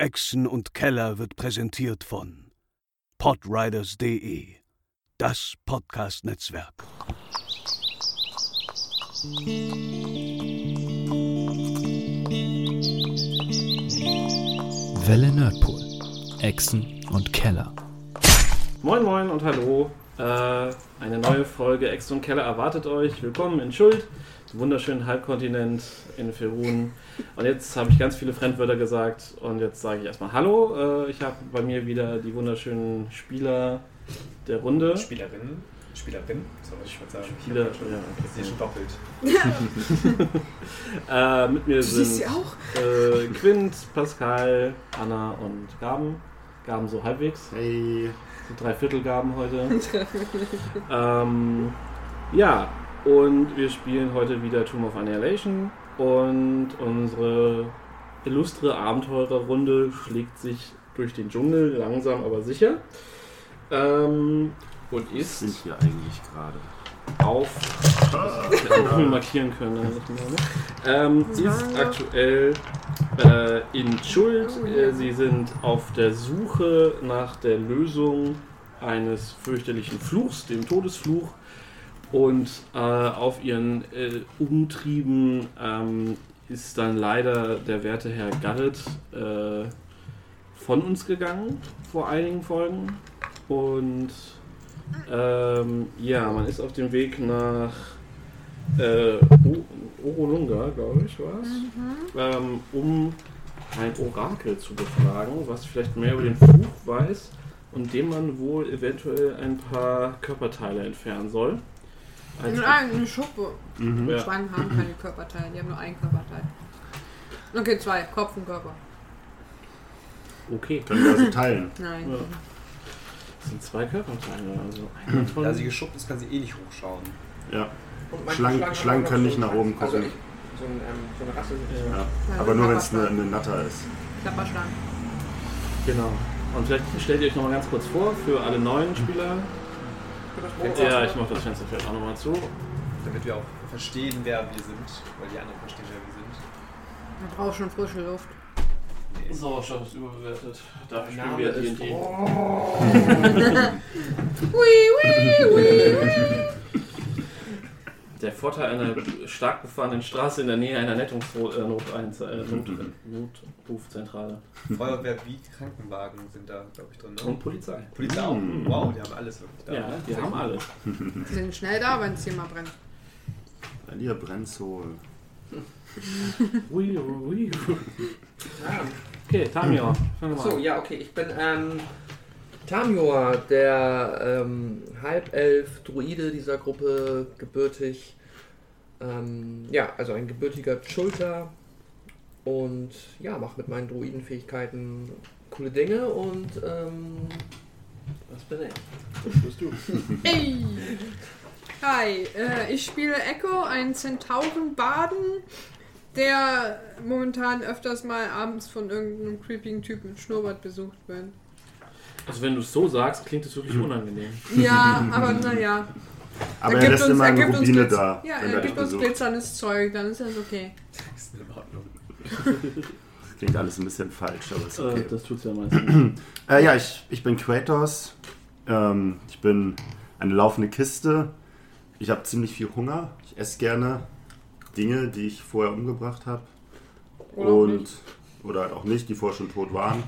Echsen und Keller wird präsentiert von podriders.de, das Podcast-Netzwerk. Welle Nerdpool. Echsen und Keller. Moin Moin und Hallo. Äh, eine neue Folge Ex und Keller erwartet euch. Willkommen in Schuld, wunderschönen Halbkontinent in Ferun. Und jetzt habe ich ganz viele Fremdwörter gesagt und jetzt sage ich erstmal Hallo. Äh, ich habe bei mir wieder die wunderschönen Spieler der Runde. Spielerinnen. Spielerin, soll ich mal sagen. Spieler, ja, okay. Sie ist schon doppelt. äh, mit mir Du sind siehst sie auch? äh, Quint, Pascal, Anna und Gaben. Gaben so halbwegs. Hey. So drei Viertel Gaben heute. ähm, ja, und wir spielen heute wieder Tomb of Annihilation und unsere illustre Abenteurerrunde schlägt sich durch den Dschungel langsam aber sicher. Ähm, und ist Sind wir eigentlich gerade? auf markieren können. dann nicht mehr, ne? ähm, ist aktuell äh, in Schuld. Oh. Äh, sie sind auf der Suche nach der Lösung eines fürchterlichen Fluchs, dem Todesfluch. Und äh, auf ihren äh, Umtrieben ähm, ist dann leider der werte Herr Garrett äh, von uns gegangen vor einigen Folgen. Und ähm, ja, man ist auf dem Weg nach äh, Orolunga, glaube ich, war es, ähm, um ein Orakel zu befragen, was vielleicht mehr über den Fluch weiß und dem man wohl eventuell ein paar Körperteile entfernen soll. Als- Nein, eine Schuppe. Mhm. Ja. Schlangen haben keine Körperteile, die haben nur ein Körperteil. Okay, zwei. Kopf und Körper. Okay, Können wir also teilen. Nein. Ja. das sind zwei Körperteile. Also einer von, Da sie geschubbt ist, kann sie eh nicht hochschauen. Ja. Schlangen, Schlangen auch können noch nicht nach oben Also gucken. ich, so, ein, ähm, so eine Rasse. Ja. Ja, Aber nur wenn es eine, eine Natter ist. Klapperschlangen. genau. Und vielleicht stellt ihr euch nochmal ganz kurz vor für alle neuen Spieler. Ja, ich mache das Fenster vielleicht auch nochmal zu. Damit wir auch verstehen, wer wir sind. Weil die anderen verstehen, wer wir sind. Man braucht schon frische Luft. Nee. Sauerstoff ist überbewertet. Dafür spielen wir D&D. Hui, hui, hui, hui. Der Vorteil einer stark befahrenen Straße in der Nähe einer äh, Not eins- äh, Not Notrufzentrale. Feuerwehr wie Krankenwagen sind da, glaube ich, drin. Ne? Und Polizei. Polizei auch. Mhm. Wow, die haben alles wirklich da. Ja, die haben alles. Die sind schnell da, wenn es hier mal brennt. Ein ihr brennt so. Ui, ui. Ah, Okay, Tamio, so, ja, okay. Ich bin ähm, Tamior, der ähm, Halbelf-Druide dieser Gruppe, gebürtig. Ähm, ja, also ein gebürtiger Schulter. Und ja, mache mit meinen Druidenfähigkeiten coole Dinge und ähm, Was bin ich? Was bist du? Ey! Hi, äh, ich spiele Echo, einen Zentaurenbaden, der momentan öfters mal abends von irgendeinem creepigen Typen mit Schnurrbart besucht wird. Also wenn du es so sagst, klingt es wirklich unangenehm. Ja, aber naja. Aber er lässt immer eine Rubine Glitz- da. Ja, wenn er er gibt uns glitzerndes Zeug, dann ist das okay. Ist in Ordnung. Klingt alles ein bisschen falsch, aber ist Äh, okay. das tut's ja meistens. Äh, ja, ich, ich bin Kratos. Ähm, ich bin eine laufende Kiste. Ich habe ziemlich viel Hunger. Ich esse gerne Dinge, die ich vorher umgebracht habe. Und oder halt auch nicht, die vorher schon tot waren.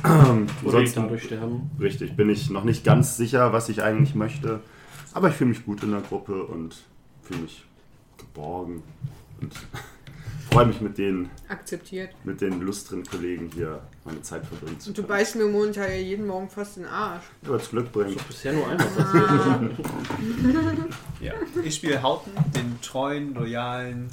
Oder Ansonsten, durchsterben. richtig, bin ich noch nicht ganz sicher, was ich eigentlich möchte. Aber ich fühle mich gut in der Gruppe und fühle mich geborgen. Und freue mich mit den, Akzeptiert. mit den illustren Kollegen hier meine Zeit verbringen zu Und du können. beißt mir momentan ja jeden Morgen fast den Arsch. Ja, was Glück bringt. Ist doch bisher nur einmal passiert. Ja. Ich spiele Hauten, den treuen, loyalen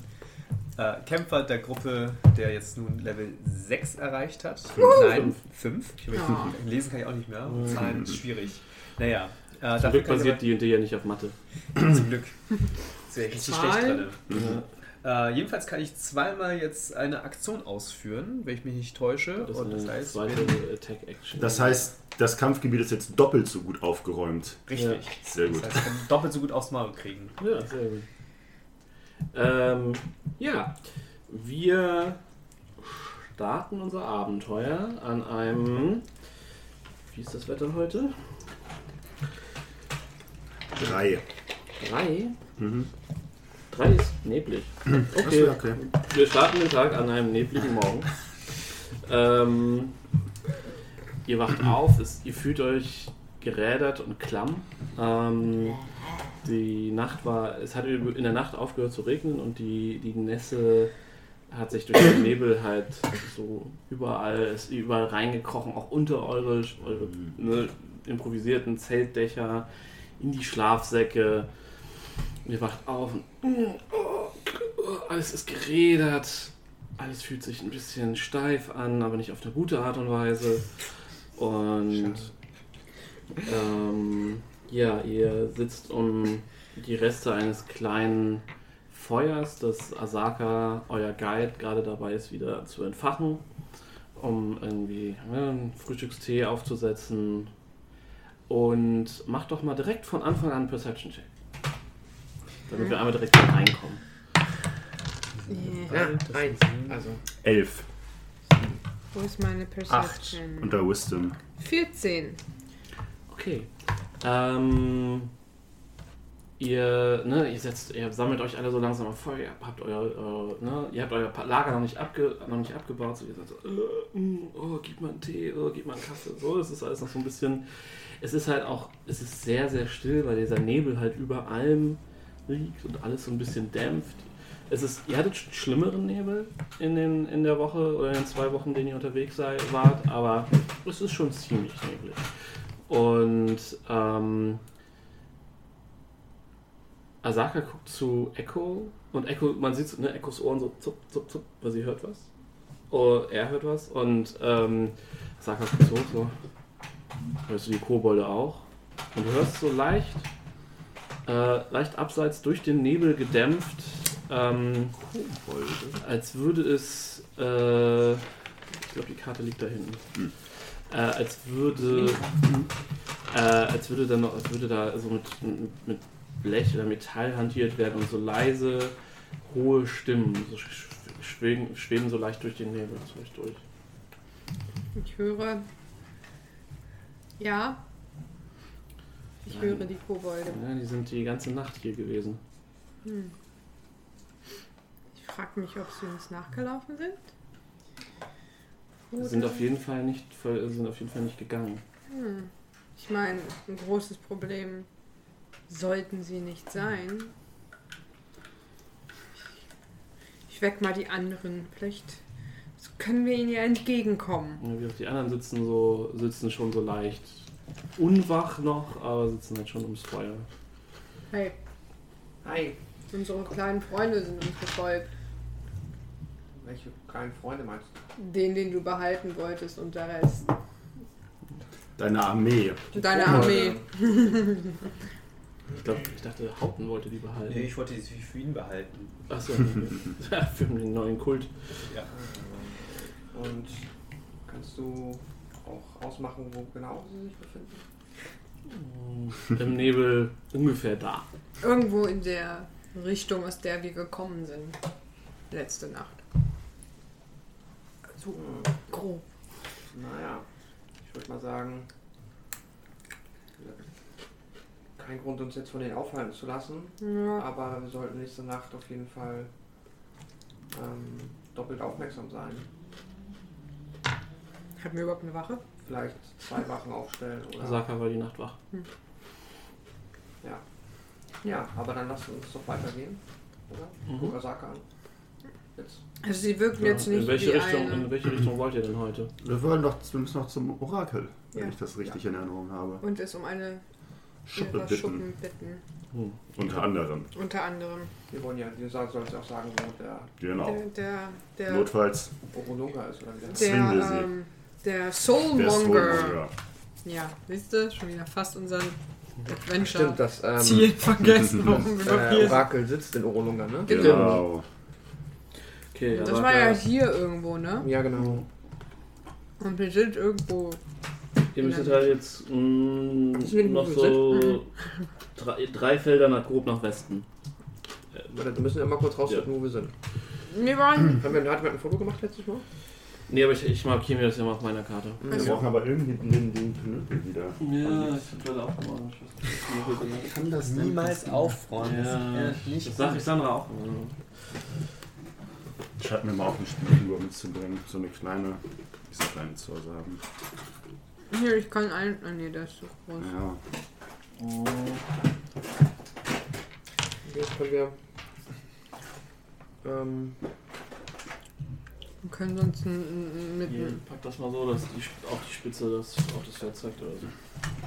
äh, Kämpfer der Gruppe, der jetzt nun Level 6 erreicht hat. Nein, 5. Ja. Lesen kann ich auch nicht mehr. Zahlen ist schwierig. Naja. Äh, Zum dafür Glück basiert D&D ja nicht auf Mathe. Zum Glück. Das wäre richtig schlecht Zahlen? drin. Äh, jedenfalls kann ich zweimal jetzt eine Aktion ausführen, wenn ich mich nicht täusche. Das Und das heißt. Das heißt, das Kampfgebiet ist jetzt doppelt so gut aufgeräumt. richtig. Sehr gut. Das heißt, ich kann doppelt so gut aufs Maul kriegen. Ja, sehr gut. Ähm, ja, wir starten unser Abenteuer an einem. Wie ist das Wetter heute? Drei. Drei? Mhm. Drei ist neblig. Okay. Achso, okay. Wir starten den Tag an einem nebligen Morgen. Ähm, ihr wacht auf, es, ihr fühlt euch gerädert und klamm. Ähm, die Nacht war, es hat in der Nacht aufgehört zu regnen und die, die Nässe hat sich durch den Nebel halt so überall, ist überall reingekrochen, auch unter eure, eure ne, improvisierten Zeltdächer, in die Schlafsäcke. Und ihr wacht auf und oh, oh, alles ist gerädert. Alles fühlt sich ein bisschen steif an, aber nicht auf eine gute Art und Weise. Und ähm, ja, ihr sitzt um die Reste eines kleinen Feuers, das Asaka, euer Guide, gerade dabei ist, wieder zu entfachen, um irgendwie ne, einen Frühstückstee aufzusetzen. Und macht doch mal direkt von Anfang an einen Perception-Check. Damit wir einmal direkt reinkommen. Ja, eins. Also, Elf. Wo ist meine Perception? Unter Wisdom. 14. Okay. Ähm, ihr, ne, ihr setzt, ihr sammelt euch alle so langsam auf Feuer, ihr habt euer, äh, ne, ihr habt euer Lager noch nicht, abge, noch nicht abgebaut, so ihr seid so, äh, mm, oh, gib mal einen Tee, oh, gib mal einen Kaffee, so, es ist alles noch so ein bisschen, es ist halt auch, es ist sehr, sehr still, weil dieser Nebel halt über allem liegt und alles so ein bisschen dämpft. Es ist, ihr hattet sch- schlimmeren Nebel in, den, in der Woche oder in den zwei Wochen, in denen ihr unterwegs sei, wart, aber es ist schon ziemlich neblig. Und ähm, Asaka guckt zu Echo und Echo, man sieht ne, Echos Ohren so zup, zup, zup, weil sie hört was. Oh, er hört was und ähm, Asaka guckt so, so. Hörst du die Kobolde auch? Und du hörst so leicht, äh, leicht abseits durch den Nebel gedämpft, ähm, als würde es, äh, ich glaube die Karte liegt da hinten, äh, als würde, äh, als würde da noch, als würde da so mit, mit Blech oder Metall hantiert werden und so leise, hohe Stimmen so sch- schweben, schweben so leicht durch den Nebel zu euch durch. Ich höre. Ja. Ich Nein. höre die Kobolde. Ja, die sind die ganze Nacht hier gewesen. Hm. Ich frage mich, ob sie uns nachgelaufen sind. Sie sind auf jeden Fall nicht, sind auf jeden Fall nicht gegangen. Hm. Ich meine, ein großes Problem sollten sie nicht sein. Ich weck mal die anderen. Vielleicht können wir ihnen ja entgegenkommen. Ja, die anderen sitzen so, sitzen schon so leicht unwach noch, aber sitzen halt schon ums Feuer. Hey, hi. unsere kleinen Freunde sind uns gefolgt. Welche kleinen Freunde meinst du? Den, den du behalten wolltest und der Rest. Deine Armee. Deine. Armee. Ich glaube, ich dachte, Haupten wollte die behalten. Nee, ich wollte sie für ihn behalten. Achso, okay. für den neuen Kult. Ja. Und kannst du auch ausmachen, wo genau sie sich befinden? Im Nebel ungefähr da. Irgendwo in der Richtung, aus der wir gekommen sind. Letzte Nacht. Hm, grob. naja, ich würde mal sagen, kein Grund, uns jetzt von denen aufhalten zu lassen. Ja. Aber wir sollten nächste Nacht auf jeden Fall ähm, doppelt aufmerksam sein. Hatten wir überhaupt eine Wache? Vielleicht zwei Wachen aufstellen oder. Asaka war die Nacht wach. Ja. Ja, aber dann lass uns doch weitergehen. Oder? Mhm. Guck Asaka an. Jetzt. Also sie wirken Ja, jetzt nicht in, welche wie Richtung, eine. in welche Richtung wollt ihr denn heute? Wir wollen doch, wir müssen noch zum Orakel, wenn Ja. ich das richtig in Erinnerung habe. Und es um eine Schuppe bitten. Schuppen bitten. Hm. Unter anderem. Unter anderem. Wir wollen ja, sollst ja auch sagen, wo der Genau. Der, der, der, Notfalls Obolunga ist oder wie der der, sie. ähm, der der Soulmonger. Soulmonger. Ja, siehst du, schon wieder fast unseren Adventure. Stimmt, das ähm, Ziel vergessen, warum wir noch äh. Orakel sitzt in Orolunga, ne? Genau. Genau. Okay, Das war ja hier irgendwo, ne? Ja, genau. Und wir sind irgendwo. Ihr müsstet halt jetzt mh, nicht, noch so drei, drei Felder nach, grob nach Westen. Warte, wir müssen ja mal kurz rausfinden, wo wir sind. Wir waren. Haben wir, hatten wir ein Foto gemacht letztes Mal? Nee, aber ich, ich markiere mir das ja mal auf meiner Karte. Wir brauchen aber irgendwie den, den Knüppel wieder. Ja, ich hab gerade auch gemacht. Ich kann das Niemals aufräumen. Ja, Das ist nicht Das sag ich Sandra auch. Schreib mir mal auf, eine Spielfigur mitzubringen. So eine kleine, diese kleine zu Hause haben. Hier, ich kann ein. Ah, nee, der ist so groß. Ja. Jetzt können wir. Ähm, Wir können sonst n- n- mit. Hier, pack das mal so, dass die, auch die Spitze das auf das Pferd zeigt oder so.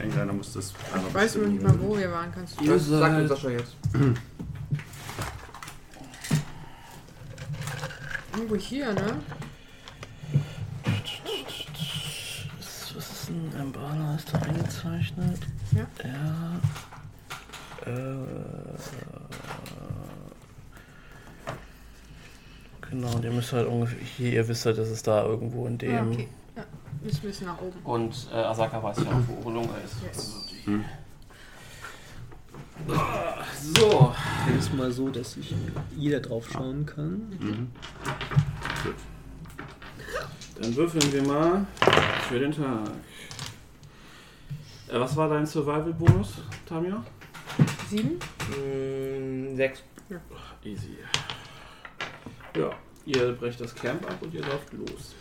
Irgendeiner muss das einmal Ich weiß nur nicht mal, wo wir waren. Kannst du. Das seid- uns Sascha jetzt. Irgendwo hier, ne? Was ist denn ein Bana? Ist da eingezeichnet? Ja. Ja. Äh, genau, und ihr müsst halt ungefähr. Hier, ihr wisst halt, dass es da irgendwo in dem. Ah, okay. Ja, müssen bisschen nach oben. Und äh, Asaka weiß ja auch, wo Orlunga ist. Yes. Also die- Hm. So. Ist mal so, dass ich jeder drauf schauen kann. Mhm. Gut. Dann würfeln wir mal für den Tag. Äh, was war dein Survival-Bonus, Tamia? Sieben? Mm, sechs. Easy. Ja, ihr brecht das Camp ab und ihr lauft los.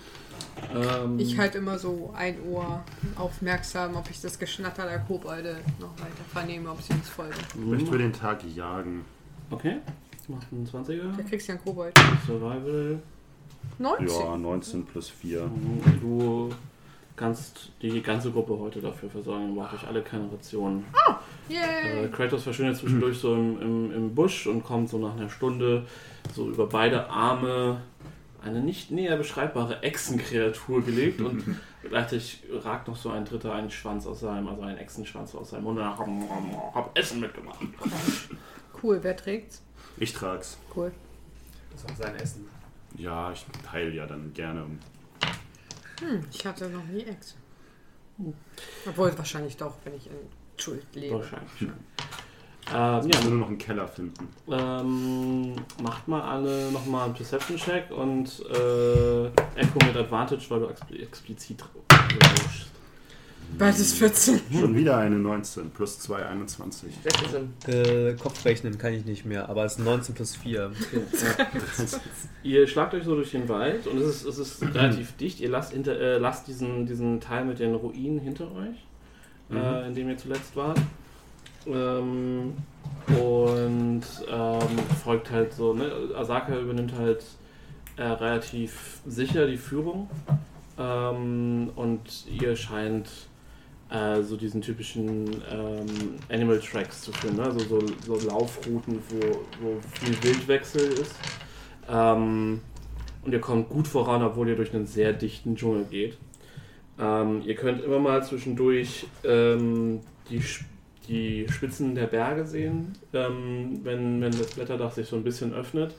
Ähm, Ich halt immer so ein Ohr aufmerksam, ob ich das Geschnatter der Kobolde noch weiter vernehme, ob sie uns folgen. Ich möchte für den Tag jagen. Okay, macht einen 20er. Da kriegst du ja einen Kobold. Survival. 19. Ja, 19 plus 4. Du kannst die ganze Gruppe heute dafür versorgen, ihr braucht euch alle keine Rationen. Yay! Äh, Kratos verschwindet zwischendurch so im, im, im Busch und kommt so nach einer Stunde so über beide Arme eine nicht näher beschreibbare Echsenkreatur gelegt und gleichzeitig ragt noch so ein dritter einen Schwanz aus seinem, also ein Echsenschwanz aus seinem Mund und hab, hab Essen mitgemacht. Cool, wer trägt's? Ich trag's. Cool. Das ist auch sein Essen. Ja, ich teile ja dann gerne. Hm, ich hatte noch nie Ex. Obwohl, wahrscheinlich doch, wenn ich in Schuld lebe. Wahrscheinlich schon. Ähm, ja, nur noch einen Keller finden. ähm, macht mal alle nochmal einen Perception-Check und äh, Echo mit Advantage, weil du expl explizit rauschst. Beides 14. Schon wieder eine 19 plus 2, 21. Sechs sind. Äh, Kopfrechnen kann ich nicht mehr, aber es ist 19 plus 4. Ihr schlagt euch so durch den Wald und es ist, es ist relativ dicht. Ihr lasst, hinter, äh, lasst diesen, diesen Teil mit den Ruinen hinter euch, äh, in dem ihr zuletzt wart. Ähm, und ähm, folgt halt so, ne? Asaka übernimmt halt äh, relativ sicher die Führung. Ähm, und ihr scheint äh, so diesen typischen ähm, Animal Tracks zu führen, ne? also so, so Laufrouten, wo, wo viel Wildwechsel ist. Ähm, und ihr kommt gut voran, obwohl ihr durch einen sehr dichten Dschungel geht. Ähm, ihr könnt immer mal zwischendurch ähm, die, die Spitzen der Berge sehen, ähm, wenn, wenn das Blätterdach sich so ein bisschen öffnet.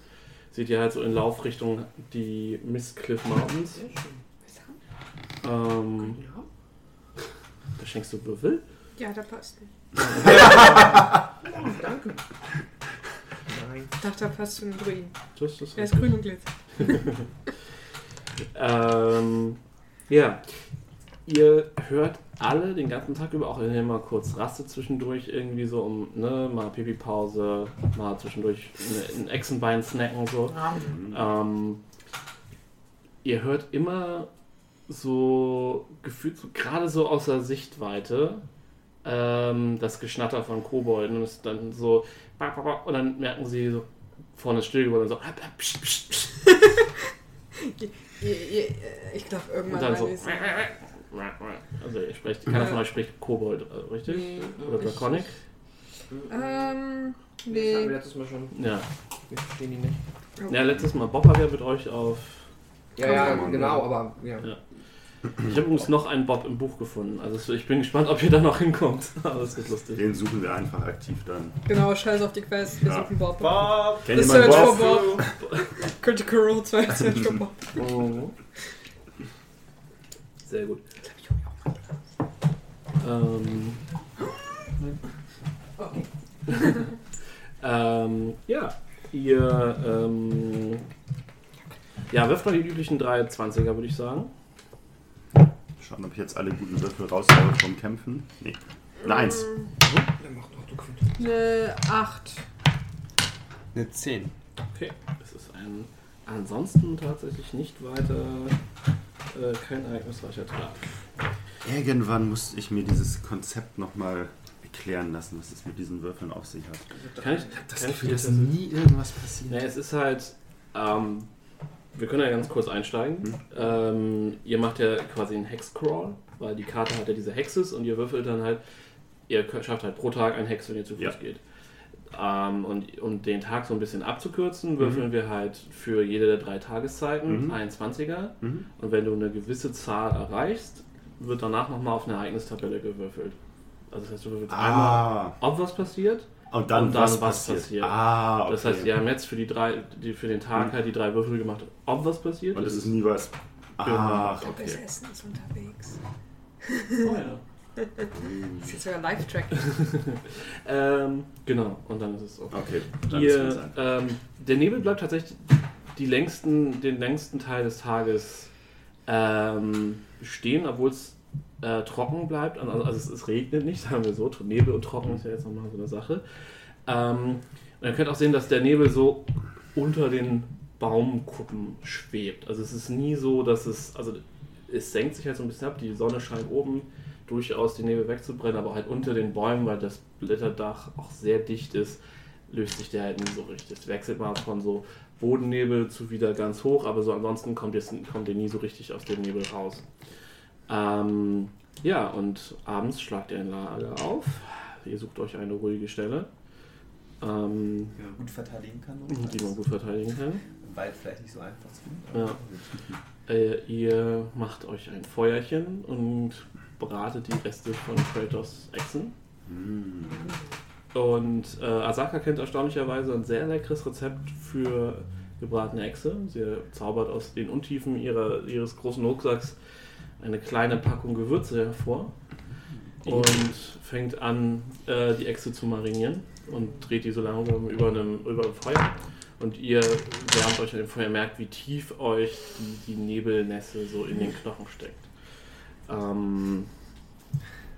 Seht ihr halt so in Laufrichtung die Mistcliff Mountains. Ähm, da schenkst du Würfel? Ja, da passt nicht. Danke. Nein. Ich dachte, da passt zu den Druiden. Das ist Der ist grün und glitzer. Ähm, ja, ihr hört alle den ganzen Tag über, auch wenn ihr mal kurz rastet zwischendurch, irgendwie so um, ne, mal Pipi-Pause, mal zwischendurch ein Echsenbein snacken, so. Ähm, ihr hört immer so gefühlt so gerade so außer Sichtweite ähm, das Geschnatter von Kobolden und es ist dann so und dann merken sie so vorne still geworden und so pst, pst, pst, Ihr, ihr, ich glaube, und irgendwann dann war so also ihr sprecht keiner von euch spricht Kobold äh, richtig Nee, oder ich- Draconic Ähm, Das hatten wir nee. letztes Mal schon. ja Wir verstehen die nicht. ja letztes Mal Bob hat ja mit euch auf Ja, ja, genau, aber ja. Ja. Ich habe übrigens noch einen Bob im Buch gefunden also ich bin gespannt ob ihr da noch hinkommt aber es wird lustig Den suchen wir einfach aktiv dann. Genau, scheiß auf die Quest. Wir Ja. suchen Bob. Bob! Kennt The jemand Bob? Bob. Critical Role 2 Search for Bob. Mhm. Sehr gut. Ähm, ähm, ja, ihr ähm, Ja, wirf mal die üblichen drei 20er, würde ich sagen. Schauen, ob ich jetzt alle guten Würfel raushaue vom Kämpfen. Nee. Eine Eins. Eine 8. Eine 10. Okay, es ist ein ansonsten tatsächlich nicht weiter äh, kein ereignisreicher Tag. Irgendwann musste ich mir dieses Konzept nochmal erklären lassen, was es mit diesen Würfeln auf sich hat. Kann ich, Das kann ich Gefühl, dass das- nie irgendwas passiert. Ja, es ist halt, ähm, wir können ja ganz kurz einsteigen. Hm. Ähm, ihr macht ja quasi einen Hexcrawl, weil die Karte hat ja diese Hexes und ihr würfelt dann halt, ihr schafft halt pro Tag einen Hex, wenn ihr zu Fuß Ja. geht. Ähm, und um den Tag so ein bisschen Mhm. abzukürzen, würfeln wir halt für jede der drei Tageszeiten Mhm. einen 20er. Mhm. Und wenn du eine gewisse Zahl erreichst, wird danach nochmal auf eine Ereignistabelle gewürfelt. Also das heißt, du würfelst einmal, Ah, ob was passiert und dann, Und dann was, was passiert. passiert. Ah, okay. Das heißt, wir haben jetzt für, die drei, die, für den Tag halt die drei Würfel gemacht, ob was passiert. Und es ist nie was. Ach, Okay. okay. Essen ist unterwegs. oh, ja. Das ist jetzt sogar Live-Track. ähm, genau, und dann ist es okay. Okay, dann Ihr, sein. ähm, der Nebel bleibt tatsächlich die längsten, den längsten Teil des Tages ähm, stehen, obwohl es äh, trocken bleibt. Also, also es, es regnet nicht, sagen wir so. Nebel und trocken ist ja jetzt nochmal so eine Sache. Ähm, und ihr könnt auch sehen, dass der Nebel so unter den Baumkuppen schwebt. Also es ist nie so, dass es, also es senkt sich halt so ein bisschen ab, die Sonne scheint oben durchaus die Nebel wegzubrennen, aber halt unter den Bäumen, weil das Blätterdach auch sehr dicht ist, löst sich der halt nie so richtig. Es wechselt mal von so Bodennebel zu wieder ganz hoch, aber so ansonsten kommt, jetzt, kommt ihr nie so richtig aus dem Nebel raus. Ähm, ja, und abends schlagt ihr ein Lager auf. Ihr sucht euch eine ruhige Stelle, ähm, Die man gut verteidigen kann. die man gut verteidigen kann. Im Wald vielleicht nicht so einfach zu finden. Ja. Äh, ihr macht euch ein Feuerchen und bratet die Reste von Kratos Echsen. Hm. Und äh, Asaka kennt erstaunlicherweise ein sehr leckeres Rezept für gebratene Echse. Sie zaubert aus den Untiefen ihrer, ihres großen Rucksacks eine kleine Packung Gewürze hervor und fängt an, äh, die Echse zu marinieren und dreht die so langsam über einem, über einem Feuer. Und ihr wärmt euch an dem Feuer, merkt, wie tief euch die, die Nebelnässe so in den Knochen steckt. Ähm,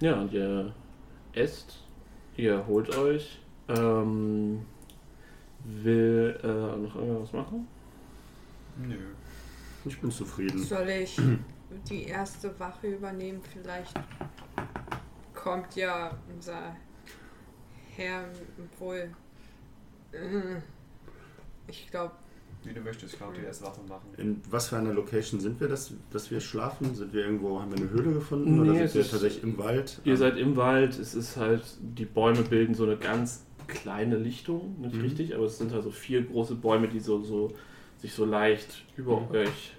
ja, und ihr esst, ihr holt euch. Ähm, will äh, noch irgendwas machen? Nö. Ich bin zufrieden. Soll ich die erste Wache übernehmen? Vielleicht kommt ja unser Herr wohl. äh, Ich glaube, Wie du möchtest, kann die erste Wache machen. In was für einer Location sind wir, dass, dass wir schlafen? Sind wir irgendwo, haben wir eine Höhle gefunden Nee, oder sind wir ist- tatsächlich im Wald? Ihr seid im Wald, es ist halt, die Bäume bilden so eine ganz kleine Lichtung, nicht Mhm. richtig, aber es sind halt so vier große Bäume, die so, so sich so leicht über Mhm. euch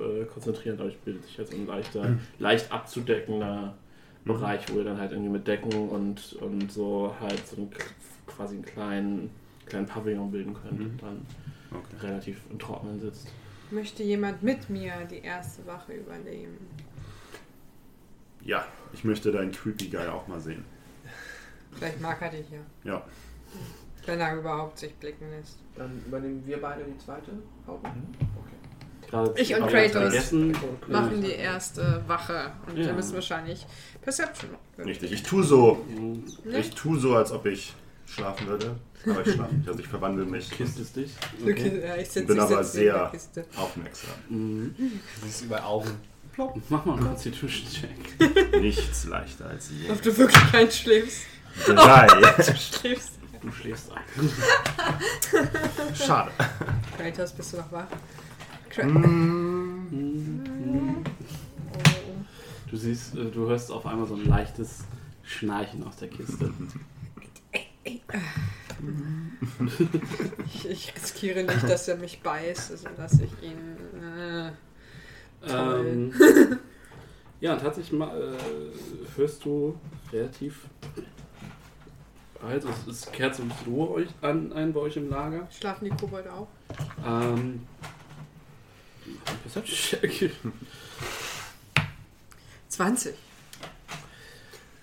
äh, konzentrieren. Dadurch bildet sich so ein leichter, leicht abzudeckender Mhm. Bereich, wo ihr dann halt irgendwie mit Decken und, und so halt so einen, quasi einen kleinen, kleinen Pavillon bilden könnt Mhm. und dann Okay. relativ im Trockenen sitzt. möchte jemand mit mir die erste Wache übernehmen? Ja, ich möchte deinen Creepy Guy auch mal sehen. Vielleicht mag er dich ja. Ja. Wenn er überhaupt sich blicken lässt. Dann übernehmen wir beide die zweite Haube. Gerade Ich und Kratos. vergessen, Machen die erste Wache. Und Ja. wir müssen wahrscheinlich Perception. Richtig. Ich tue so, Ne? ich tue so, als ob ich schlafen würde. Aber ich schlafe nicht. Also ich verwandle mich Kist es dich. Okay. Ja, ich setz, Bin ich aber sehr- aufmerksam. Mhm. Du siehst über Augen. Mach mal einen Constitution-Check. Nichts leichter als je. Ob du wirklich einschläfst. Drei. Du schläfst. Du schläfst ein. Schade. Kratos, bist du noch wach? Kra Mm. Du siehst, äh, du hörst auf einmal so ein leichtes Schnarchen aus der Kiste. ich, ich riskiere nicht, dass er mich beißt, also dass ich ihn. Äh. Ähm, ja, und tatsächlich mal, äh, hörst du relativ. Also, es, es kehrt so ein bisschen Ruhe euch an, ein bei euch im Lager. schlafen die Kobolde auch? Ähm, Perception-Check. 20.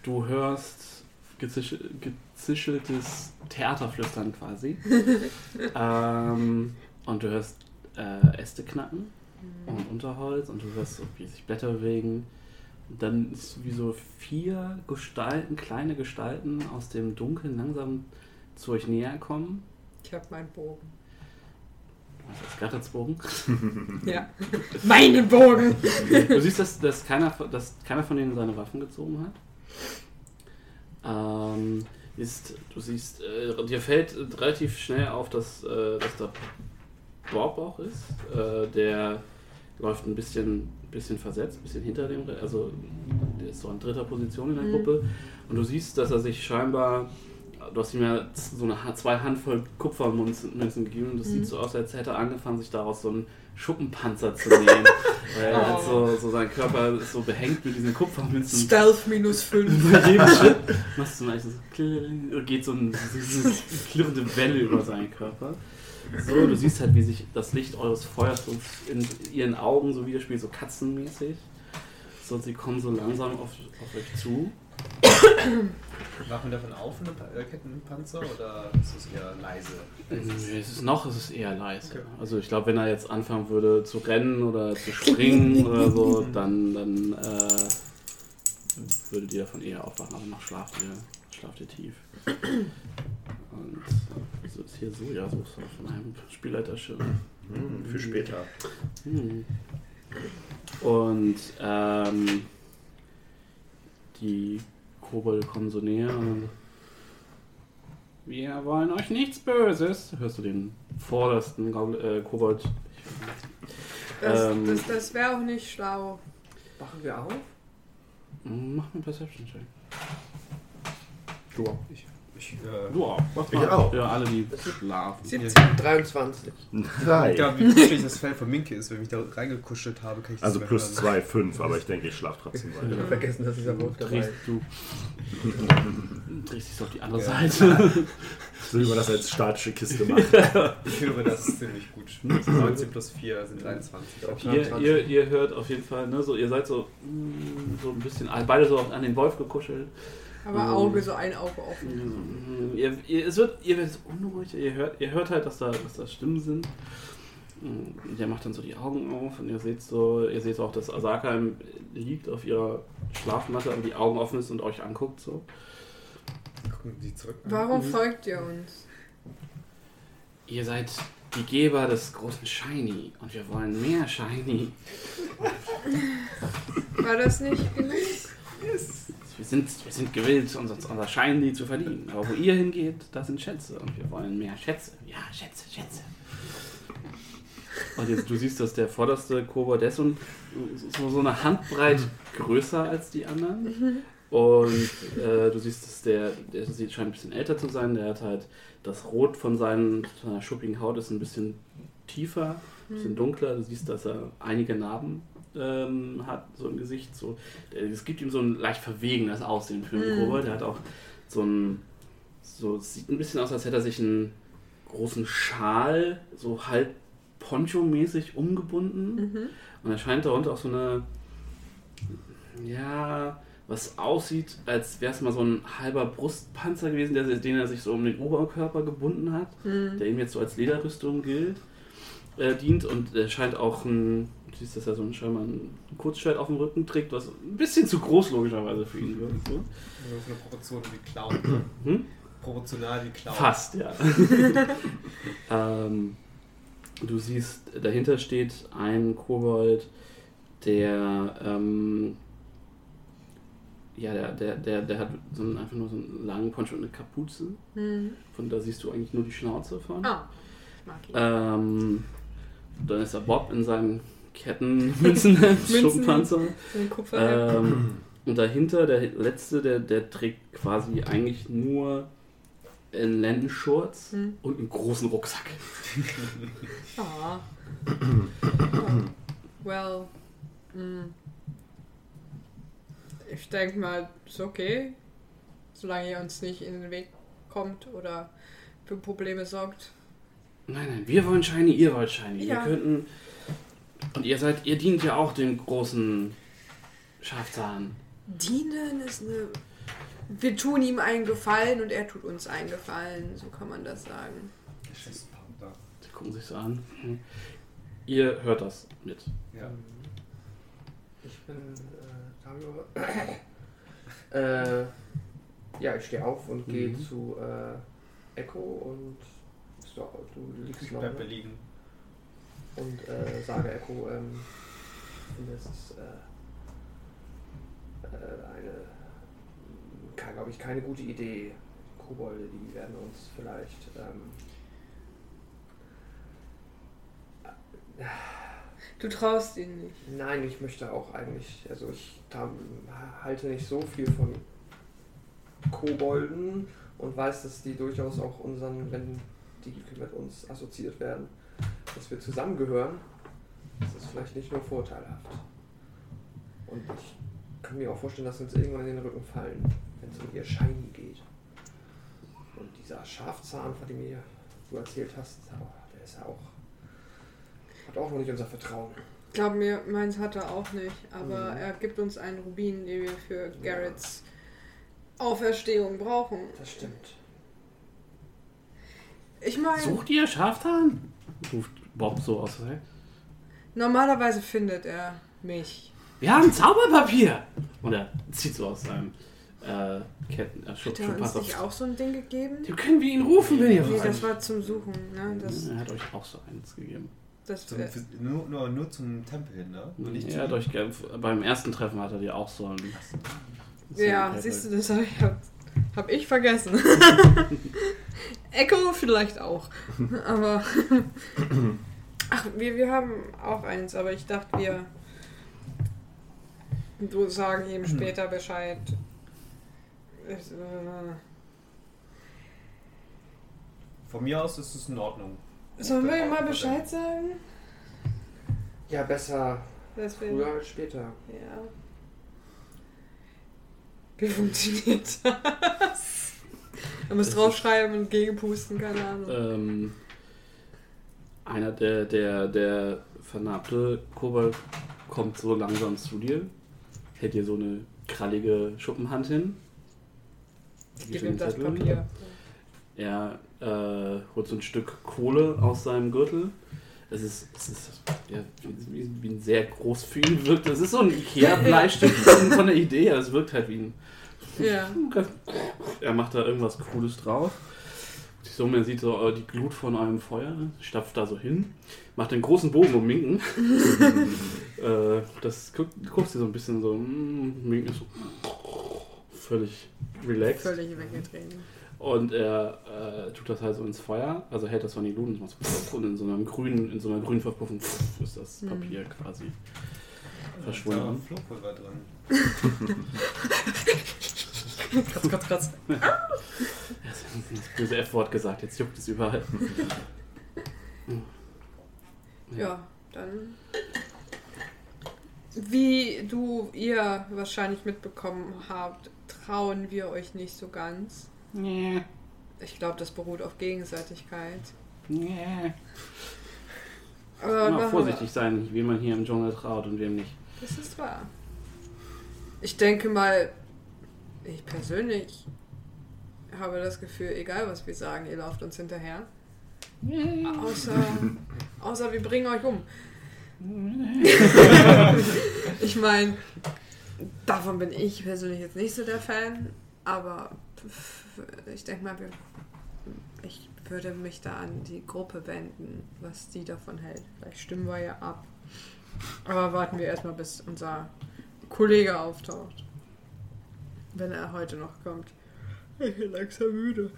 Du hörst gezischel, gezischeltes Theaterflüstern quasi. ähm, und du hörst äh, Äste knacken und Unterholz und du hörst so, wie sich Blätter bewegen. Und dann ist wie so vier Gestalten, kleine Gestalten aus dem Dunkeln langsam zu euch näher kommen. Ich hab meinen Bogen. Das? Gattersbogen? Ja. Meinen Bogen! Du siehst, dass, dass, keiner, von- dass keiner von denen seine Waffen gezogen hat. Ähm, ist, du siehst, äh, dir fällt relativ schnell auf, dass, äh, dass da Bob auch ist. Äh, der läuft ein bisschen, bisschen versetzt, ein bisschen hinter dem, Re- also der ist so an dritter Position in der Mhm. Gruppe. Und du siehst, dass er sich scheinbar, du hast ihm ja so eine, zwei Handvoll Kupfermünzen Münzen gegeben und das Mhm. sieht so aus, als hätte er angefangen, sich daraus so einen Schuppenpanzer zu nähen. Weil er hat Oh. so, so sein Körper ist so behängt mit diesen Kupfermünzen. Stealth minus 5. Bei jedem Schritt machst du so geht so ein, so eine klirrende Welle über seinen Körper. So, du siehst halt, wie sich das Licht eures Feuers in ihren Augen so widerspielt, so katzenmäßig. So, und sie kommen so langsam auf, auf euch zu. Wachen davon auf, eine Pa- äh, Kettenpanzer, oder ist es eher leise? Es ist noch, es ist eher leise. Also ich glaube, wenn er jetzt anfangen würde zu rennen oder zu springen oder so, dann, dann äh, würdet ihr davon eher aufwachen, aber noch schlaft ihr, schlaft ihr tief. Und so ist hier Sojasauce von einem Spielleiterschirm. Hm, für später. Hm. Und ähm, die Kobolde kommen so näher wir wollen euch nichts Böses. Hörst du den vordersten äh, Kobold? Das, Ähm. das, das wäre auch nicht schlau. Wachen wir auf? Mach einen Perception Check. Du auch. Ich, ich, äh, Du auch. Mach Ich auch. Ja, alle, die schlafen. 17. 23. Drei. ja, wie kuschelig das Fell von Minke ist, wenn ich da reingekuschelt habe, kann ich das Also plus hören. zwei, fünf, aber ich denke, ich schlafe trotzdem Ich weiter. habe vergessen, dass dieser Wolf dabei Drehst ist. du drehst dich so auf die andere Ja. Seite. So wie man das als statische Kiste macht. Ich höre das ziemlich gut. 19 plus 4 sind 23. ihr, ihr, ihr hört auf jeden Fall, ne, so, ihr seid so, mm, so ein bisschen, beide so an den Wolf gekuschelt. Aber Mhm. Auge, so ein Auge offen. Mm, Ihr, ihr, es wird, ihr werdet unruhig, ihr hört, ihr hört halt, dass da, dass da Stimmen sind. Mm, Der macht dann so die Augen auf und ihr seht so, ihr seht auch, dass Asaka liegt auf ihrer Schlafmatte, aber die Augen offen ist und euch anguckt so. Gucken Sie zurück. Warum Mhm. folgt ihr uns? Ihr seid die Geber des großen Shiny und wir wollen mehr Shiny. War das nicht genug? Wir sind, wir sind gewillt, unser, unser Shiny zu verdienen. Aber wo ihr hingeht, da sind Schätze und wir wollen mehr Schätze. Ja, Schätze, Schätze. Und jetzt, du siehst, dass der vorderste Kobold ist so, ein- so, so eine Handbreit größer als die anderen. Und äh, du siehst, dass der, der sieht, scheint ein bisschen älter zu sein. Der hat halt das Rot von seinen, seiner schuppigen Haut ist ein bisschen tiefer, ein bisschen dunkler. Du siehst, dass er einige Narben ähm, hat, so im Gesicht. So. Der- Es gibt ihm so ein leicht verwegenes Aussehen für einen Mhm. Kobold. Der hat auch so ein, so es sieht ein bisschen aus, als hätte er sich einen großen Schal, so halb Poncho-mäßig umgebunden. Mhm. Und er scheint darunter auch so eine, ja, was aussieht, als wäre es mal so ein halber Brustpanzer gewesen, der, den er sich so um den Oberkörper gebunden hat, Mhm. der ihm jetzt so als Lederrüstung gilt, äh, dient. Und er scheint auch ein, du siehst, dass er so ein, scheinbar ein Kurzschwert auf dem Rücken trägt, was ein bisschen zu groß logischerweise für ihn wirkt. So. So eine Proportion wie Clown. Hm? Proportional wie Clown. Fast, ja. ähm, du siehst, dahinter steht ein Kobold, der, ähm, ja, der, der, der, der hat so einen, einfach nur so einen langen Poncho und eine Kapuze. Mhm. Von da siehst du eigentlich nur die Schnauze von. Ah, mag ihn. Ähm, dann ist der Bob in seinem Kettenmünzen-Schuppenpanzer. Ein Kupfer. Ähm, und dahinter, der letzte, der, der trägt quasi eigentlich nur einen Lendenschurz Hm. und einen großen Rucksack. Ah. well. mm. Ich denke mal, ist okay. Solange ihr uns nicht in den Weg kommt oder für Probleme sorgt. Nein, nein, wir wollen Shiny, ihr wollt Shiny. Ja. Wir könnten. Und ihr seid, ihr dient ja auch dem großen Schafzahn. Dienen ist eine. Wir tun ihm einen Gefallen und er tut uns einen Gefallen. So kann man das sagen. Sie gucken sich so an. Hm. Ihr hört das mit. Ja. Ich bin äh, Tamio. äh, ja, ich stehe auf und gehe Mhm. zu äh, Echo und so, du liegst Ich noch. bleib ne? liegen. Und äh, sage Echo, ähm, es ist äh, äh, eine, glaube ich, keine gute Idee. Kobolde, die werden uns vielleicht. Ähm, Du traust ihn nicht. nein, ich möchte auch eigentlich, also ich halte nicht so viel von Kobolden und weiß, dass die durchaus auch unseren, wenn die mit uns assoziiert werden, dass wir zusammengehören, das ist vielleicht nicht nur vorteilhaft. Und ich kann mir auch vorstellen, dass sie uns irgendwann in den Rücken fallen, wenn es um ihr Shiny geht. Und dieser Schafzahn, von dem mir du erzählt hast, der ist ja auch. hat auch noch nicht unser Vertrauen. Glaub mir, meins hat er auch nicht. Aber Mhm. er gibt uns einen Rubin, den wir für Garretts Auferstehung brauchen. Das stimmt. Ich meine, Sucht ihr Schaftan? Ruft Bob so aus. der Ecke. normalerweise findet er mich. Wir haben Zauberpapier! Und er zieht so aus seinem äh, Ketten. Äh, Schu- Hat er uns nicht auch so ein Ding gegeben? Dem können wir ihn rufen, wenn ihr Nee, wollt. das war zum Suchen. Ne? Das, er hat euch auch so eins gegeben. das Zum, für, nur, nur, nur zum Tempel hin, ne? Und nicht er euch ge- beim ersten Treffen hat er dir auch so ein. ja, siehst du, das habe ich, hab, hab ich vergessen. Echo vielleicht auch. Aber. Ach, wir, wir haben auch eins, aber ich dachte, wir. Du sagen ihm später Bescheid. Es, äh, Von mir aus ist es in Ordnung. sollen wir ihm mal Bescheid sagen? Ja, besser wir, früher als später. Ja. Wie funktioniert das? Er muss draufschreiben und gegenpusten, keine Ahnung. Ähm, einer der, der, der vernarbte Kobold kommt so langsam zu dir, hält dir so eine krallige Schuppenhand hin. Ich gebe ihm das Zettel. Papier. Er äh, holt so ein Stück Kohle aus seinem Gürtel. Es ist, es ist ja, wie, wie ein sehr groß für ihn wirkt. Es ist so ein Ikea-Bleistück von, von der Idee. Es wirkt halt wie ein. Ja. Er macht da irgendwas Cooles drauf. So, man sieht so äh, die Glut von einem Feuer, stapft da so hin, macht einen großen Bogen um Minken. äh, das guckt, du guckst dir so ein bisschen so, mm, Minken ist so völlig relaxed. Völlig weggetreten. Und er äh, tut das halt so ins Feuer, also hält das von die Glut und, in so einem grünen, in so einer grünen Verpuffung ist das Mhm. Papier quasi Da ist verschwunden. Flohpulver drin. Kratz, kratz, kratz. Das böse F-Wort gesagt, jetzt juckt es überall. Ja, dann. Wie du, ihr wahrscheinlich mitbekommen habt, trauen wir euch nicht so ganz. Nee, Ich glaube, das beruht auf Gegenseitigkeit. nee. Aber Immer vorsichtig sein, wem man hier im Dschungel traut und wem nicht. Das ist wahr. Ich denke mal, ich persönlich habe das Gefühl, egal was wir sagen, ihr lauft uns hinterher. Außer, außer wir bringen euch um. ich meine, davon bin ich persönlich jetzt nicht so der Fan, aber ich denke mal, ich würde mich da an die Gruppe wenden, was die davon hält. Vielleicht stimmen wir ja ab. Aber warten wir erstmal, bis unser Kollege auftaucht. Wenn er heute noch kommt. Ich bin langsam müde.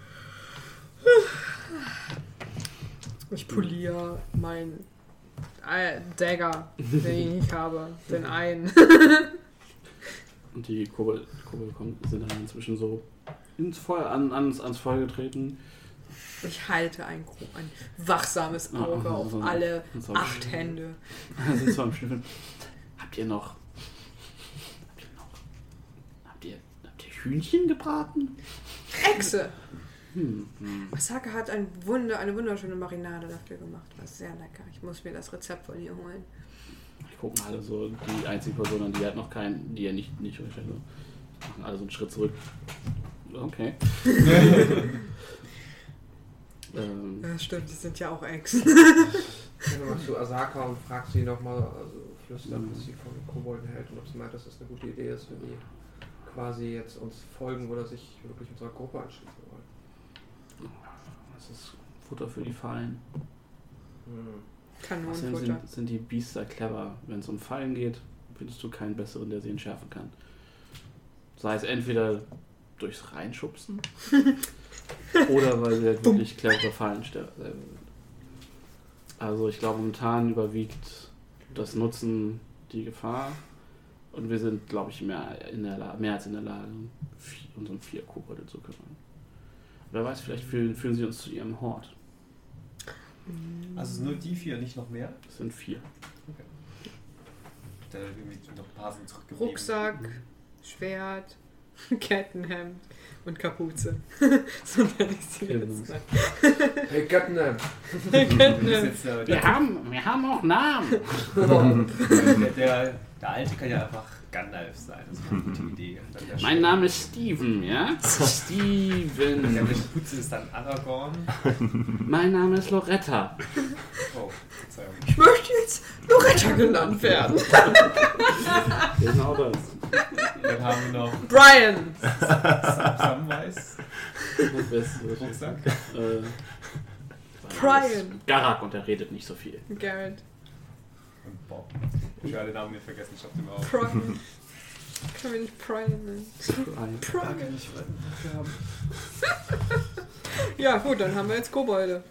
Ich poliere meinen äh, Dagger, den ich habe. Den einen. Und die Kobold, sind dann inzwischen so ins Feuer, an, ans, ans Feuer getreten. Ich halte ein, ein wachsames Ah, Auge ah, auf so- alle acht Hände. sind so am Schnüffeln. Habt ihr noch. Habt ihr noch. Habt ihr, habt ihr Hühnchen gebraten? Echse! Hm, hm. Masaka hat ein Wunder, eine wunderschöne Marinade dafür gemacht. War sehr lecker. Ich muss mir das Rezept von ihr holen. Ich gucken alle so, die einzige Person, an die halt noch keinen, die er nicht, nicht unterstellt, so, machen alle so einen Schritt zurück. Okay. Ähm, Ja, stimmt, die sind ja auch Echsen. Dann machst du Asaka und fragst sie nochmal, also flüstern, was sie von Kobolden hält und ob sie meint, dass das eine gute Idee ist, wenn die quasi jetzt uns folgen oder sich wirklich unserer Gruppe anschließen wollen. das ist Futter für die Fallen. Hm. Außerdem Kanonenfutter. sind, sind die Biester clever. Wenn es um Fallen geht, findest du keinen besseren, der sie entschärfen kann. Sei es entweder durchs Reinschubsen oder weil sie halt wirklich clevere Fallen stellen. Also ich glaube, momentan überwiegt das Nutzen die Gefahr. Und wir sind, glaube ich, mehr, in der La mehr als in der Lage, unseren vier Kobolde zu kümmern. Wer weiß, vielleicht fühlen, fühlen sie uns zu ihrem Hort. Also nur die vier, nicht noch mehr? Das sind vier. Da irgendwie noch ein paar sind zurückgeblieben. Rucksack, Schwert, Kettenhemd und Kapuze. so nenne ich sie jetzt mal. Hey Kettenhemd. äh, Wir haben, wir haben auch Namen. der, der, der Alte kann ja einfach Gandalf sein. Das ist eine gute Idee. Mein Name ist Steven, ja? Steven. mit Putze ist dann Aragorn. Mein Name ist Loretta. Oh, Verzeihung. Ich möchte jetzt Loretta genannt werden. Genau das. Dann haben wir noch Brian. Sam- Samwise. Rucksack. Äh, Brian. Garak und er redet nicht so viel. Garrett. Und Bob. Ich habe den Namen mir vergessen, ich hab den auch. Brian. Kann man nicht Brian nennen. Brian. Brian. Ja, gut, dann haben wir jetzt Kobolde.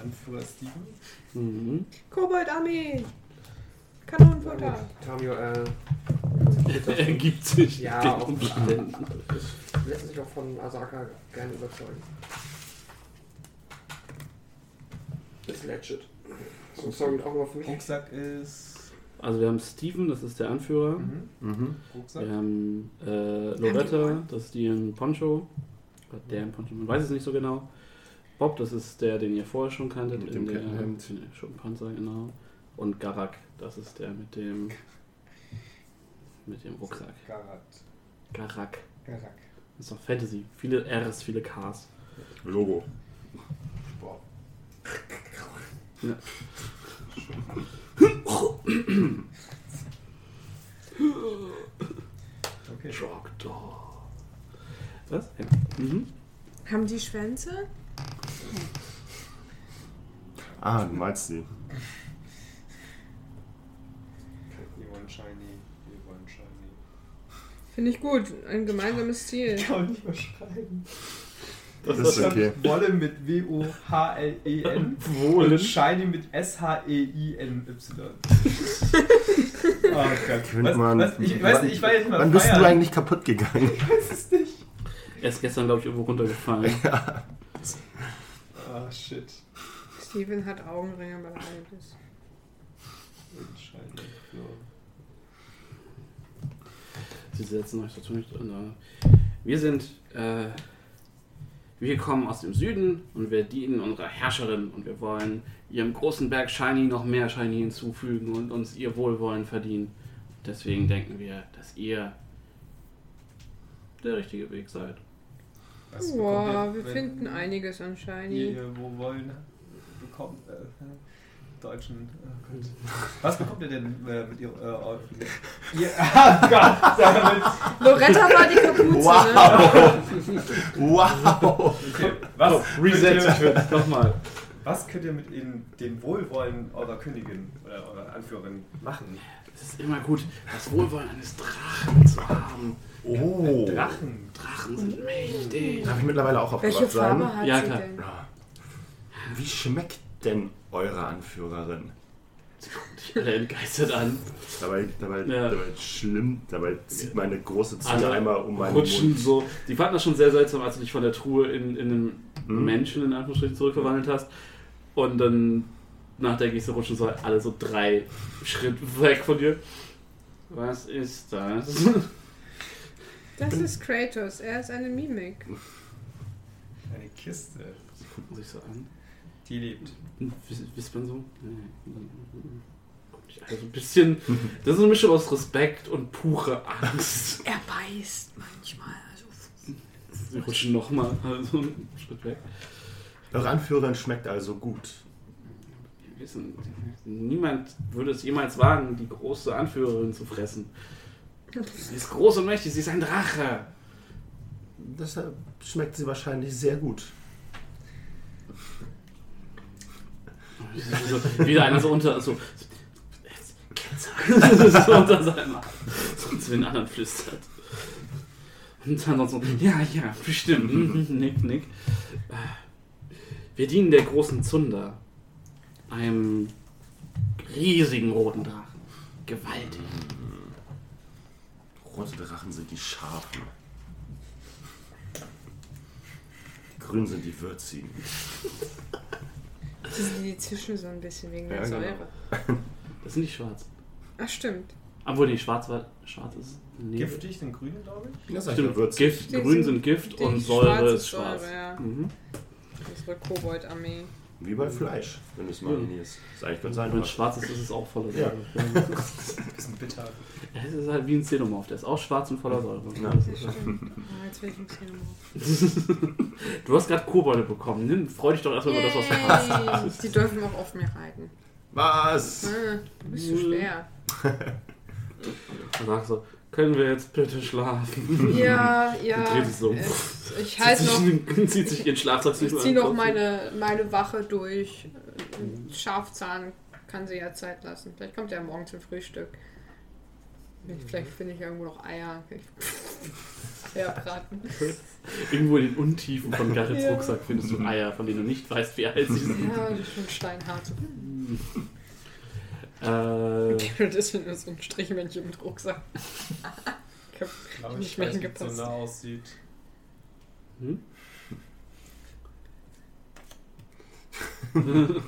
Anführer Steven. Mhm. Kobold-Armee. Kanonenfutter. Tamio, äh, Er gibt sich Ja, den auf- Umständen. lässt sich auch von Asaka gerne überzeugen. Ist legit. So, sorry, auch mal für mich. Rucksack ist. Also wir haben Steven, das ist der Anführer. Mhm. Mhm. Wir haben äh, Loretta, das ist die in Poncho. Oder der in Poncho, man weiß es nicht so genau. Bob, das ist der, den ihr vorher schon kanntet. Mit in dem der Kettenhemd. in der Schuppenpanzer, genau. Und Garak, das ist der mit dem mit dem Rucksack. Garat. Garak. Garak. Das ist doch Fantasy. Viele Rs, viele Ks. Logo. Boah. Ja. Okay. Trogdor. Was? Ja. Mhm. Haben die Schwänze? Ah, du meinst sie. We want shiny. We want shiny. Finde ich gut. Ein gemeinsames Ziel. kann man nicht mehr schreiben. Das ist okay. Wolle mit W-O-H-L-E-N. Wohlen. Und Shiny mit E S-H-E-I-N-Y. oh Gott. Könnte Was, man- was, ich weiß nicht, ich war jetzt mal Wann bist du eigentlich kaputt gegangen? Ich weiß es nicht. Er ist gestern, glaube ich, irgendwo runtergefallen. Ah, shit. Steven hat Augenringe, weil er alt ist. Und Shiny. So. Sie setzen euch dazu nicht. Und, äh, wir sind. Äh, wir kommen aus dem Süden und wir dienen unserer Herrscherin und wir wollen ihrem großen Berg Shiny noch mehr Shiny hinzufügen und uns ihr Wohlwollen verdienen. Deswegen denken wir, dass ihr der richtige Weg seid. Was Wow, bekommt ihr, wir finden einiges an Shiny. Ihr wo wollen bekommt äh, deutschen oh. Was bekommt ihr denn äh, mit ihr äh, ihr ah Gott damit Loretta war die Kapuze, ne? Wow! Wow! okay. was Oh, Reset. könnt ihr, Nochmal. was könnt ihr mit ihnen, dem Wohlwollen eurer Königin oder eurer Anführerin machen Es ist immer gut, das Wohlwollen eines Drachen zu haben. Oh! Drachen Drachen sind mächtig. Darf ich mittlerweile auch Welche aufgewacht sein? Farbe hat Ja, sie klar. denn? Wie schmeckt denn eure Anführerin? Sie gucken dich alle entgeistert an. Dabei, dabei, Ja. dabei schlimm, dabei zieht meine große Zunge Alle einmal um meinen rutschen Mund. so. Die fanden das schon sehr seltsam, als du dich von der Truhe in, in einen Mhm. Menschen in Anführungsstrichen zurückverwandelt hast. Und dann nach der Geste rutschen so alle so drei Schritt weg von dir. Was ist das? Das ist Kratos. Er ist eine Mimik. eine Kiste Sie gucken sich so an. Die lebt Wiss- Wispern so. Guck dich alle so ein bisschen. Das ist eine Mischung aus Respekt und pure Angst. Er beißt manchmal. Also Sie rutschen nochmal also einen Schritt weg. Eure Anführerin schmeckt also gut. Wir wissen, niemand würde es jemals wagen, die große Anführerin zu fressen. Sie ist groß und mächtig, sie ist ein Drache. Deshalb schmeckt sie wahrscheinlich sehr gut. So, wieder einer so unter, so, so unter seinem Arm. So zu den anderen flüstert. Und dann so, ja, ja, bestimmt. Nick, nick. Wir dienen der großen Zunder. Einem riesigen roten Drachen. Gewaltig. Rote Drachen sind die Scharfen. Die Grün sind die Würzigen. Das sind die zwischen so ein bisschen wegen der Ja, genau. Säure. Das sind die schwarzen. Ach, stimmt. Obwohl, die schwarz war, schwarz ist. Nee. Giftig, den grünen, glaube ich. Das Stimmt, würzig. Gift, Die grün sind- sind Gift und Säure ist schwarz. Säure, ja. Mhm. Unsere Kobold-Armee. Wie bei Fleisch, wenn du es marinierst. Ist eigentlich ganz Wenn es einfach. schwarz ist, ist es auch voller Ja. Säure. Bisschen bitter. Es ist halt wie ein Xenomorph, der ist auch schwarz und voller Säure. Ja. Das ist-. Ah, jetzt will ich ein bisschen Du hast gerade Kobolde bekommen. Nimm, freu dich doch erstmal über das, was du hast. Die dürfen auch auf mir reiten. Was? Ah, du bist so schwer. Sagst du, können wir jetzt bitte schlafen? Ja, ja. dreht sich so. Es, ich halte noch, zieht sich ihren Schlafsack ich ziehe noch meine, meine Wache durch. Schafzahn kann sie ja Zeit lassen. Vielleicht kommt er morgen zum Frühstück. Vielleicht finde ich irgendwo noch Eier. Ja, braten. Irgendwo in den Untiefen von Garrets Ja. Rucksack findest du Eier, von denen du nicht weißt, wie alt sie sind. Ja, das ist schon steinhart. Äh, Das ist nur so ein Strichmännchen mit Rucksack. Ich hab glaube, Nicht ich mehr weiß, wie es so hingepasst. nah aussieht. hm?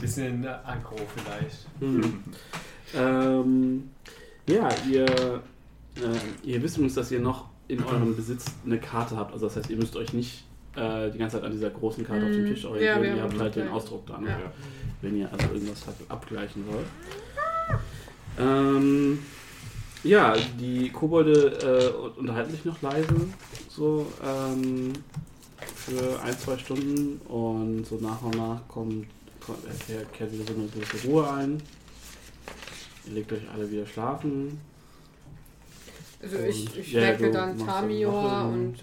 Bisschen aggro vielleicht. Hm. Ähm, ja, ihr, äh, ihr wisst übrigens, dass ihr noch in eurem Besitz eine Karte habt. Also das heißt, ihr müsst euch nicht äh, die ganze Zeit an dieser großen Karte auf dem Mhm. Tisch Ja, orientieren. wir ihr habt halt den. Ausdruck dran, Ja. wenn ihr also irgendwas abgleichen wollt. Ähm, ja, die Kobolde äh, unterhalten sich noch leise, so ähm, für ein, zwei Stunden und so nach und nach kommt, kommt äh, kehrt- wieder so eine gewisse Ruhe ein. Ihr legt euch alle wieder schlafen. Also ich, Und- ich ja, merke dann Tamior und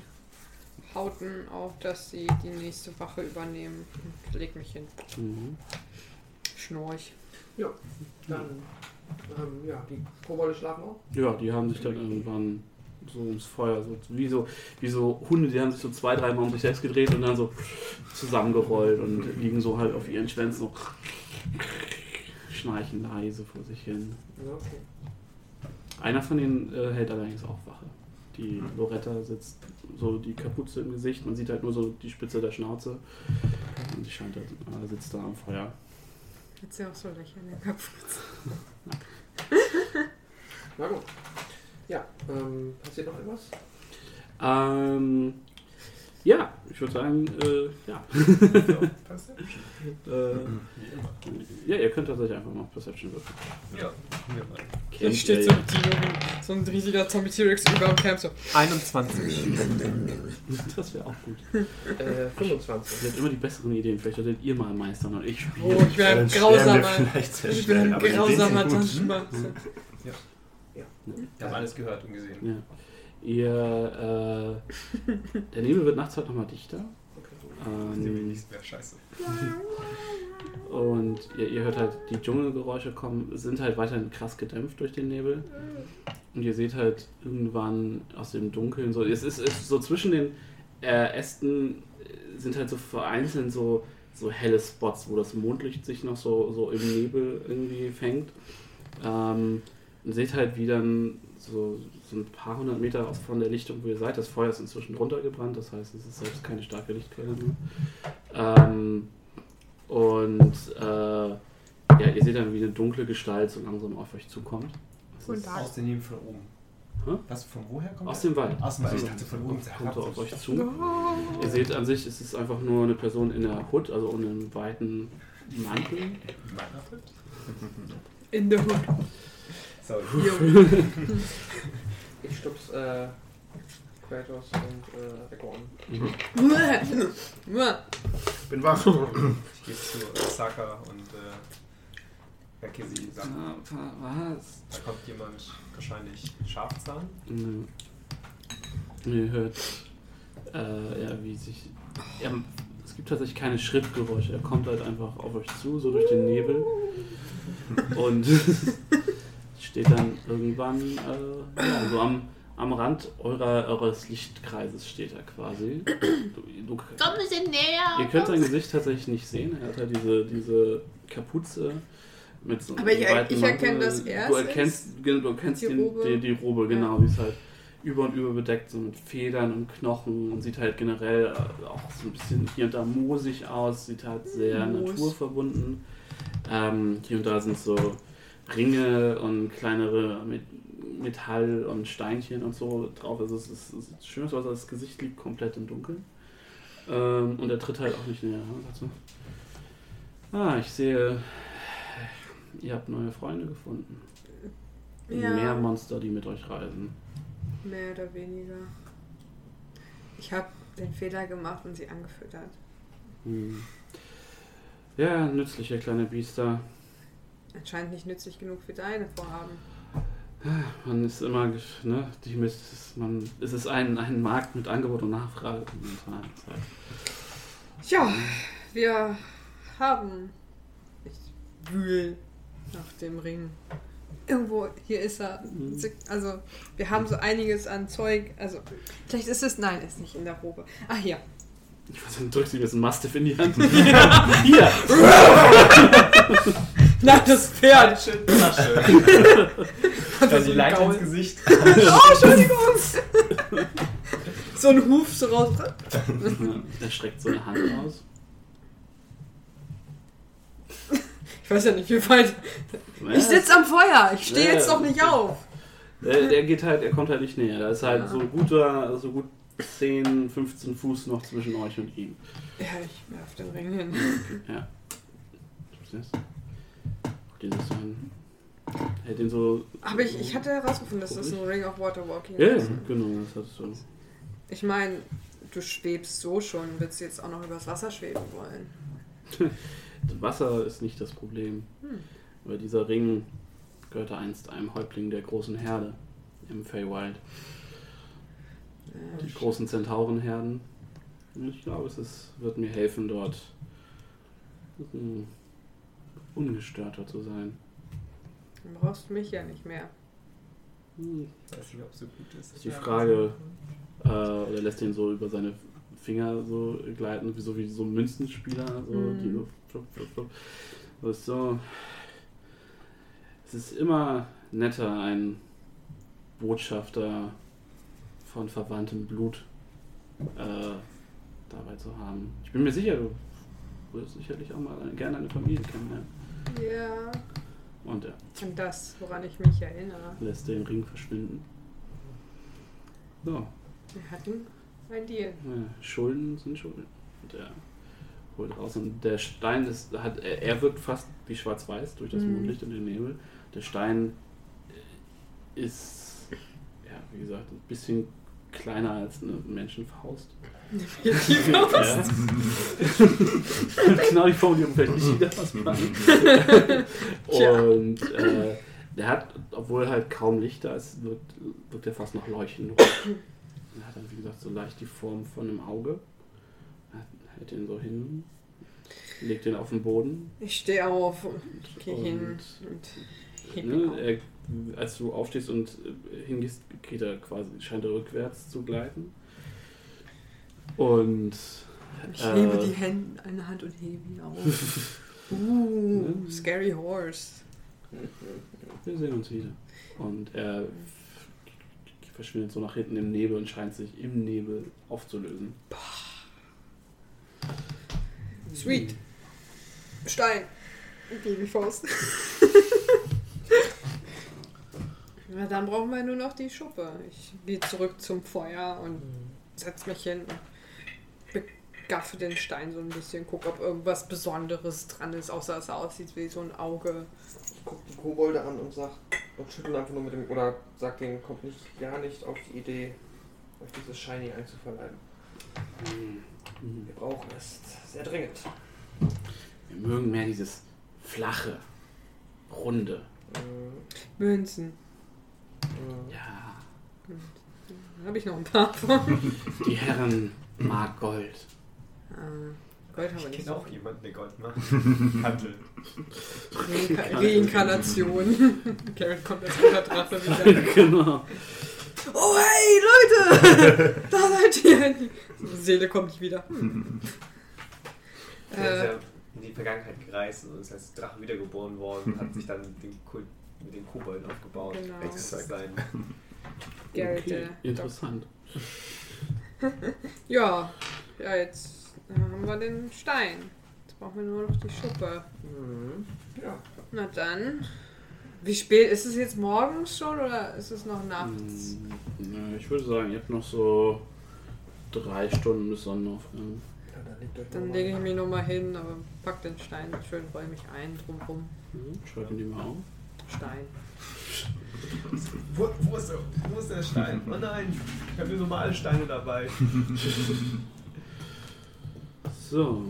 Hauten auf, dass sie die nächste Wache übernehmen. Und leg mich hin. Mhm. Schnorch. Dann, ähm, ja, die Kobolde schlafen auch. Ja, die haben sich dann irgendwann so ums Feuer, so wie so, wie so Hunde, die haben sich so zwei, dreimal um sich selbst gedreht und dann so zusammengerollt und liegen so halt auf ihren Schwänzen so schnarchen leise vor sich hin. Ja, okay. Einer von denen äh, hält allerdings auch Wache. Die Loretta sitzt so die Kapuze im Gesicht, man sieht halt nur so die Spitze der Schnauze und die scheint halt, äh, sitzt da am Feuer. Hat sie auch so lächeln im Kopf. Na gut. Ja, ähm, passiert noch irgendwas? Ähm, ja, ich würde sagen, äh, ja. äh, ja, ihr könnt tatsächlich einfach mal Perception würfeln. Ja, wir mal. Da steht so, ja. ein- so ein riesiger Zombie-T-Rex über dem Camp so. 21. Das wäre auch gut. Äh, 25. Ihr habt immer die besseren Ideen. Vielleicht solltet ihr mal meistern und ich Oh, spiele. ich wäre ein grausamer. Ich bin ein grausamer sind gut. Taschenmacher. Ich habe alles gehört und gesehen. Ja. Ihr, äh, der Nebel wird nachts halt nochmal dichter. Wir Ähm, nicht mehr scheiße. und ihr, ihr hört halt, die Dschungelgeräusche kommen, sind halt weiterhin krass gedämpft durch den Nebel. Und ihr seht halt irgendwann aus dem Dunkeln so, es ist, ist so zwischen den äh, Ästen äh, sind halt so vereinzelt so, so helle Spots, wo das Mondlicht sich noch so, so im Nebel irgendwie fängt. Ähm, und seht halt, wie dann so, so ein paar hundert Meter von der Lichtung, wo ihr seid, das Feuer ist inzwischen runtergebrannt, das heißt, es ist selbst keine starke Lichtquelle mehr. Ähm, und äh, ja, ihr seht dann, wie eine dunkle Gestalt so langsam auf euch zukommt. Das Und ist da- Aus dem Nebel von oben. Hä? Was, von woher kommt aus der? dem Wald. Aus dem Wald. Ich Also, dachte von oben. kommt er auf euch zu. Oh. Ihr seht an sich, es ist einfach nur eine Person in der Hood, also ohne einen weiten Mantel. In the Hood. Sorry. Ich stups äh, Kratos und äh, Echo an. Bin wach. Ich gehe zu Saka und äh, wecke sie. Sag, Ah, wa- was? da kommt jemand, wahrscheinlich Schafzahn. Nö. Ihr hört, äh, ja, wie sich. Ja, es gibt tatsächlich keine Schrittgeräusche. Er kommt halt einfach auf euch zu, so durch den Nebel. Und steht dann irgendwann äh, ja, so am, am Rand eurer, eures Lichtkreises steht er quasi. Du, du, Komm ein bisschen näher. ihr könnt sein Gesicht tatsächlich nicht sehen. Er hat halt diese, diese Kapuze mit so Aber ich- einem weiten ich erkenne, Mantel. dass er Du erkennst, genau, du erkennst Die den, Robe. Die, die Robe, genau. Die ist halt über und über bedeckt, so mit Federn und Knochen und sieht halt generell äh, auch so ein bisschen hier und da moosig aus, sieht halt sehr Moos. naturverbunden. Ähm, hier und da sind so Ringe und kleinere Met Metall und Steinchen und so drauf. Also es ist, es ist schön, aus, aber das Gesicht liegt komplett im Dunkeln. Ähm, und er tritt halt auch nicht näher. Er so, ah, ich sehe, ihr habt neue Freunde gefunden. Ja. Mehr Monster, die mit euch reisen. Mehr oder weniger. Ich habe den Fehler gemacht und sie angefüttert. Hm. Ja, nützliche kleine Biester. Anscheinend nicht nützlich genug für deine Vorhaben. Man ist immer, ne, die mit, man, es ist ein, ein Markt mit Angebot und Nachfrage momentan. Ja, wir haben. Ich wühl nach dem Ring. Irgendwo, hier ist er. Mhm. Also, wir haben so einiges an Zeug. Also, vielleicht ist es. Nein, ist nicht in der Robe. Ah, hier. Ich weiß nicht, drückst du mir jetzt ein Mastiff in die Hand? Hier! Nein, das Pferd! Tasche. Also so die Leiter ins Gesicht. Oh, Entschuldigung! so ein Huf so raus. Er streckt so eine Hand aus. Ich weiß ja nicht, wie weit. Ich sitze am Feuer. Ich stehe Ja, jetzt noch nicht auf. Der, der geht halt, er kommt halt nicht näher. Da ist halt Ja. so guter, so gut 10, 15 Fuß noch zwischen euch und ihm. Ja, ich werf den Ring hin. Ja. Was ist das? Dir das an. Hält den so. Aber ich, ich hatte herausgefunden, dass das ein Ring of Water Walking Ja, ja, ist. genau, das hattest du. Ich meine, du schwebst so schon. Willst du jetzt auch noch übers Wasser schweben wollen? Wasser ist nicht das Problem. Hm. Aber dieser Ring gehörte einst einem Häuptling der großen Herde im Feywild. Die großen Zentaurenherden. Ich glaube, es ist, wird mir helfen, dort hm, ungestörter zu sein. Du brauchst mich ja nicht mehr. Hm, Ich weiß nicht, ob es so gut ist. Ist die Frage, äh, oder lässt ihn so über seine Finger so gleiten, wie so wie so Münzenspieler, so, Mhm. die so flup, flup, flup. Das ist so. Es ist immer netter, einen Botschafter von verwandtem Blut äh, dabei zu haben. Ich bin mir sicher, du würdest sicherlich auch mal gerne eine Familie kennenlernen. Ja. Und er Und das, woran ich mich erinnere. lässt den Ring verschwinden. So. Wir hatten ein Deal. Ja, Schulden sind Schulden. Und er holt raus. Und der Stein ist, hat, er, wirkt fast wie schwarz-weiß durch das Mhm. Mondlicht und den Nebel. Der Stein ist, ja, wie gesagt, ein bisschen kleiner als eine Menschenfaust. Ja. genau die Formulierung vielleicht nicht jeder was. Und äh, der hat, obwohl halt kaum Licht da ist, wirkt, wirkt er fast noch leuchtend. Er hat dann, wie gesagt, so leicht die Form von einem Auge. Er hält ihn so hin, legt ihn auf den Boden. Ich stehe auf und gehe hin und Ne, auf. er, als du aufstehst und äh, hingehst, geht er quasi, scheint er rückwärts zu gleiten. Und Ich äh, hebe die Hände, eine Hand und hebe ihn auf. Uh, scary horse. wir sehen uns wieder. Und er verschwindet so nach hinten im Nebel und scheint sich im Nebel aufzulösen. Sweet. Stein. Babyfaust. Na, dann brauchen wir nur noch die Schuppe. Ich gehe zurück zum Feuer und setz mich hin und begaffe den Stein so ein bisschen, guck, ob irgendwas Besonderes dran ist, außer dass er aussieht wie so ein Auge. Guckt die Kobolde an und sagt und schüttelt einfach nur mit dem oder sagt denen, kommt nicht ja nicht auf die Idee, euch dieses Shiny einzuverleiben. Mhm. Wir brauchen es sehr dringend. Wir mögen mehr dieses flache, runde. Mm, Münzen. mm. Ja, Da habe ich noch ein paar von. die Herren mag Gold. Ah, Gold haben wir Ich nicht kenne so. auch jemanden, der Gold macht. Handel. Reinka Reinkarnation. Garrett kommt als alter Drache wieder. genau. Oh hey Leute! da seid ihr! Die Seele kommt nicht wieder. Hm. Der ist Äh, ja in die Vergangenheit gereist und ist als Drache wiedergeboren worden und hat sich dann den Kult mit den Kobolden aufgebaut. Genau. Ist sein Garrett, Okay, interessant. Ja, ja, jetzt äh, haben wir den Stein. Jetzt brauchen wir nur noch die Schuppe. Mhm. Ja. Na dann. Wie spät? Ist es jetzt morgens schon oder ist es noch nachts? Ja, Ich würde sagen, ihr habt noch so drei Stunden bis Sonnenaufgang. Ja, dann Dann lege mal- ich mich nochmal hin, aber pack den Stein schön, roll mich ein, drumrum. Mhm. Schreibt ihn die mal auf. Stein. Wo, wo, ist der, wo ist der Stein? Oh nein, ich habe nur normale Steine dabei. So.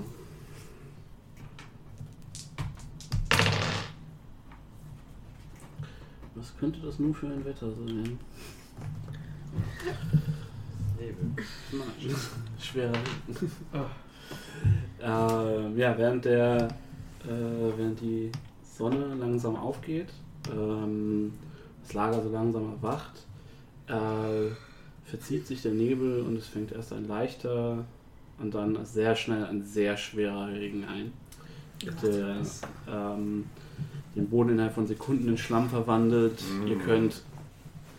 Was könnte das nun für ein Wetter sein? Nebel. Nein, schwerer Regen. äh, ja, während der, äh, während die Sonne langsam aufgeht, ähm, das Lager so langsam erwacht, äh, verzieht sich der Nebel und es fängt erst ein leichter und dann sehr schnell ein sehr schwerer Regen ein. Der ähm, den Boden innerhalb von Sekunden in Schlamm verwandelt. Mm. Ihr könnt,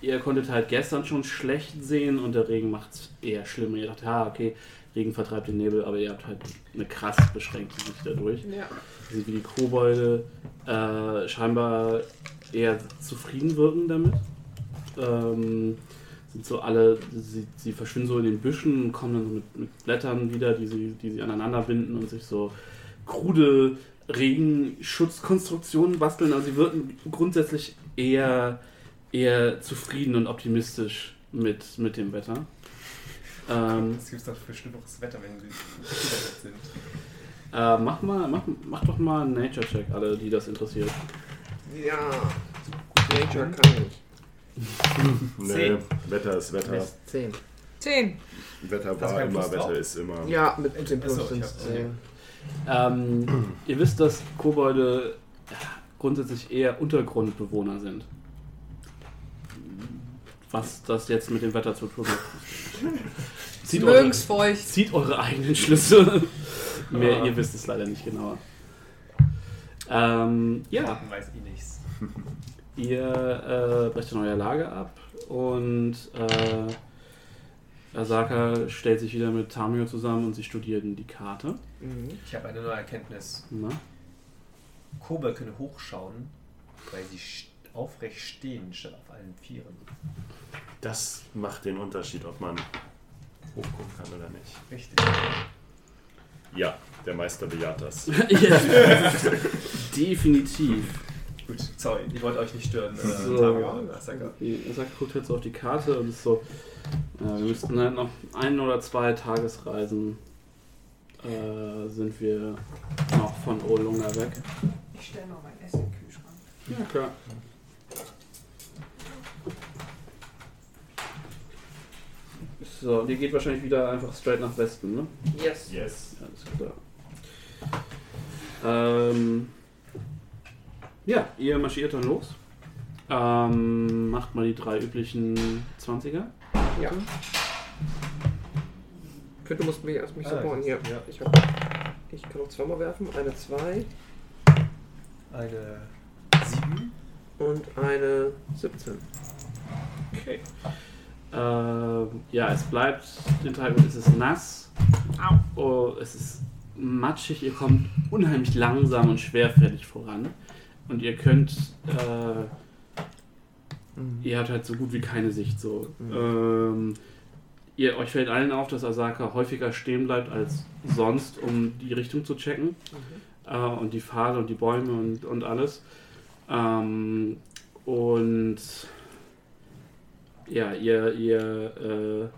ihr konntet halt gestern schon schlecht sehen und der Regen macht es eher schlimmer. Ihr dacht, ja, okay, Regen vertreibt den Nebel, aber ihr habt halt eine krass beschränkte Sicht dadurch. Ja. Seht, wie die Kobolde äh, scheinbar eher zufrieden wirken damit. Ähm, sind so alle, sie, sie verschwinden so in den Büschen und kommen dann so mit, mit Blättern wieder, die sie, die sie aneinander binden und sich so krude Regenschutzkonstruktionen basteln. Also sie wirken grundsätzlich eher, eher zufrieden und optimistisch mit, mit dem Wetter. Ähm, Was gibt es doch für schlimmeres Wetter, wenn Wetter sind? äh, mach, mal, mach, mach doch mal einen Nature-Check, alle, die das interessiert. Ja. Nature kann ich. Nee. Wetter ist Wetter. Mist, 10. Zehn. Wetter Hast du war immer, Plus Wetter drauf? ist immer. Ja, mit dem Plus ich sind es hab- 10. Ähm, ihr wisst, dass Kobolde ja, grundsätzlich eher Untergrundbewohner sind. Was das jetzt mit dem Wetter zu tun hat. Zieht eure, feucht. zieht eure eigenen Schlüsse. Mehr, ihr wisst es leider nicht genauer. Ähm, ja, weiß eh nichts. Ihr äh, brecht dann euer Lager ab und äh, Asaka stellt sich wieder mit Tamio zusammen und sie studieren die Karte. Mhm. Ich habe eine neue Erkenntnis. Na? Kobolde können hochschauen, weil sie aufrecht stehen statt auf allen Vieren. Das macht den Unterschied, ob man hochgucken kann oder nicht. Richtig. Ja, der Meister bejaht das. definitiv. Gut, sorry, ich wollte euch nicht stören. Äh, So. Asaka. Asaka guckt jetzt auf die Karte und ist so, äh, wir müssten halt noch ein oder zwei Tagesreisen äh, sind wir noch von Olunga weg. Ich stelle mal mein Essen in den Kühlschrank. Ja, klar. So, die geht wahrscheinlich wieder einfach straight nach Westen, ne? Yes. Yes. Ja, alles klar. Ähm, ja, ihr marschiert dann los. Ähm, macht mal die drei üblichen 20er. Ja. Könnt, du musst mich erst mich Ah, supporten. das- Ja. ja. Ich, hab, ich kann noch zweimal werfen. Eine 2 Eine 7. und eine 17. Okay. Ähm, ja, es bleibt den Tag und es ist nass. Oh, es ist matschig. Ihr kommt unheimlich langsam und schwerfällig voran. Und ihr könnt. Äh, ihr habt halt so gut wie keine Sicht. So. Mhm. Ähm, ihr, euch fällt allen auf, dass Asaka häufiger stehen bleibt als sonst, um die Richtung zu checken. Äh, und die Pfade und die Bäume und, und alles. Ähm, und ja, ihr, ihr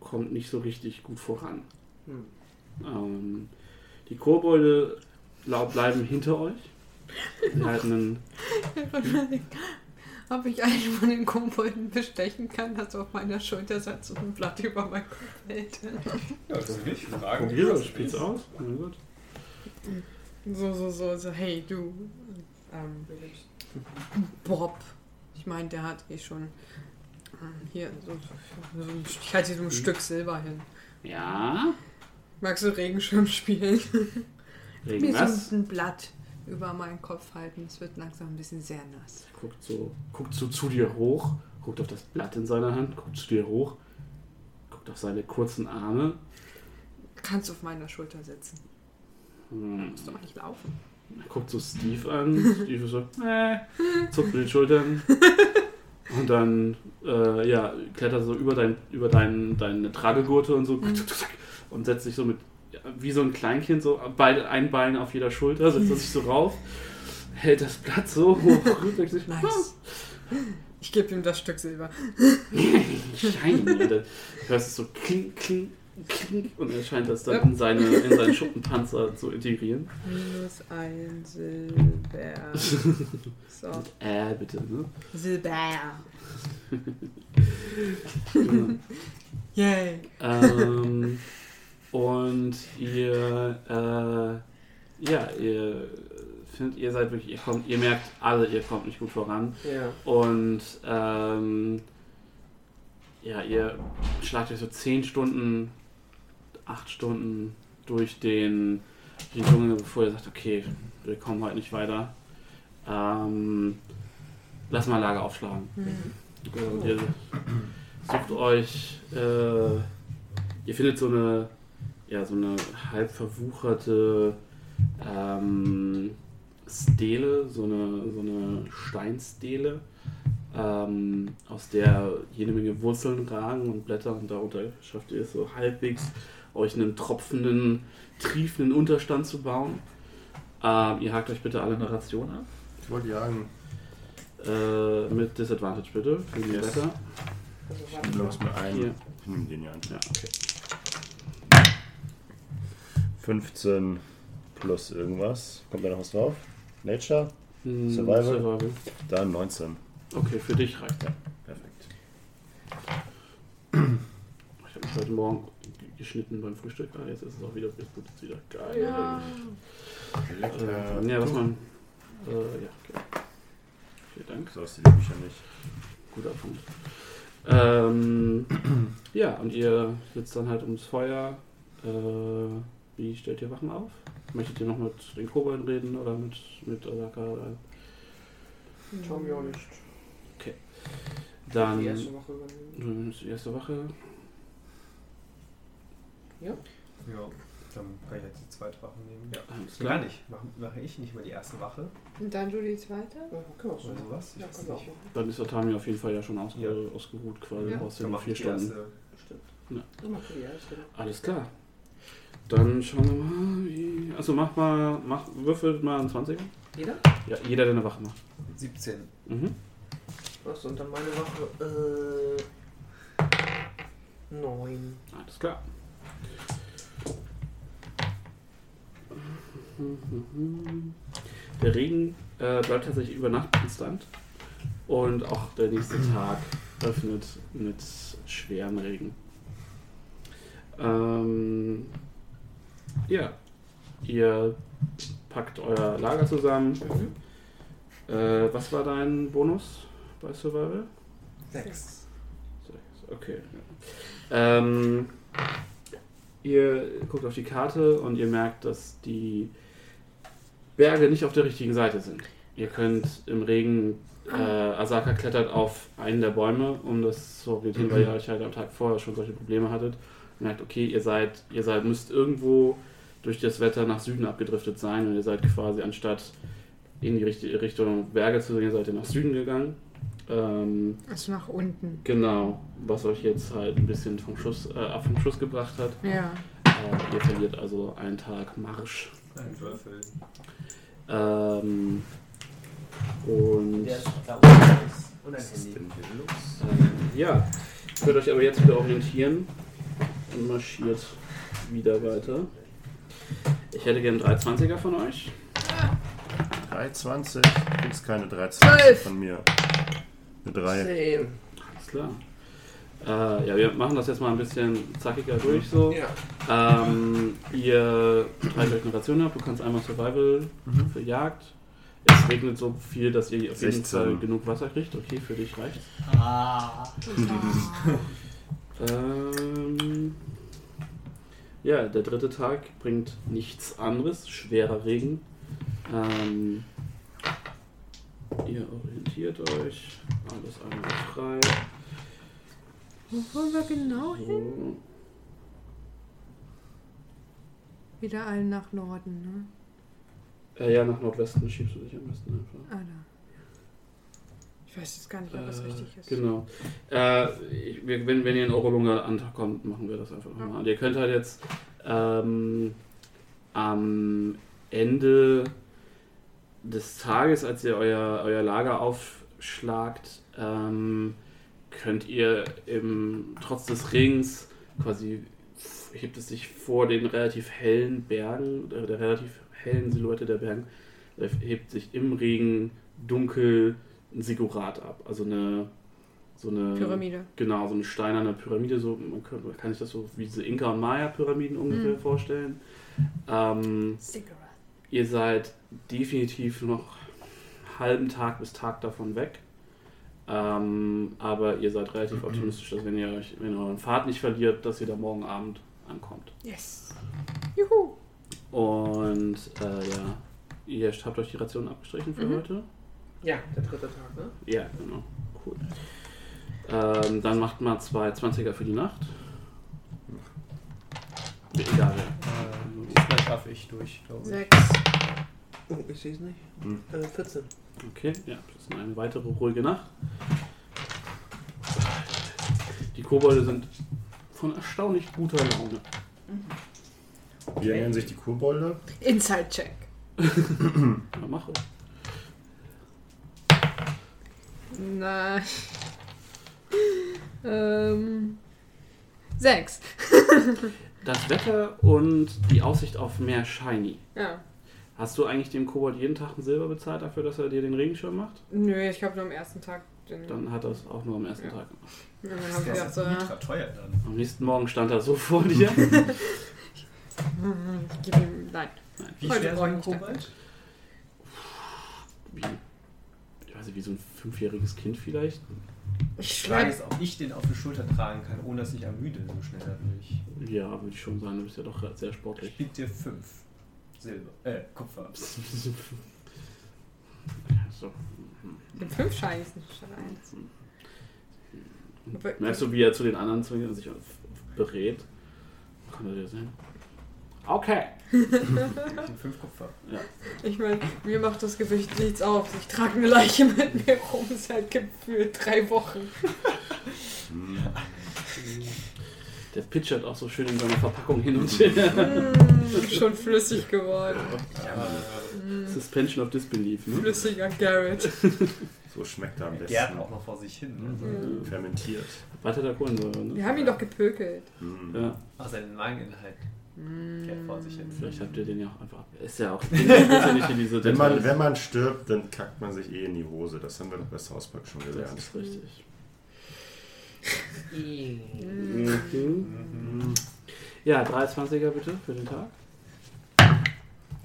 kommt nicht so richtig gut voran. Hm. Ähm, die Kobolde bleiben hinter euch. Halten einen, Ob ich einen von den Kobolden bestechen kann, das auf meiner Schulter sitzt und ein Blatt über mein Kopf hält. Ja, das ist nicht. Fragen. Probier das, spiel's aus. Na gut. So, so, so, so, hey, du. Ähm, Bob. Ich meine, der hat eh schon. ähm, Hier, so, so ein, ich halte hier so ein Stück Silber hin. Ja. Magst du Regenschirm spielen? Regen Mir was? so ein Blatt über meinen Kopf halten. Es wird langsam ein bisschen sehr nass. Guckt so, guckt so zu dir hoch, guckt auf das Blatt in seiner Hand, guckt zu dir hoch, guckt auf seine kurzen Arme. Kannst auf meiner Schulter sitzen. Hm. Musst doch nicht laufen. Guckt so Steve an. Steve ist so, äh, zuckt mit den Schultern. Und dann, äh, ja, klettert so über, dein, über dein, deine Tragegurte und so. Und setzt sich so mit, wie so ein Kleinkind, so beide, ein Bein auf jeder Schulter, setzt er sich so rauf, hält das Blatt so hoch, denkt sich, Nice. Ich gebe ihm das Stück Silber. Alter. Du hörst es so kling, kling, kling und er scheint das dann in, seine, in seinen Schuppenpanzer zu integrieren. Minus ein Silber. So. Äh, bitte, ne? Silber. Ja. Yay. ähm, und ihr, äh, ja, ihr findet, ihr seid wirklich, ihr kommt, ihr merkt alle, ihr kommt nicht gut voran. Ja. Und ähm, ja, ihr schlagt euch so 10 Stunden, 8 Stunden durch den, den Dschungel, bevor ihr sagt, okay, wir kommen heute nicht weiter. Ähm, lass mal Lager aufschlagen. Äh, Und ihr sucht euch, äh, ihr findet so eine, ja, so eine halb verwucherte ähm, Stele, so eine, so eine Steinstele, ähm, aus der jede Menge Wurzeln ragen und Blätter und darunter schafft ihr es so halbwegs, euch einen tropfenden, triefenden Unterstand zu bauen. Ähm, ihr hakt euch bitte alle eine Ration ab. Ich wollte jagen. Äh, mit Disadvantage bitte, für die Yes. Blätter. Also, Ich nehme mal. mit einem. Hier. Ich nehme den hier an. Ja, okay. 15 plus irgendwas. Kommt da noch was drauf? Nature? Hm, Survival? Survival. Dann 19. Okay, für dich reicht ja. Perfekt. Ich habe mich heute Morgen geschnitten beim Frühstück. Ah, jetzt ist es auch wieder jetzt gut, jetzt wieder geil. Ja. Äh, ja, was man. Äh, ja, okay. Vielen Dank. So aussieht die Bücher nicht. Guter Punkt. Ähm, ja, und ihr sitzt dann halt ums Feuer. Äh, wie stellt ihr Wachen auf? Möchtet ihr noch mit den Kobolden reden oder mit, mit Asaka? Oder? Schauen wir auch nicht. Dann Die erste Woche übernehmen. die erste Wache. Ja, dann kann ich jetzt die zweite Wache nehmen. Ja. Alles Gar nicht. Mache mache ich nicht mal die erste Wache Und dann du die zweite? Ja, können wir auch so oder machen. sowas? Ich Ja, weiß können wir auch nicht. machen. Dann ist der Tami auf jeden Fall ja schon ausge Ja. ausgeruht quasi. Ja. Du Dann nur mache vier ich die Stunden. erste. Bestimmt. Ja. Dann machen wir die erste. Alles klar. Dann schauen wir mal, wie. Achso, mach mal. Mach, würfelt mal einen 20er. Jeder? Ja, jeder, der eine Wache macht. 17. Mhm. Achso, und dann meine Wache. Äh. Neun. Alles klar. Der Regen äh, bleibt tatsächlich über Nacht konstant. Und auch der nächste Tag öffnet mit schwerem Regen. Ähm, ja, ihr packt euer Lager zusammen. Mhm. Äh, was war dein Bonus bei Survival? Sechs. Sechs, Okay. Ähm, ihr guckt auf die Karte und ihr merkt, dass die Berge nicht auf der richtigen Seite sind. Ihr könnt im Regen, äh, Asaka klettert auf einen der Bäume, um das zu orientieren, weil ihr euch halt am Tag vorher schon solche Probleme hattet. Und merkt, okay, ihr seid, ihr seid, müsst irgendwo durch das Wetter nach Süden abgedriftet sein und ihr seid quasi anstatt in die richtige Richtung Berge zu gehen, seid ihr nach Süden gegangen. Ähm, Also nach unten. Genau, was euch jetzt halt ein bisschen vom Schuss, äh, ab vom Schuss gebracht hat. Ja. Äh, ihr verliert also einen Tag Marsch. Ein Würfel. Ähm, und Der ist da unten ist. Und ein Handy. ähm, ja, könnt euch aber jetzt wieder orientieren. und marschiert wieder weiter. Ich hätte gerne 320er von euch. 320. Du kriegst keine Zwölf. 320 von mir. Eine 3. 10. Alles klar. Äh, ja, wir machen das jetzt mal ein bisschen zackiger durch so. Ja. Ähm, ihr treibt euch eine Ration ab, du kannst einmal Survival für Jagd. Es regnet so viel, dass ihr auf jeden 16. Fall genug Wasser kriegt. Okay, für dich reicht Ah. ähm, Ja, der dritte Tag bringt nichts anderes. Schwerer Regen. Ähm, ihr orientiert euch. Alles einmal frei. Wo wollen wir genau hin? So. Wieder allen nach Norden, ne? Äh, ja, nach Nordwesten schiebst du dich am besten einfach. Ah, da. Ich weiß jetzt gar nicht, ob das Äh, richtig ist. Genau. Äh, ich, wenn, wenn ihr in Orolunga ankommt, machen wir das einfach Ja. nochmal. Und ihr könnt halt jetzt ähm, am Ende des Tages, als ihr euer, euer Lager aufschlagt, ähm, könnt ihr im, trotz des Regens quasi hebt es sich vor den relativ hellen Bergen, der, der relativ hellen Silhouette der Berge, äh, hebt sich im Regen dunkel ein Sigurat ab. Also eine so eine Pyramide. Genau, so eine steinerne Pyramide, so man kann, man kann sich das so wie diese Inka- und Maya-Pyramiden ungefähr Mhm. vorstellen. Ähm, ihr seid definitiv noch einen halben Tag bis Tag davon weg. Ähm, aber ihr seid relativ optimistisch, dass wenn ihr euch, wenn ihr euren Pfad nicht verliert, dass ihr da morgen Abend ankommt. Yes. Juhu. Und äh, ja, ihr habt euch die Ration abgestrichen für Mhm. heute? Ja, der dritte Tag, ne? Ja, genau. Cool. Ähm, dann macht mal zwei 20er für die Nacht. Egal wer. Äh, diesmal schaffe ich durch, glaube ich. Sechs. Oh, ich sehe es nicht. Hm. Äh, 14. Okay, ja, das ist eine weitere ruhige Nacht. Die Kobolde sind von erstaunlich guter Laune. Wie ernähren sich die Kobolde? Inside-Check. Ja, mache. Nein. ähm. Sechs. Das Wetter und die Aussicht auf mehr Shiny. Ja. Hast du eigentlich dem Kobold jeden Tag ein Silber bezahlt dafür, dass er dir den Regenschirm macht? Nö, ich habe nur am ersten Tag den. Dann hat er es auch nur am ersten Ja. Tag gemacht. Und dann Das ist gedacht, so, ultra ja, teuer dann. Am nächsten Morgen stand er so vor dir. ich gebe ihm. Nein. Nein. Wie schwer ist ein Kobold? Wie, ich nicht, wie so ein fünfjähriges Kind vielleicht. Ich Frage schreibe. ist, ob ich den auf die Schulter tragen kann, ohne dass ich ermüde so schnell dadurch. Ja, würde ich schon sagen, du bist ja doch sehr Ich sportlich. biete dir fünf Silber, äh, Kupfer. so. Den fünf Shinies nicht statt eins. Merkst du, wie er zu den anderen zwingt und sich berät? Kann er dir sehen? Okay. Fünf Kupfer. Ich meine, mir macht das Gewicht nichts auf. Ich trage eine Leiche mit mir rum seit gefühlt drei Wochen. Der pitchert auch so schön in seiner Verpackung hin und her. Mm, schon flüssig geworden. Ja, Suspension of Disbelief, ne? Flüssiger Garrett. So schmeckt er am der besten. gärt auch noch vor sich hin. Mhm. Also. Fermentiert. Weiter der Kohlensäure, ne? Wir haben ihn doch gepökelt. Mm. Ja, Ach, sein Mageninhalt gärt vor sich hin. vielleicht habt ihr den ja auch einfach. Ist ja auch. Ja nicht in diese Wenn man, wenn man stirbt, dann kackt man sich eh in die Hose. Das haben wir doch bei South Park schon Das gelernt. ist richtig. Mhm. Ja, 320er bitte für den Tag.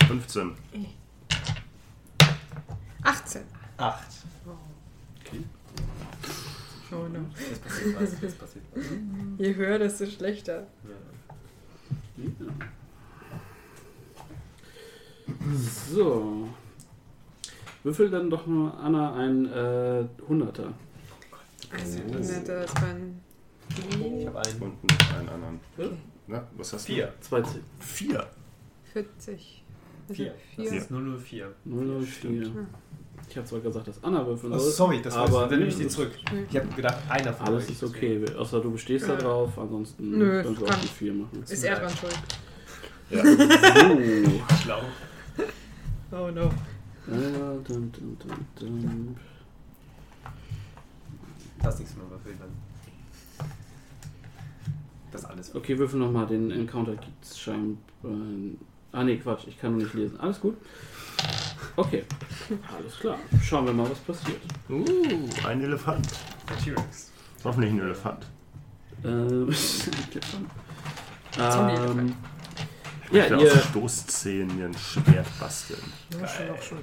15. 18. Acht. Oh no. Das passiert was, das passiert was. Je höher, desto schlechter. Ja. So. Würfel dann doch mal Anna ein äh, Hunderter. Ein netter, das war ein. Ich habe einen. Und einen anderen. Okay. Na, was hast Vier. Zwei du? Vier. 40. Also Vier. Das vier. ist 004. 004. Stimmt. Ich habe zwar gesagt, dass Anna würfeln Oh, soll. sorry, das aber dann nehme ich den zurück. Ich habe gedacht, einer von Alles ist okay, außer du bestehst da Ja. drauf, ansonsten Nö, können wir kann- auch die 4 machen. Ist er dran schuld? Ja. So. Schlau. Oh no. Äh, dum, dum, dum. Hast nichts mehr würfeln dann. Das alles. Okay, würfel nochmal, den Encounter gibt's scheinbar. Ah ne, Quatsch, ich kann noch nicht lesen. Alles gut? Okay, alles klar. Schauen wir mal, was passiert. Uh, ein Elefant. Der T-Rex. Hoffentlich ein Elefant. Ähm, Zombie-Elefant. ähm, Ich ja, ihr, aus Stoßzähnen mir ein Schwert basteln. Ja, schon auch schon.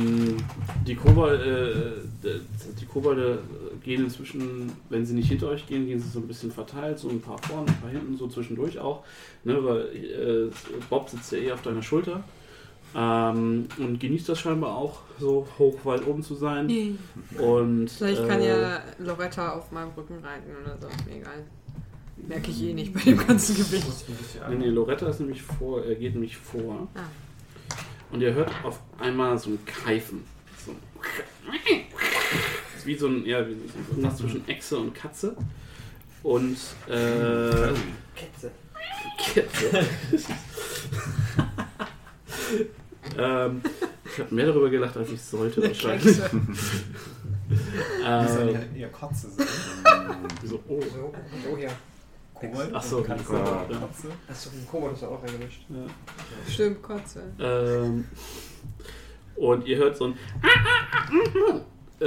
ähm, die, Kobolde, äh, die Kobolde gehen inzwischen, wenn sie nicht hinter euch gehen, gehen sie so ein bisschen verteilt, so ein paar vorne, ein paar hinten, so zwischendurch auch. Ne, weil äh, Bob sitzt ja eh auf deiner Schulter. Ähm, und genießt das scheinbar auch, so hoch weit oben zu sein. Und, Vielleicht kann äh, ja Loretta auf meinem Rücken reiten oder so. Mir egal. Merke ich eh nicht bei dem ganzen Gewicht. Nee, nee, Loretta ist nämlich vor, er geht nämlich vor. Ah. Und ihr hört auf einmal so ein Keifen. So ein ist wie so ein, ja, wie so irgendwas zwischen Echse und Katze. Und äh, Ketze. Katze. ähm, ich habe mehr darüber gelacht, als ich sollte wahrscheinlich. Wie soll die ähm, halt eher Kotze sein? so, oh. So, oh ja. Kobold? Ach so, und Katze ja. Kotze? Achso, Kobold ist auch reingemischt. Ja. Stimmt, Kotze. Ähm, und ihr hört so ein äh,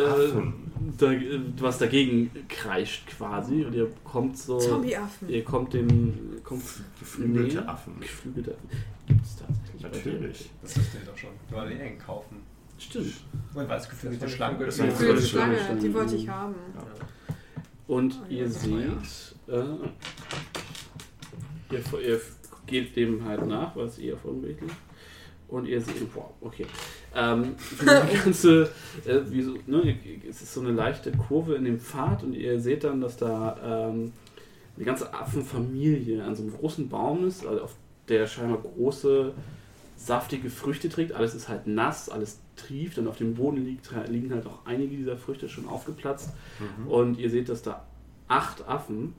da, was dagegen kreischt quasi und ihr kommt so Zombie-Affen. ihr kommt dem kommt Geflügelte näher. Affen. geflügelte Affen gibt es tatsächlich bei dir. Natürlich. Das wüsste ich doch schon. Du wolltest die eng kaufen. stimmt Und weil es geflügelte Das war ist. die Ja, Schlange, Schlange. die wollte ich haben. und Oh, ihr ja, seht äh, ihr, ihr geht dem halt nach weil es eher vorbildlich und ihr seht wow okay ähm, die ganze äh, wie so, ne, es ist so eine leichte Kurve in dem Pfad und ihr seht dann dass da ähm, eine ganze Affenfamilie an so einem großen Baum ist also auf der scheinbar große saftige Früchte trägt alles ist halt nass alles trieft und auf dem Boden liegt, liegen halt auch einige dieser Früchte schon aufgeplatzt und ihr seht, dass da acht Affen,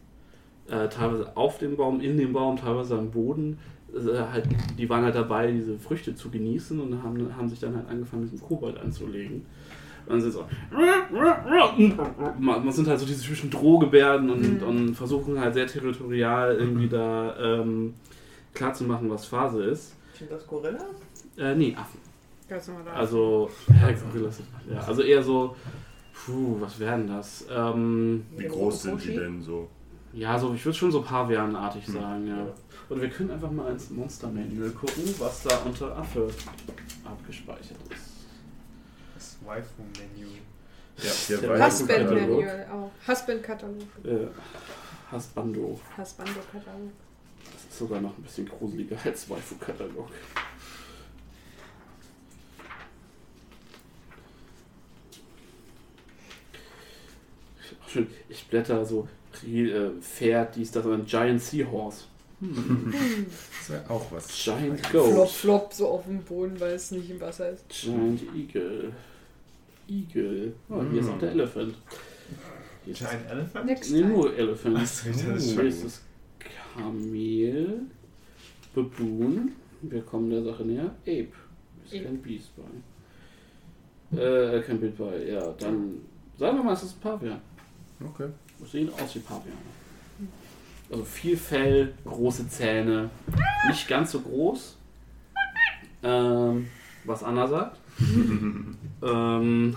äh, teilweise auf dem Baum, in dem Baum, teilweise am Boden, äh, halt, die waren halt dabei, diese Früchte zu genießen und haben, haben sich dann halt angefangen, mit dem Kobold anzulegen. Und dann sind so. Man man sind halt so diese typischen Drohgebärden und, Mhm. und versuchen halt sehr territorial irgendwie da ähm, klarzumachen, was Phase ist. Sind das Gorillas? Äh, nee, Affen. Ganz normal. Also, ja, Gorillas. Ja, also eher so, puh, was werden das? Ähm, Wie groß sind die denn so? Ja, so, ich würde schon so Pavianartig Hm. sagen, ja. Und wir können einfach mal ins Monster-Manual gucken, was da unter Affe abgespeichert ist. Das Waifu-Menü. Ja, Der der Husband Katalog. Manual auch. Husband-Katalog. Äh, Hasbando. Husbando-Katalog. Das sogar noch ein bisschen gruseliger als Waifu-Katalog. Ach, Schön, ich blätter so äh, Pferd, dies, das, ein Giant Seahorse. Das wäre auch was. Giant Flop, Goat. flop, so auf dem Boden, weil es nicht im Wasser ist. Giant Eagle. Eagle. Oh, hier ist auch der Elephant. Hier ist Giant Elephant? Next Nee, nur Elephant. Was ist das Hier schon? ist das Kamel. Baboon. Wir kommen der Sache näher. Ape. Ist Ape. kein Beast bei. Äh, kein Bild bei. Ja, dann sagen wir mal, es ist ein Pavian. Okay. Sehen aus wie Paviane. Also viel Fell, große Zähne, nicht ganz so groß. Ähm, was Anna sagt. ähm,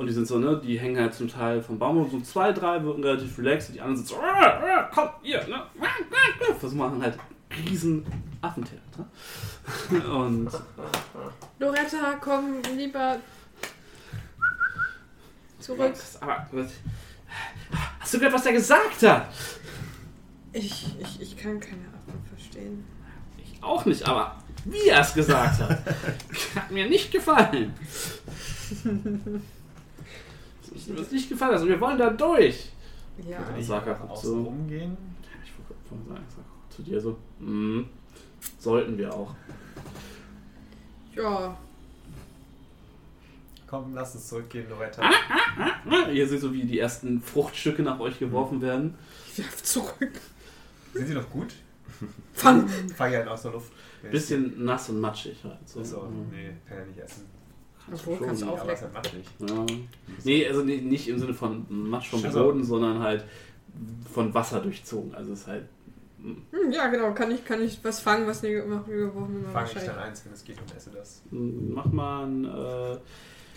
und die sind so, ne, die hängen halt zum Teil vom Baum und so zwei, drei wirken relativ relaxed und die anderen sind so, "Ah, ah, komm, hier, ne, ah, ah, ah." versuchen machen halt riesen Affentheater. und Loretta, komm lieber zurück. Was, aber, was, hast du gehört, was er gesagt hat? Ich, ich, ich kann keine Affen verstehen. Ich auch nicht, aber wie er es gesagt hat, hat mir nicht gefallen. Das ist mir nicht gefallen. Also wir wollen da durch. Ja. Ich einfach außen so. rumgehen? Ich wollte sagen, ich sag zu dir so, mm, sollten wir auch. Ja. Komm, lass uns zurückgehen, Loretta. Ihr seht so, wie die ersten Fruchtstücke nach euch geworfen werden. Ich werf zurück. Sind sie noch gut? Fang! Fang halt aus der Luft. Bisschen nass und matschig halt. So. So, Mhm. nee, kann ja nicht essen. Obwohl, schon, kannst auch matschig. Ja. Nee, also nee, nicht im Sinne von Matsch vom Also- Boden, sondern halt von Wasser durchzogen. Also es ist halt Hm, ja, genau. Kann ich, kann ich was fangen, was mir geworfen wird? Fange ich dann eins, wenn es geht und esse das. Mach mal ein äh,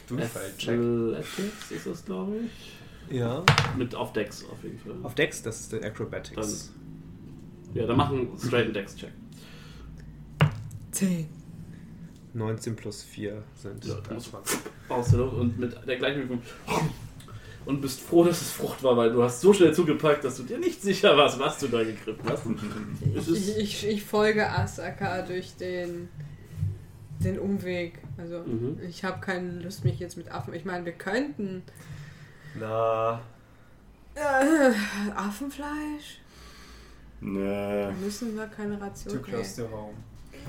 Durchfall-Check. Athletics ist das, glaube ich. Ja. Mit auf Dex auf jeden Fall. Auf Dex, das ist der Acrobatics. Ja, dann machen einen straighten Dex-Check. 10. 19 plus 4 sind Ja, 23. Aus der Luft und mit der gleichen Bewegung. Und bist froh, dass es Frucht war, weil du hast so schnell zugepackt, dass du dir nicht sicher warst, was du da gegriffen hast. Ich, ich, ich folge Asaka durch den, den Umweg. Also, Mhm. ich habe keine Lust, mich jetzt mit Affen. Ich meine, wir könnten. Na, Äh, Affenfleisch? Nee. Müssen wir keine Ration. too close to home.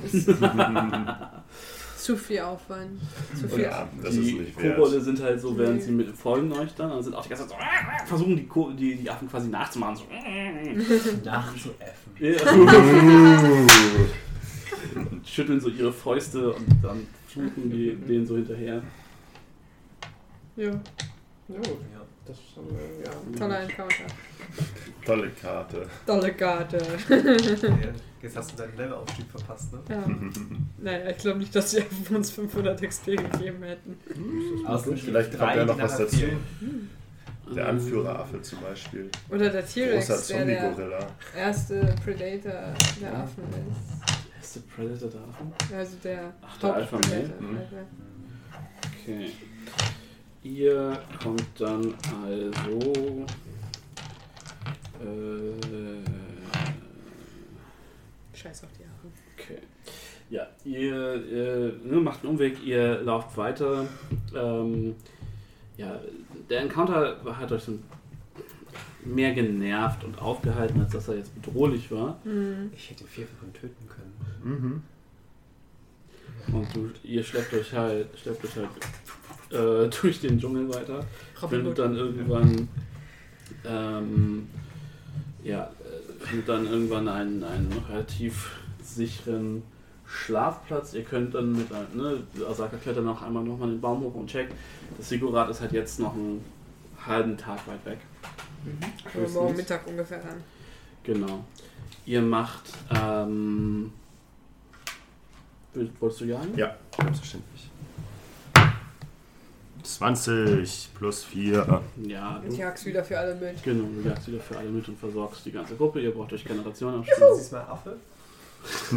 Ist zu viel Aufwand. Zu viel. Ja, das ist die nicht wert. Kobolde sind halt so, während Nee. sie mit folgen euch dann, und sind auch die ganze Zeit so, versuchen die, Ko die, die Affen quasi nachzumachen. So. Nachzuäffen. Ja. und schütteln so ihre Fäuste und dann fluchen die denen so hinterher. Ja, Ja, das haben wir, ja. toller Encounter. Tolle Karte. Tolle Karte. Ja, Jetzt hast du deinen Levelaufstieg verpasst, ne? Ja. naja, ich glaube nicht, dass sie uns 500 XP gegeben hätten. Vielleicht kommt ja noch was dazu. Generativen. Der Anführeraffe zum Beispiel. Oder der Großer T-Rex, der der Zombie-Gorilla. erste Predator der Affen ist. Ist der Predator da Affen? Also der Ach, der Alpha Male. Hauptpredator. Mhm. Okay. Ihr kommt dann also. Äh, Scheiß auf die Affen. okay. Ja, ihr, ihr ne, macht einen Umweg, ihr lauft weiter. Ähm, ja, der Encounter hat euch so mehr genervt und aufgehalten, als dass er jetzt bedrohlich war. Hm. Ich hätte vier von töten können. Mhm. Und du, ihr schleppt euch halt, schleppt euch halt äh, durch den Dschungel weiter. findet dann irgendwann ähm, ja, äh, findet dann irgendwann einen, einen relativ sicheren Schlafplatz. Ihr könnt dann mit ein- ne, Asaka klettert noch einmal nochmal den Baum hoch und checkt. Das Sigurat ist halt jetzt noch einen halben Tag weit weg. Also morgen. Mittag ungefähr dann. Genau. Ihr macht ähm, wolltest du jagen? Ja, selbstverständlich. 20 plus 4. Ja, Ich du, jag's wieder für alle mit. genau, du jagst wieder für alle mit und versorgst die ganze Gruppe. Ihr braucht euch Generationen Ist aufstellen. diesmal Affe?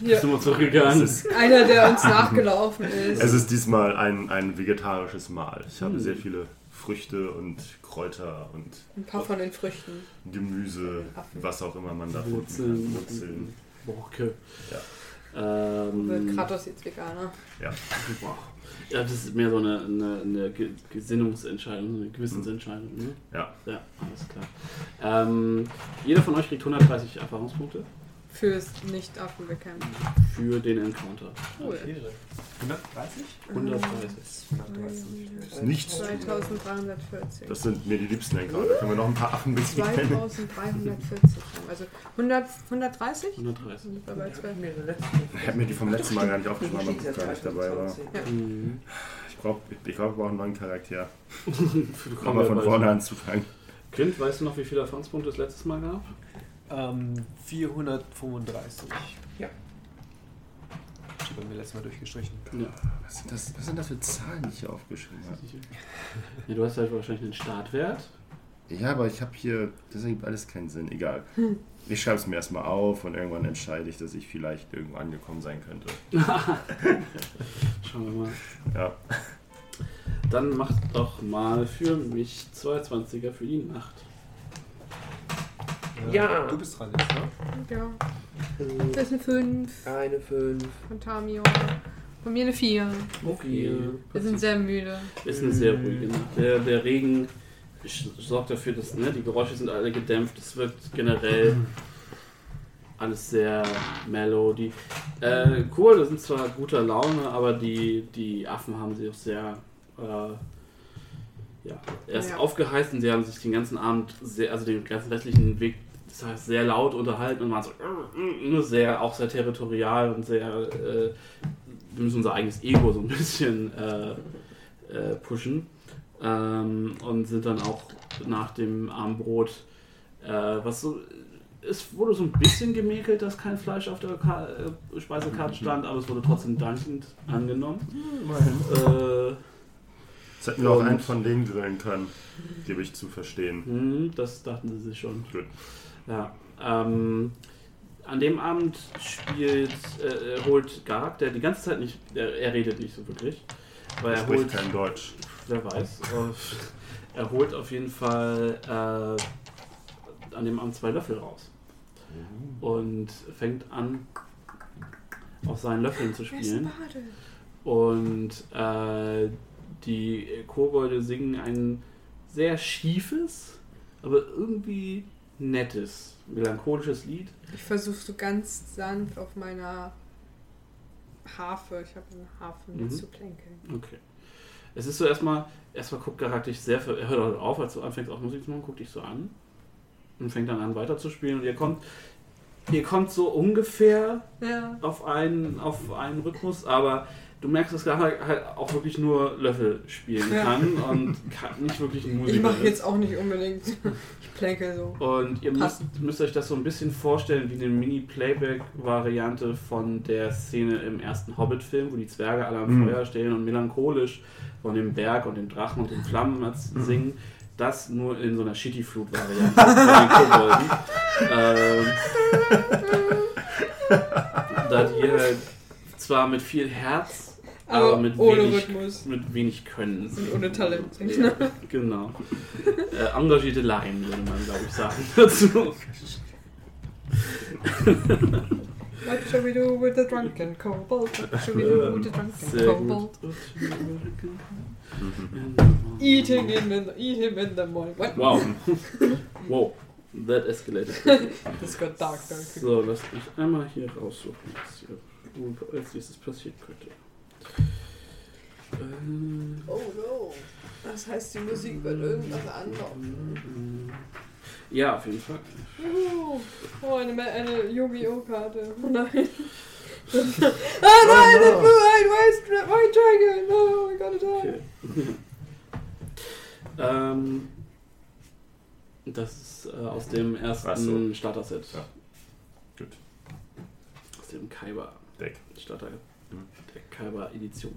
Hier, Bist du mal zurückgegangen? Einer, der uns nachgelaufen ist. es ist diesmal ein, ein vegetarisches Mahl. Ich habe Hm. sehr viele Früchte und Kräuter und Ein paar von den Früchten. Gemüse, Affen. was auch immer man da Wurzeln, kann. Wurzeln. Borke. Ja. Wird Ähm, Kratos jetzt Veganer. Ja. boah. Ja, das ist mehr so eine, eine, eine Ge- Gesinnungsentscheidung, eine Gewissensentscheidung. Ne? Ja. Ja, alles klar. Ähm, jeder von euch kriegt 130 Erfahrungspunkte Fürs Nicht-Affen bekämpfen. für den Encounter. Cool. 130? 130. 130. Ist nicht. 2340. Das sind mir die liebsten Encounter. Können wir noch ein paar Affen bezwingen? 2340. Also 100, 130? 130. Sind wir bei 12. Ich habe mir die vom letzten Mal gar nicht aufgeschrieben, weil ich gar nicht dabei war. Mhm. Ich glaube, ich, glaub, wir brauchen einen neuen Charakter. Kommen Kommen wir von vorne anzufangen. Kind, weißt du noch, wie viele Erfahrungspunkte es letztes Mal gab? Ähm, 435. Ja. Ich habe mir letztes Mal durchgestrichen. Ja. Was sind, das, was sind das für Zahlen, die ich hier aufgeschrieben habe? ja. Du hast halt wahrscheinlich einen Startwert. Ja, aber ich habe hier, das ergibt alles keinen Sinn. Egal. Ich schreibe es mir erstmal auf und irgendwann entscheide ich, dass ich vielleicht irgendwo angekommen sein könnte. Schauen wir mal. Ja. Dann macht doch mal für mich 220er für die Nacht. Ja. Du bist dran jetzt, ne? Ja. Das ist eine 5 Eine 5. von Tamio. Von mir eine 4. Okay. Wir sind sehr müde. Ist eine sehr ruhige Nacht. Der, der Regen sorgt dafür, dass ne, die Geräusche sind alle gedämpft. Es wird generell alles sehr mellow. Die äh, Kohle sind zwar guter Laune, aber die, die Affen haben sich auch sehr äh, ja, erst Ja. aufgeheizt und sie haben sich den ganzen Abend sehr, also den ganzen restlichen Weg das heißt, sehr laut unterhalten und waren so nur sehr, auch sehr territorial und sehr äh, wir müssen unser eigenes Ego so ein bisschen äh, äh, pushen. Ähm, und sind dann auch nach dem Abendbrot, äh, was so es wurde so ein bisschen gemäkelt, dass kein Fleisch auf der Ka äh, Speisekarte stand, aber es wurde trotzdem dankend angenommen. Äh, Jetzt hätten wir auch einen von denen grillen können, gebe ich zu verstehen. hm, das dachten sie sich schon. Gut. Ja. Ähm, an dem Abend spielt, äh, äh, holt Garg, der die ganze Zeit nicht, er, er redet nicht so wirklich, weil Er er spricht holt, kein Deutsch. wer weiß, er holt auf jeden Fall äh, an dem Abend zwei Löffel raus und fängt an, auf seinen Löffeln zu spielen. Und äh, die Kobolde singen ein sehr schiefes, aber irgendwie nettes, melancholisches Lied. Ich versuche so ganz sanft auf meiner Harfe, ich habe eine Harfe Mhm. zu plänkeln. Okay. Es ist so erstmal, erstmal guckt Garak dich sehr, er hört halt auf, als du anfängst auch Musik zu machen, guckt dich so an und fängt dann an weiterzuspielen und ihr kommt, ihr kommt so ungefähr Ja. auf einen, auf einen Rhythmus, aber du merkst, dass Garak halt auch wirklich nur Löffel spielen Ja. kann und kann nicht wirklich ein Musiker Ich mache jetzt auch nicht unbedingt. Ich plänkel so. Und ihr müsst, müsst euch das so ein bisschen vorstellen wie eine Mini-Playback-Variante von der Szene im ersten Hobbit-Film, wo die Zwerge alle am Mhm. Feuer stehen und melancholisch von dem Berg und dem Drachen und den Flammen als- singen. Das nur in so einer Shitty-Flut-Variante ähm, da die halt zwar mit viel Herz, aber, Aber mit, ohne wenig, Rhythmus. mit wenig Können. Und ohne Talent. Ja, genau. Äh, engagierte Laien, würde man, glaube ich, sagen dazu. What shall we do with the drunken kobold? What shall we do with the drunken kobold? gut. Eat him in the, eat him in the morning. What? Wow. Wow. That escalated. This got dark, dark. So, lass mich einmal hier raussuchen, was hier als nächstes passiert könnte. Ähm, Oh no. Das heißt, die Musik wird irgendwas anderes. Ja, auf jeden Fall. Oh, eine, eine Yu-Gi-Oh-Karte. Oh nein. ah nein, das Oh, no. blue eyed white, white dragon. Oh, I gotta die. Okay. ähm, das ist äh, aus dem ersten Ach so. Starter-Set. Ja. Gut. Aus dem Kaiba Deck. Starter. Mhm. Kaiba Edition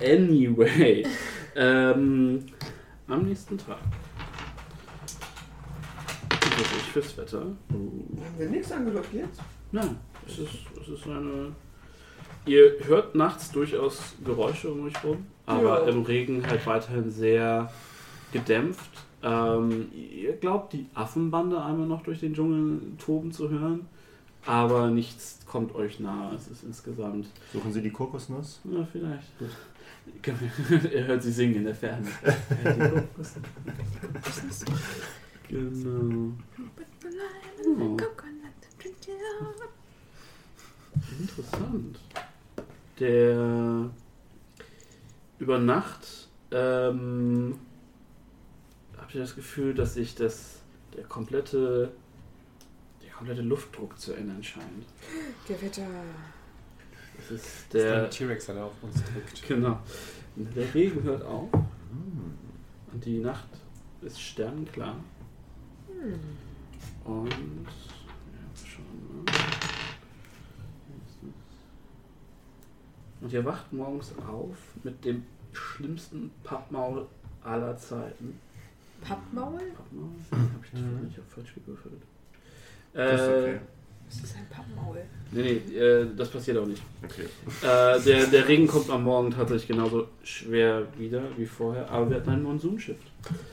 1. Anyway. ähm, am nächsten Tag. Wirklich fürs Wetter. Haben wir nichts angeblockiert? Nein, es ist, es ist eine. Ihr hört nachts durchaus Geräusche um euch rum, aber Ja. im Regen halt weiterhin sehr gedämpft. Ähm, ihr glaubt, die Affenbande einmal noch durch den Dschungel toben zu hören, aber nichts kommt euch nahe. Es ist insgesamt. Suchen Sie die Kokosnuss? Na, vielleicht. Ihr hört sie singen in der Ferne. Ja, die Kokosnuss. genau. Oh. Interessant. Der über Nacht ähm, habt ihr das Gefühl, dass sich das der komplette komplette Luftdruck zu ändern scheint. Gewitter. Das ist Der der T-Rex, der auf uns drückt. genau. Der Regen hört auf und die Nacht ist sternenklar. Und ja, schauen wir mal. Und ihr wacht morgens auf mit dem schlimmsten Pappmaul aller Zeiten. Pappmaul? Pappmaul? Hab ich Mhm. ich hab falsch gewürfelt. Das ist Äh, okay. Was ist ein Pappmaul? Nee, nee, äh, das passiert auch nicht. Okay. Äh, der, der Regen kommt am Morgen tatsächlich genauso schwer wieder wie vorher, aber wir hatten einen Monsunshift.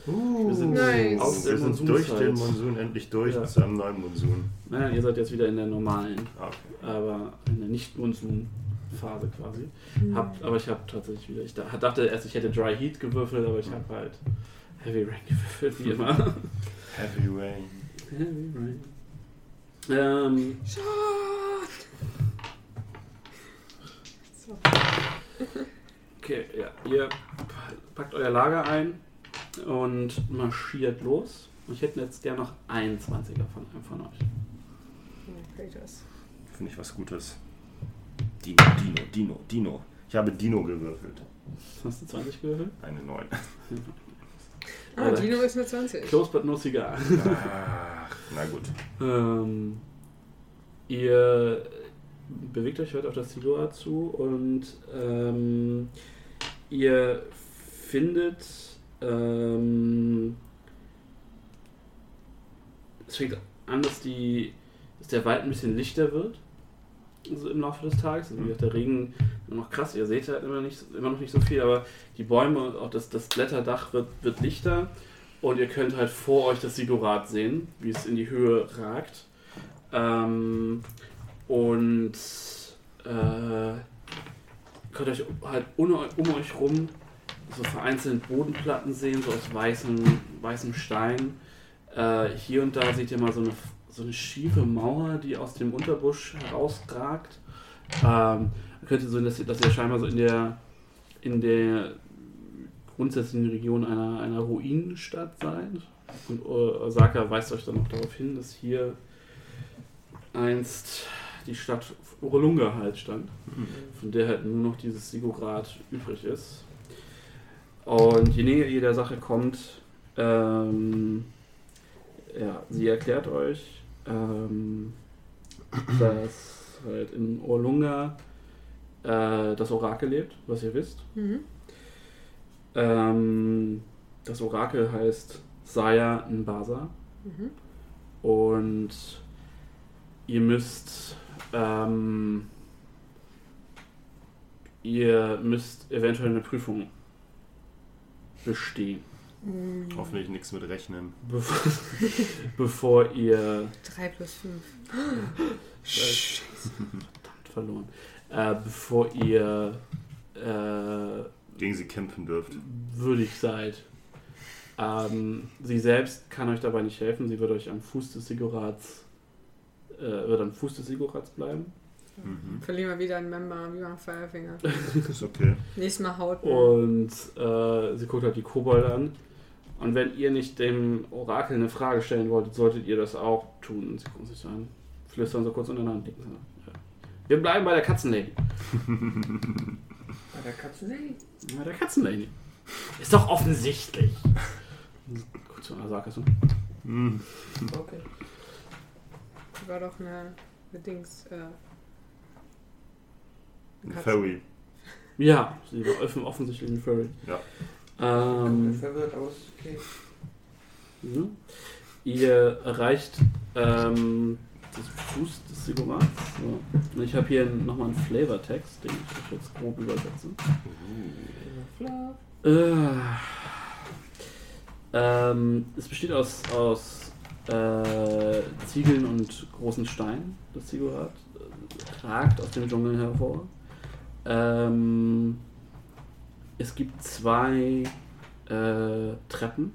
Wir sind Nice. aus der Wir sind durch den Monsun endlich durch Ja. zu einem neuen Monsun. Naja, ihr seid jetzt wieder in der normalen, Ah, okay. aber in der Nicht-Monsun-Phase quasi. Habt, aber ich habe tatsächlich wieder, ich da- dachte erst, ich hätte Dry Heat gewürfelt, aber ich habe halt Heavy Rain gewürfelt, wie immer. Heavy Rain. Heavy Rain. Ähm! So. okay, ja, ihr packt euer Lager ein und marschiert los. Ich hätte jetzt gerne noch einen 20er von einem von euch. Finde ich was Gutes. Dino, Dino, Dino, Dino. Ich habe Dino gewürfelt. Hast du 20 gewürfelt? Eine 9. Ah, Oder- Dino ist eine 20. Close but no cigar. Ach, Na gut. Ähm, ihr bewegt euch heute auf das Silua zu und ähm, ihr findet ähm, es fängt an, dass, die, dass der Wald ein bisschen lichter wird so im Laufe des Tages. Also wie gesagt, der Regen immer noch krass, ihr seht halt immer, nicht, immer noch nicht so viel, aber die Bäume und auch das, das Blätterdach wird, wird lichter und ihr könnt halt vor euch das Sigurat sehen, wie es in die Höhe ragt. Ähm, und äh, könnt euch halt um, um euch rum so vereinzelt Bodenplatten sehen, so aus weißem, weißem Stein. Äh, hier und da seht ihr mal so eine, so eine schiefe Mauer, die aus dem Unterbusch herausragt. Ähm, könnt ihr so, dass ihr, dass ihr scheinbar so in der, in der grundsätzlichen Region einer, einer Ruinenstadt seid. Und Osaka weist euch dann noch darauf hin, dass hier einst die Stadt Urolunga halt stand, von der halt nur noch dieses Sigurad übrig ist. Und je näher ihr der Sache kommt, ähm, ja, sie erklärt euch, ähm, dass halt in Urlunga äh, das Orakel lebt, was ihr wisst. Mhm. Ähm, das Orakel heißt Saya Nbasa Mhm. und ihr müsst ähm, ihr müsst eventuell eine Prüfung bestehen, Mhm. Hoffentlich nichts mit Rechnen. bevor, bevor ihr 3 plus 5. verdammt verloren, äh, bevor ihr äh, Gegen sie kämpfen dürft. würdig seid. Ähm, sie selbst kann euch dabei nicht helfen. Sie wird euch am Fuß des Sigurats, äh, wird am Fuß des Sigurats bleiben. Mhm. Verlieren wir wieder einen Member wie beim Firefinger. Ist okay. Nächstes Mal haut. Und äh, sie guckt halt die Kobolde an. Und wenn ihr nicht dem Orakel eine Frage stellen wolltet, solltet ihr das auch tun. Und sie gucken sich so an, flüstern so kurz untereinander. Ja. Wir bleiben bei der Katzenlady. Bei der Katzenlady. Bei der Katzenlady. Ist doch offensichtlich. Kurz zu Asaka so. Mhm. Okay. War doch eine, eine Dings. Äh, Ein Katze. Fairy. Ja, sie war offen, offensichtlich ein Furry. Ja. Ähm, Verwirrt aus. Okay. Ihr erreicht ähm, das Fuß des Sigurats. So. Und ich habe hier nochmal einen Flavortext, den ich euch jetzt grob übersetze. Äh, ähm, es besteht aus, aus äh, Ziegeln und großen Steinen, das Sigurat. Äh, ragt aus dem Dschungel hervor. Ähm, es gibt zwei äh, Treppen,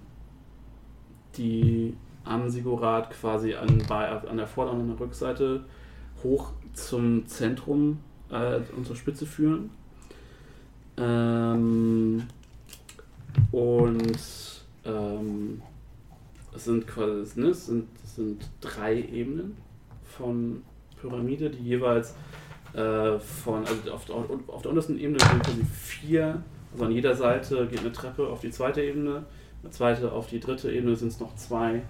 die am Sigurat quasi an, an der Vorder- und an der Rückseite hoch zum Zentrum äh, und zur Spitze führen. Ähm, und ähm, es sind quasi ne, es sind, es sind drei Ebenen von Pyramide, die jeweils äh, von, also auf, der- auf der untersten Ebene sind quasi vier, also an jeder Seite geht eine Treppe auf die zweite Ebene, eine zweite auf die dritte Ebene sind es noch zwei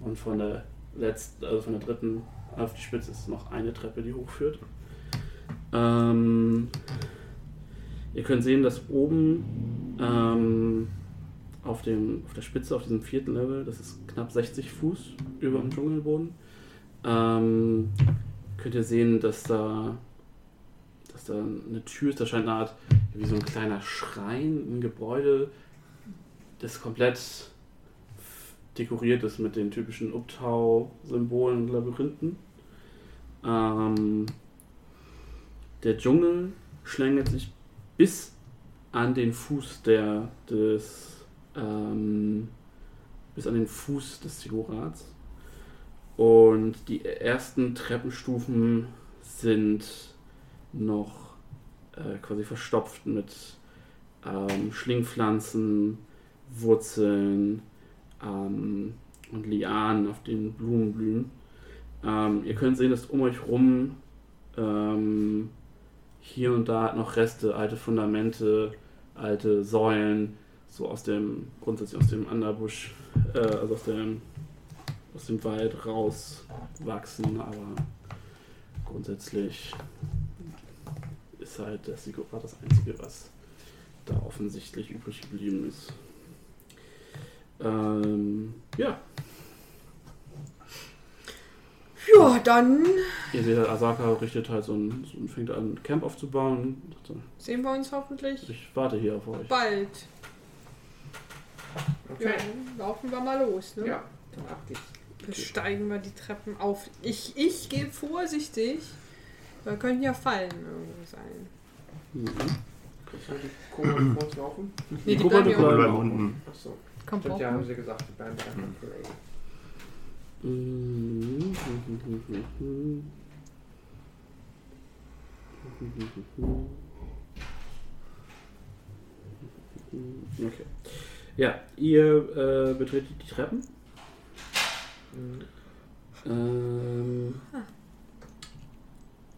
und von der letzten, also von der dritten auf die Spitze ist noch eine Treppe, die hochführt. Ähm, ihr könnt sehen, dass oben ähm, auf, dem, auf der Spitze, auf diesem vierten Level, das ist knapp 60 Fuß über dem Dschungelboden, ähm, könnt ihr sehen, dass da, dass da eine Tür ist, da scheint eine Art, wie so ein kleiner Schrein, ein Gebäude, das komplett dekoriert ist mit den typischen Uptau-Symbolen und Labyrinthen. Ähm, der Dschungel schlängelt sich bis an den Fuß der, des, ähm, bis an den Fuß des Sigurats. Und die ersten Treppenstufen sind noch äh, quasi verstopft mit ähm, Schlingpflanzen, Wurzeln ähm, und Lianen, auf denen Blumen blühen. Ähm, ihr könnt sehen, dass um euch rum ähm, hier und da noch Reste, alte Fundamente, alte Säulen, so aus dem, grundsätzlich aus dem Underbusch, äh, also aus dem aus dem Wald rauswachsen, aber grundsätzlich ist halt das Sigurd das Einzige, was da offensichtlich übrig geblieben ist. Ähm, ja, Ja, dann ihr seht, halt, Asaka richtet halt so ein, so ein fängt an, ein Camp aufzubauen. so, sehen wir uns hoffentlich Ich warte hier auf euch. bald. Ja, Okay. dann laufen wir mal los. Ne? Ja, dann ab geht's. Besteigen wir die Treppen auf. Ich, ich gehe vorsichtig. Da könnten ja Fallen irgendwo sein. Mhm. Die Kobolde vor uns laufen? Nee, Die die Kobolde bleiben bleiben unten. Achso. Stimmt, ja, haben sie gesagt, die bleiben bei der. Mhm. Okay. Ja, ihr äh, betretet die Treppen. Mhm. Ähm,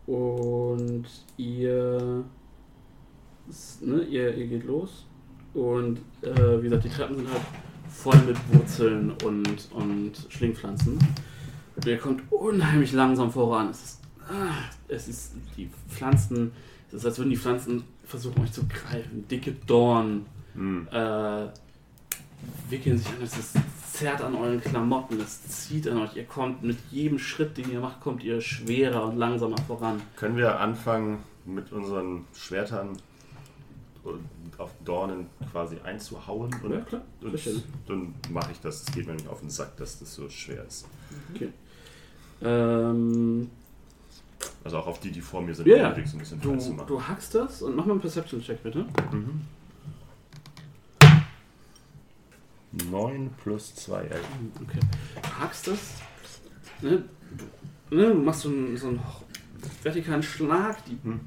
und ihr, ne, ihr, ihr geht los. Und äh, wie gesagt, die Treppen sind halt voll mit Wurzeln und, und Schlingpflanzen. Und ihr kommt unheimlich langsam voran. Es ist, ah, es ist die Pflanzen, es ist, als würden die Pflanzen versuchen euch zu greifen. Dicke Dornen Hm. äh, wickeln sich an, es zerrt an euren Klamotten, es zieht an euch. Ihr kommt mit jedem Schritt, den ihr macht, kommt ihr schwerer und langsamer voran. Können wir anfangen, mit unseren Schwertern auf Dornen quasi einzuhauen? Und, Ja, klar, und dann mache ich das. Es geht mir nicht auf den Sack, dass das so schwer ist. Ähm, Also auch auf die, die vor mir sind, Ja, unbedingt so ein bisschen du, frei zu machen. du hackst das und mach mal einen Perception-Check bitte. Mhm. 9 plus 2, elf. Okay. Du hackst das, ne, du, ne, du machst so einen, so einen vertikalen Schlag, die, Hm.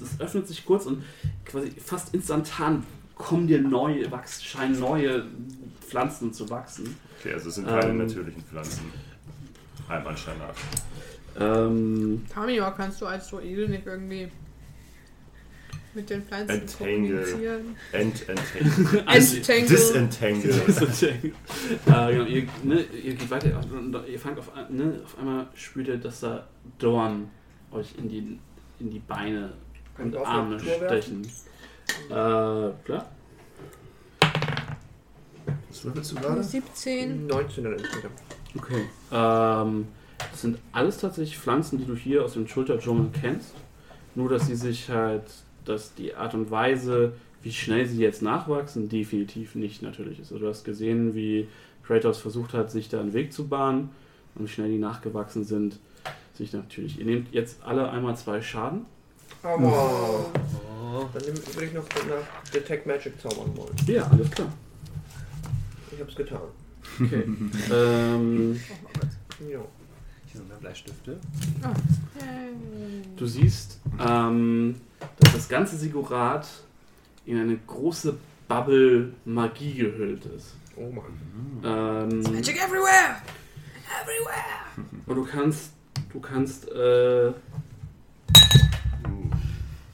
das öffnet sich kurz und quasi fast instantan kommen dir neue, wachs, scheinen neue Pflanzen zu wachsen. Okay, also es sind keine Ähm. natürlichen Pflanzen. Einem Anschein nach. Ähm, Tamio, kannst du als Druide nicht irgendwie mit den Pflanzen Entangle. kommunizieren? Ent, entangle. Entangle. Disentangle. äh, genau, ihr, ne, ihr geht weiter und ihr fangt auf, ne, auf einmal spürt ihr, dass da Dorn euch in die, in die Beine Kann und Arme stechen. Äh, klar. Was würfelst du gerade? 17. 19 dann insgesamt. Okay. Ähm, das sind alles tatsächlich Pflanzen, die du hier aus dem Schulterdschungel kennst. Nur, dass sie sich halt, dass die Art und Weise, wie schnell sie jetzt nachwachsen, definitiv nicht natürlich ist. Also du hast gesehen, wie Kratos versucht hat, sich da einen Weg zu bahnen und wie schnell die nachgewachsen sind. Sich natürlich. Ihr nehmt jetzt alle einmal zwei Schaden. Aber dann nehm- würde ich noch nach Detect Magic zaubern wollen. Ja, alles klar. Ich hab's getan. Okay. ähm, Ja. Hier sind mehr Bleistifte. Du siehst, ähm, dass das ganze Sigurat in eine große Bubble Magie gehüllt ist. Oh Mann. Ähm, Magic everywhere! Everywhere! und du kannst, du kannst äh,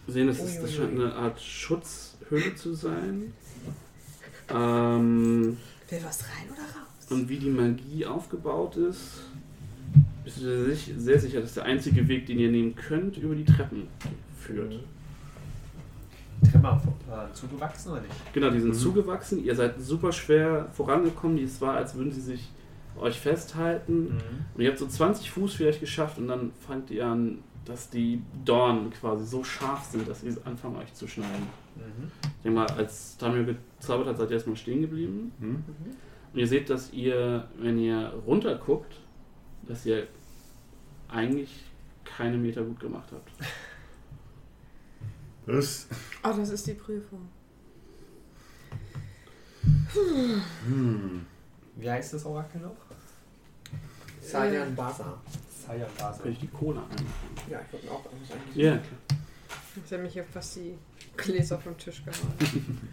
sehen, das, ist, das scheint eine Art Schutzhülle zu sein. Ähm, Will was rein oder raus? und wie die Magie aufgebaut ist, bist du dir sich- sehr sicher, dass der einzige Weg, den ihr nehmen könnt, über die Treppen führt. Tremor äh, zugewachsen oder nicht? Genau, die sind Mhm. zugewachsen. Ihr seid super schwer vorangekommen. Es war, als würden sie sich euch festhalten. Mhm. Und ihr habt so 20 Fuß vielleicht geschafft und dann fangt ihr an, dass die Dornen quasi so scharf sind, dass sie anfangen euch zu schneiden. Mhm. Ich denke mal, als Tamio gezaubert hat, seid ihr erstmal stehen geblieben. hm? Und ihr seht, dass ihr, wenn ihr runter guckt, dass ihr eigentlich keine Meter gut gemacht habt. Was? Oh, das ist die Prüfung. Hm. Wie heißt das Orakel noch? Sayan Baza. Sayan Basel. Könnte ich die Cola einmachen? Ja, ich wollte auch irgendwas eigentlich. Ja, klar. Ich habe mich hier fast die Gläser vom Tisch gehauen.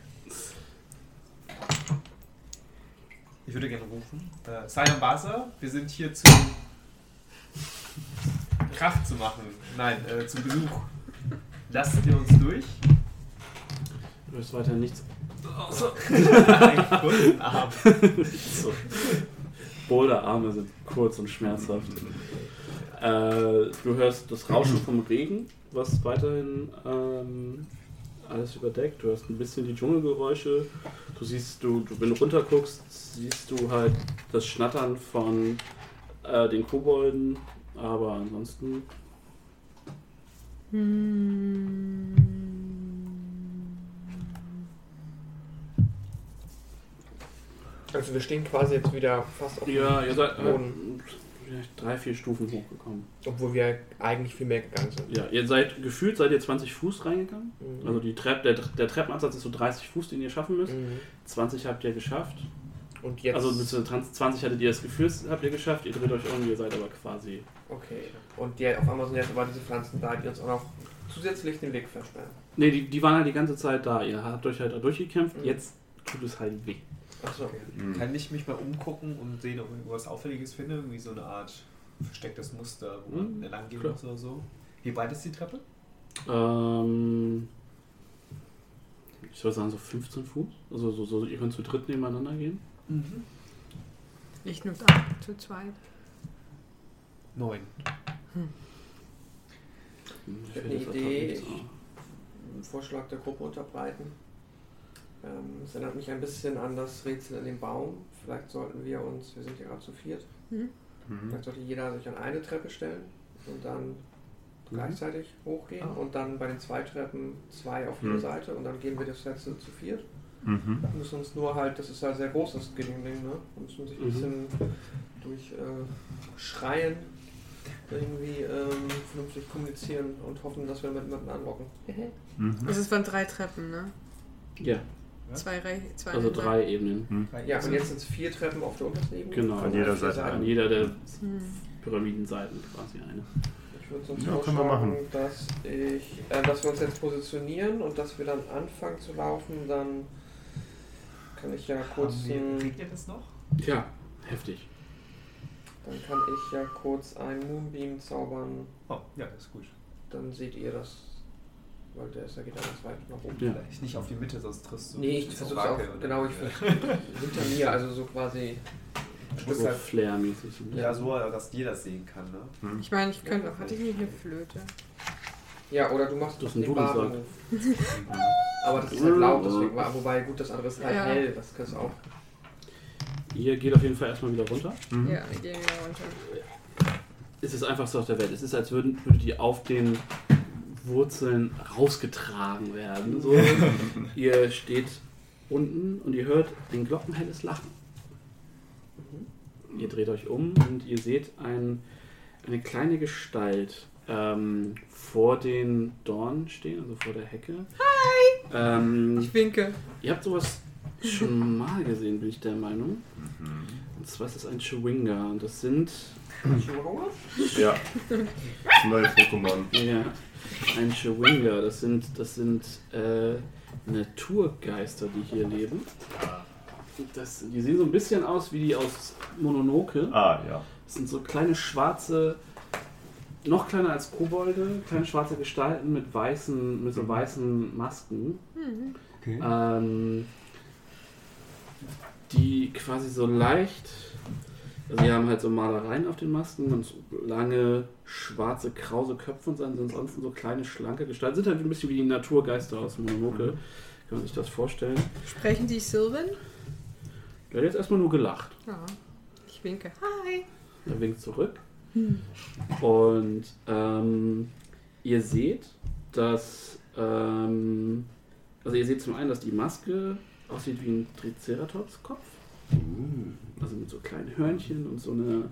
Ich würde gerne rufen. Äh, Sayan Basel, wir sind hier zu Kraft zu machen. Nein, äh, zu Besuch. Lasst ihr uns durch? Du hörst weiter nichts. Einen kurzen Arm. So. Boulderarme sind kurz und schmerzhaft. Äh, du hörst das Rauschen vom Regen, was weiterhin ähm, alles überdeckt. Du hörst ein bisschen die Dschungelgeräusche. Du siehst, du, du wenn du runterguckst, siehst du halt das Schnattern von äh, den Kobolden. Aber ansonsten Also wir stehen quasi jetzt wieder fast auf dem Ja, ihr seid äh, Boden, vielleicht drei, vier Stufen hochgekommen. obwohl wir eigentlich viel mehr gegangen sind. Ja, ihr seid gefühlt seid ihr 20 Fuß reingegangen. Mhm. Also die Trepp, der, der Treppenansatz ist so 30 Fuß, den ihr schaffen müsst. Mhm. 20 habt ihr geschafft. Und jetzt. Also bis zu 20 hattet ihr das Gefühl, habt ihr geschafft. Ihr dreht euch um, ihr seid aber quasi. Okay. Und die, auf einmal sind jetzt aber diese Pflanzen da, die uns auch noch zusätzlich den Weg versperren. Ne, die, die waren halt die ganze Zeit da. Ihr habt euch halt da durchgekämpft. Mhm. Jetzt tut es halt weh. Achso. Mhm. Kann ich mich mal umgucken und sehen, ob ich irgendwas Auffälliges finde? Irgendwie so eine Art verstecktes Muster, wo man Mhm, lang gehen muss oder so. Wie breit ist die Treppe? Ähm, ich würde sagen so 15 Fuß. Also so, so, ihr könnt zu dritt nebeneinander gehen. Ich nur da, zu zweit. Neun. Ich hätte werde eine Idee. einen Vorschlag der Gruppe unterbreiten. Ähm, es erinnert mich ein bisschen an das Rätsel in dem Baum. Vielleicht sollten wir uns, wir sind ja gerade zu viert, Mhm. vielleicht sollte jeder sich an eine Treppe stellen und dann gleichzeitig hochgehen Ah. und dann bei den zwei Treppen zwei auf jede Mhm. Seite und dann gehen wir das letzte zu viert. Mhm. Wir müssen uns nur halt, das ist halt sehr groß, das Ding, ne? Wir müssen sich ein Mhm. bisschen durch äh, Schreien irgendwie ähm, vernünftig kommunizieren und hoffen, dass wir mit jemanden anlocken. Mhm. Es waren drei Treppen, ne? Ja, Zwei, Rei- zwei also drei Ebenen. Ja, und jetzt sind es vier Treppen auf der untersten Ebene. Genau. Von An jeder Seite An jeder der Hm. Pyramidenseiten quasi eine. Ich würde sonst Ja, können wir machen. dass, ich, äh, dass wir uns jetzt positionieren und dass wir dann anfangen zu laufen. Dann kann ich ja kurz, ein, Regnet es noch? Ja, heftig. Dann kann ich ja kurz ein Moonbeam zaubern. Oh, ja, das ist gut. Dann seht ihr das, weil der ist ja geht ganz weit nach oben. Ja. Vielleicht nicht auf die Mitte, sonst triffst du. Nee, ich versuche auch, genau, ich hinter mir, also so quasi Stück So weit. Flair-mäßig. Ja, so, dass jeder das sehen kann, ne? Ich meine, ich könnte, hatte ich nicht eine Flöte? Ja, oder du machst Das den. Baden. Aber das ist halt laut, deswegen war, wobei gut, das andere ist halt Ja. hell, das kannst du auch. Ihr geht auf jeden Fall erstmal wieder runter. Mhm. Ja, wir gehen wieder runter. Es ist das einfachste auf der Welt. Es ist, als würden, würdet ihr auf den Wurzeln rausgetragen werden. So. ihr steht unten und ihr hört ein glockenhelles Lachen. Ihr dreht euch um und ihr seht ein, eine kleine Gestalt ähm, vor den Dornen stehen, also vor der Hecke. Hi! Ähm, Ich winke. Ihr habt sowas schon mal gesehen, bin ich der Meinung. Und zwar ist das ein Chewinga. Und das sind Ja. Das neue Pokémon. ja, ein Chewinga. Das sind, das sind äh, Naturgeister, die hier leben. Das, die sehen so ein bisschen aus wie die aus Mononoke. Ah, ja. Das sind so kleine schwarze, noch kleiner als Kobolde, kleine schwarze Gestalten mit weißen, mit so weißen Masken. Okay. ähm, die quasi so leicht, also die haben halt so Malereien auf den Masken und so lange schwarze krause Köpfe und sind ansonsten so kleine schlanke Gestalten. Sind halt ein bisschen wie die Naturgeister aus Mononoke. Kann man sich das vorstellen. Sprechen die Sylvan? Der hat jetzt erstmal nur gelacht. Ja. Ich winke. Hi. Er winkt zurück. Und ähm, ihr seht, dass. Ähm, also, ihr seht zum einen, dass die Maske aussieht wie ein Triceratops-Kopf. Also mit so kleinen Hörnchen und so eine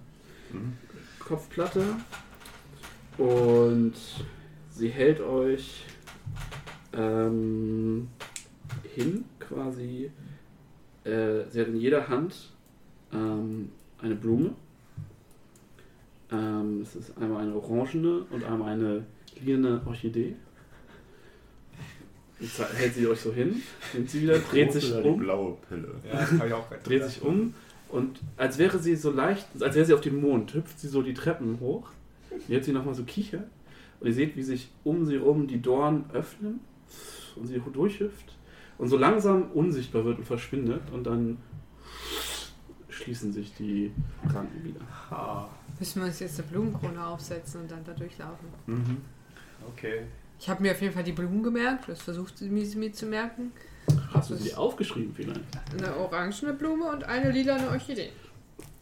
Kopfplatte. Und sie hält euch ähm, hin, quasi. Äh, sie hat in jeder Hand ähm, eine Blume. Ähm, es ist einmal eine orangene und einmal eine lilane Orchidee. Jetzt hält sie euch so hin, nimmt sie wieder, dreht sich um, blaue Pille. Ja, ich auch gerade dreht sich um und als wäre sie so leicht, als wäre sie auf dem Mond, hüpft sie so die Treppen hoch. Jetzt sie nochmal so kichert und ihr seht, wie sich um sie rum die Dornen öffnen und sie durchhüpft und so langsam unsichtbar wird und verschwindet und dann schließen sich die Ranken wieder. Ha. Müssen wir uns jetzt eine Blumenkrone aufsetzen und dann da durchlaufen. Mhm. Okay. Ich habe mir auf jeden Fall die Blumen gemerkt. Das versucht sie mir, zu merken. Hast du sie aufgeschrieben vielleicht? Eine orangene Blume und eine lilane Orchidee.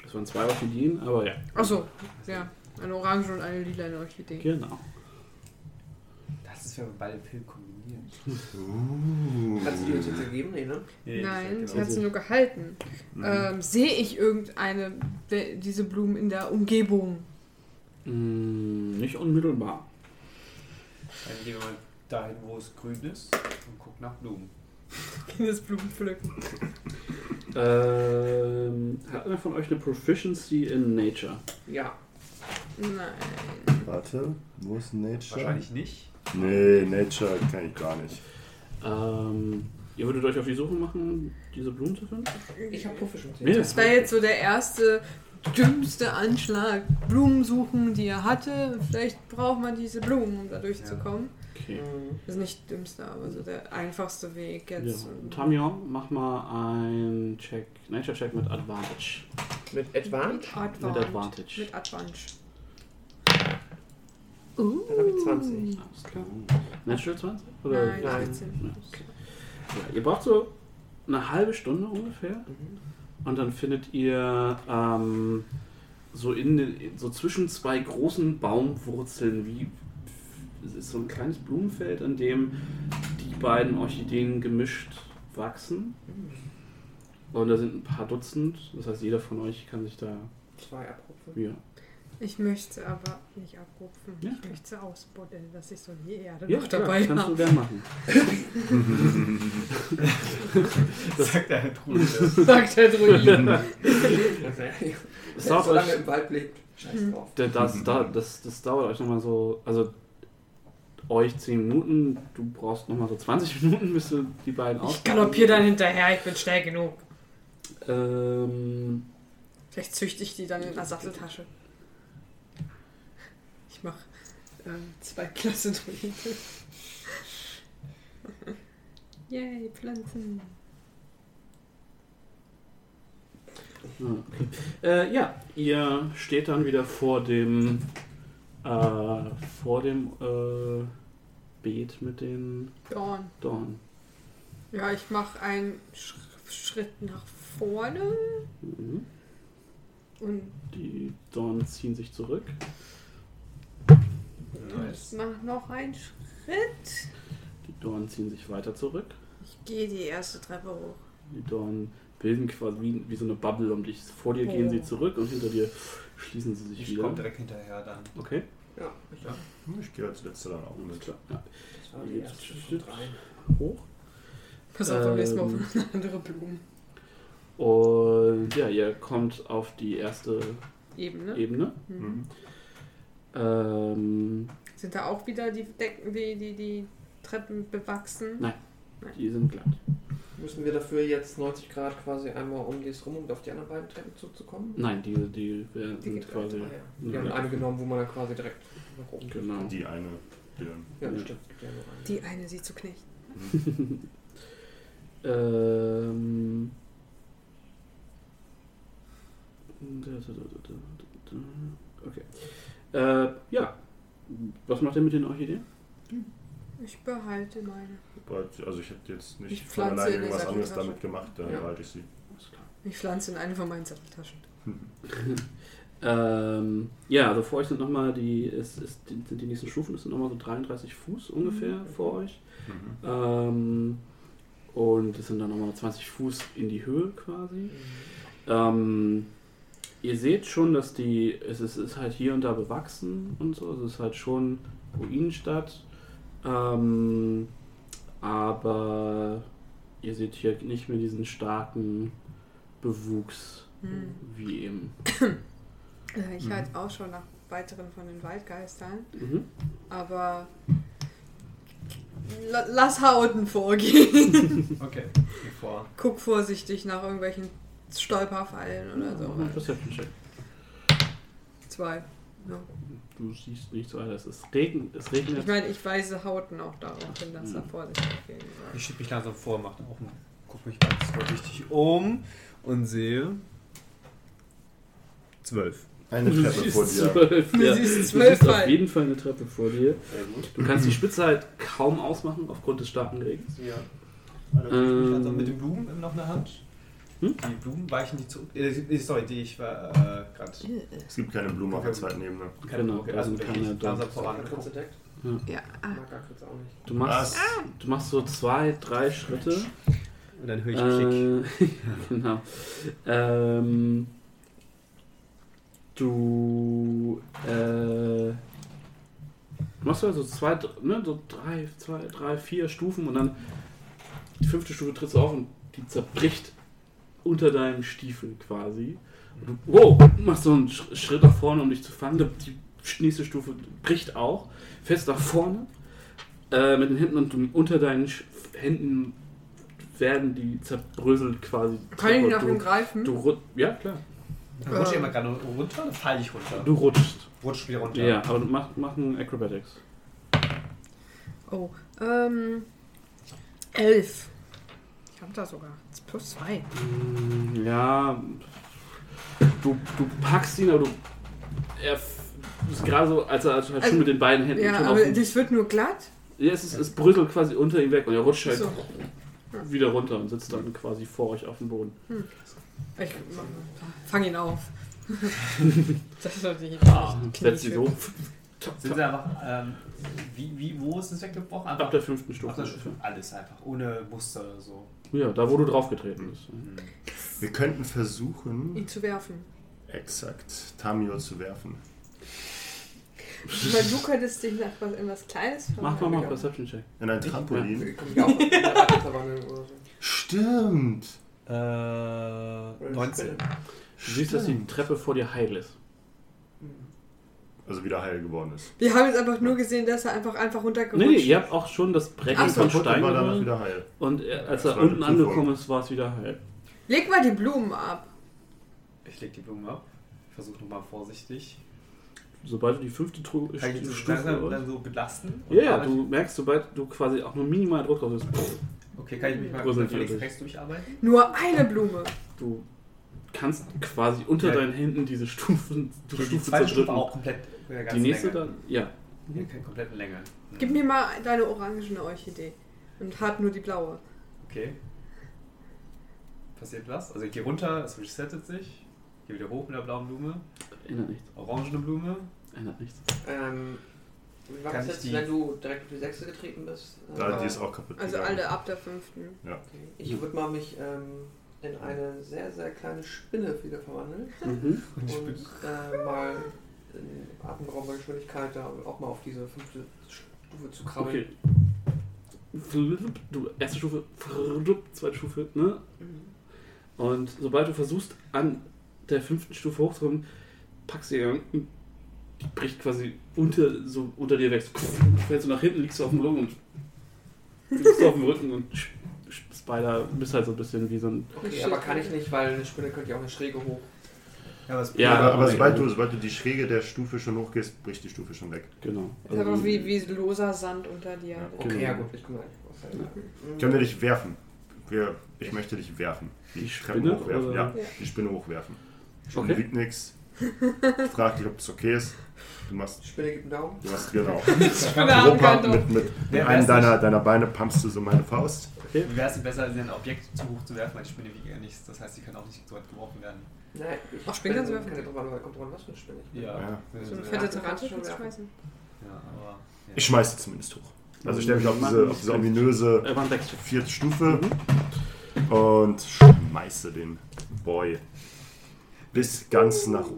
Das waren zwei Orchideen, aber ja. Achso, ja. Eine orange und eine lilane Orchidee. Genau. Das ist, wenn man beide Pillen kombiniert. Kannst du die uns jetzt ergeben? Nee, ne? Nein, sie genau. hat sie nur gehalten. Ähm, Sehe ich irgendeine diese Blumen in der Umgebung? Mm, nicht unmittelbar. Dann gehen wir mal dahin, wo es grün ist und gucken nach Blumen. Das Blumen pflücken. Ähm, hat einer von euch eine Proficiency in Nature? Ja. Nein. Warte, wo ist Nature? Wahrscheinlich nicht. Nee, Nature kann ich gar nicht. Ähm, ihr würdet euch auf die Suche machen, diese Blumen zu finden? Ich habe Proficiency. Nee. Das wäre jetzt so der erste dümmste Anschlag. Blumen suchen, die er hatte. Vielleicht braucht man diese Blumen, um da durchzukommen. Okay. Mhm. Das ist nicht dümmste, aber so der einfachste Weg Ja. jetzt. Tamion, mach mal ein Check, Nature Check mit Advantage. Mit Advantage? Advantage. Mit Advantage. Mit Advantage. Dann habe ich 20. Alles klar. Natural 20? Oder? Nein, Nein. 16. Ja, ihr braucht so eine halbe Stunde ungefähr. Mhm. Und dann findet ihr ähm, so in den, so zwischen zwei großen Baumwurzeln wie es ist so ein kleines Blumenfeld, an dem die beiden Orchideen gemischt wachsen. Und da sind ein paar Dutzend. Das heißt, jeder von euch kann sich da Zwei Abrupfe. ja, Ich möchte aber nicht abrupfen. Ja. Ich möchte ausbuddeln, dass ich so die Erde ja noch klar, dabei kannst du habe. gern machen. Das sagt der Druide. Sagt der Druide. Wer dauert so lange euch, im Wald lebt. Scheiß drauf. das, das, das, das, das dauert euch nochmal so, also euch 10 Minuten, du brauchst nochmal so 20 Minuten, bis du die beiden Ich galoppiere dann hinterher, ich bin schnell genug. Ähm, Vielleicht züchte ich die dann in der Satteltasche. Ich mach ähm, zwei Klasse Druide. Yay, Pflanzen. Ah, okay. Äh, ja, ihr steht dann wieder vor dem äh, vor dem äh, Beet mit den Dorn. Dornen. Ja, ich mache einen Sch Schritt nach vorne Mhm. und Die Dornen ziehen sich zurück. Nice. mach noch einen Schritt. Die Dornen ziehen sich weiter zurück. Ich gehe die erste Treppe hoch. Die Dornen bilden quasi wie, wie so eine Bubble um dich. Vor dir gehen Oh. sie zurück und hinter dir schließen sie sich Ich wieder. komme direkt hinterher dann. Okay, Ja, ich Ja. Ich gehe als letzter dann auch mit. klar. Ja. Das war die erste von drei. Hoch. Pass auf, beim nächsten Mal Ähm. auf eine andere Blumen. Und ja, ihr kommt auf die erste Ebene. Ebene. Mhm. Ähm, Sind da auch wieder die Decken, die, die, die Treppen bewachsen? Nein. die sind glatt. Müssen wir dafür jetzt 90 Grad quasi einmal um dies rum, um auf die anderen beiden Treppen zuzukommen? Nein, die, die, wir Die sind quasi. weiter, ja. Wir haben eine genommen, wo man dann quasi direkt nach oben geht. Genau. Die eine. Ja, Ja. stimmt. Die eine sie zu knechten. Ähm. Okay. Äh, ja. Was macht ihr mit den Orchideen? Ich behalte meine. also ich hätte jetzt nicht Ich von pflanze alleine in irgendwas anderes Satteltasche. damit gemacht, dann Ja. behalte ich sie. Alles klar. Ich pflanze in eine von meinen Satteltaschen. Ähm, ja, also vor euch sind nochmal die, es ist, sind die nächsten Stufen, das sind nochmal so 33 Fuß ungefähr Mhm. vor euch. Mhm. Ähm, und es sind dann nochmal 20 Fuß in die Höhe quasi. Mhm. Ähm, ihr seht schon, dass die, es ist, ist halt hier und da bewachsen und so, es ist halt schon Ruinenstadt. Ähm, aber ihr seht hier nicht mehr diesen starken Bewuchs Hm. wie eben. Äh, Ich Mhm. halte Ausschau nach weiteren von den Waldgeistern, Mhm. aber la lass Hauten vorgehen. Okay, vor. Guck vorsichtig nach irgendwelchen Stolperfallen oder so. Mach Perception Check. Zwei. Ja. Du siehst nichts weiter. Es ist Regen, es regnet. Ich meine, ich weise Hauten auch darauf hin, dass er Mhm. vorsichtig gehen soll. Ich schieb mich langsam vor, mach auch einen, guck mich ganz vorsichtig um und sehe Zwölf. Eine Du Treppe siehst vor dir. zwölf. Du Ja. siehst Du zwölf siehst auf jeden Fall eine Treppe vor dir. Du kannst die Spitze halt kaum ausmachen aufgrund des starken Regens. Ja. Ähm. also mit den Blumen noch in der Hand. Hm? Die Blumen weichen die zurück. Äh, sorry, die ich war äh, gerade. Es gibt keine Blumen auf der zweiten Ebene. Genau, da sind wenn keine langsam voran Kurz gucke. entdeckt. Ja. ah. Nicht. Du machst, Was? du machst so zwei, drei Schritte. Und dann höre ich Klick. Äh, genau. Ähm, du äh, machst also zwei, ne, so drei, zwei, drei, vier Stufen und dann die fünfte Stufe trittst du auf und die zerbricht unter deinem Stiefel quasi. Du, wow, machst so einen Sch- Schritt nach vorne, um dich zu fangen. Die nächste Stufe bricht auch. Fest nach vorne äh, mit den Händen und du, unter deinen Sch Händen werden die zerbröselt quasi. Kann ich nach ihm greifen? du Ja, klar. Dann rutsche ich immer gerade runter oder falle ich runter? Du rutschst. Rutsch wieder runter. Ja, aber du mach, mach einen Acrobatics. Oh, ähm. Elf. Ich hab da sogar. Plus zwei. Mm, Ja. Du, du packst ihn, aber du. Er ist gerade so, als er halt Also- schon mit den beiden Händen Ja, schon aber auf dem- das wird nur glatt. Ja, es, ist, es bröselt quasi unter ihm weg und er rutscht halt So. wieder runter und sitzt dann quasi vor euch auf dem Boden. Ich fang ihn auf. das sollte ich Ah, setzt sie so. Sind sie einfach, ähm, wie, wie, wo ist es weggebrochen? Ab der fünften Ab Stufe. der Stufe. Alles einfach, ohne Muster oder so. Ja, da wo du draufgetreten bist. Wir könnten versuchen, ihn zu werfen. exakt Tamio zu werfen. Weil du könntest dich nach was, in was Kleines Mach mal mal verwandeln. Perception Check. In ein Trampolin. Verwandeln. Stimmt. Äh, Oder eine 19. Spinne. Du siehst, dass die Treppe vor dir heil ist. Also wieder heil geworden ist. Wir haben jetzt einfach nur gesehen, dass er einfach, einfach runtergerutscht Nee, nee, ihr habt auch schon das Brechen Ach von und Stein war danach wieder heil. Und er, als er unten angekommen ist, war es wieder heil. Leg mal die Blumen ab. Ich leg die Blumen ab. Ich versuche nochmal vorsichtig. Sobald du die fünfte Tru Kann ich das Stufe dann so belasten? Ja, Arbeite- du merkst, sobald du quasi auch nur minimal Druck drauf hast, Okay, kann ich mich mal die? nach rechts durcharbeiten? Nur eine Blume. du kannst quasi unter Ja. deinen Händen diese Stufen, die die Stufe zweite Stufe zerdrücken. auch komplett Die nächste Länge. dann, ja. Ja, keine komplette Länge. Hm. Gib mir mal deine orangene Orchidee. Und hat nur die blaue. Okay. Passiert was? Also ich gehe runter, es resettet sich. Gehe wieder hoch mit der blauen Blume. Ändert nichts. Orangene Blume. Ändert nichts. Ähm, wie war das jetzt, die- wenn du direkt auf die sechste getreten bist? Da, Äh, die ist auch kaputt. Also gegangen. alle ab der fünften. okay. Ich würde mal mich ähm, in eine sehr, sehr kleine Spinne wieder verwandeln Mhm. und äh, mal in atemberaubender Geschwindigkeit da auch mal auf diese fünfte Stufe zu krabbeln. Okay. Du, erste Stufe, zweite Stufe, ne? Mhm. Und sobald du versuchst, an der fünften Stufe hochzukommen, packst du ihr die bricht quasi unter, so unter dir weg. Fällst du nach hinten, liegst du auf dem Rücken und liegst du auf dem Rücken und Spider bist halt so ein bisschen wie so ein. Okay, aber kann ich nicht, weil eine Spinne könnte ja auch eine Schräge hoch. Ja, was Ja, aber, aber aber- sobald, du, sobald du die Schräge der Stufe schon hochgehst, bricht die Stufe schon weg. Genau. Das ist aber wie, wie loser Sand unter dir. Ja. Okay, Genau. ja gut, ich. Was, ja. Können wir dich werfen? Wir, ich möchte dich werfen. Die, Die Spinne, hochwerfen. Ja, Ja. die Spinne hochwerfen. Schon Okay. wiegt nix. Frag dich, ob es okay ist. Du machst, Die Spinne gibt einen Daumen. du machst genau. Rumpump mit, mit Wer einem deiner, deiner Beine pumpst du so meine Faust. Okay. Wäre es besser, ein Objekt zu hoch zu werfen, weil die Spinne wiegt ja nichts. Das heißt, sie kann auch nicht so weit geworfen werden. Nein, ich Ach, Spinnen kannst du werfen. ja drauf an, kommt drauf an, was für eine Spinne. ich bin. Ja. Ja. So eine ja, fette Ja, Tarantel schon kannst du schmeißen. aber. Ja. Ich schmeiße zumindest hoch. Also ich stelle mich auf diese, auf diese ominöse Sechs. vierte Stufe und schmeiße den Boy bis ganz nach Es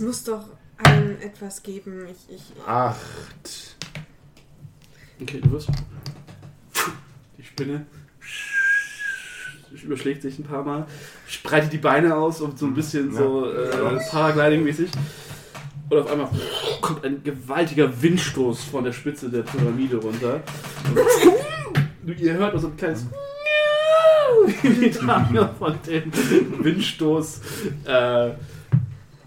oben. muss doch ein etwas geben. Ich, ich, Acht. Okay, du wirst. Die Spinne überschlägt sich ein paar Mal, spreitet die Beine aus und so ein bisschen Ja. so äh. Paragliding-mäßig. Und auf einmal kommt ein gewaltiger Windstoß von der Spitze der Pyramide runter. Und ihr hört nur so ein kleines wie Tanja von dem Windstoß äh,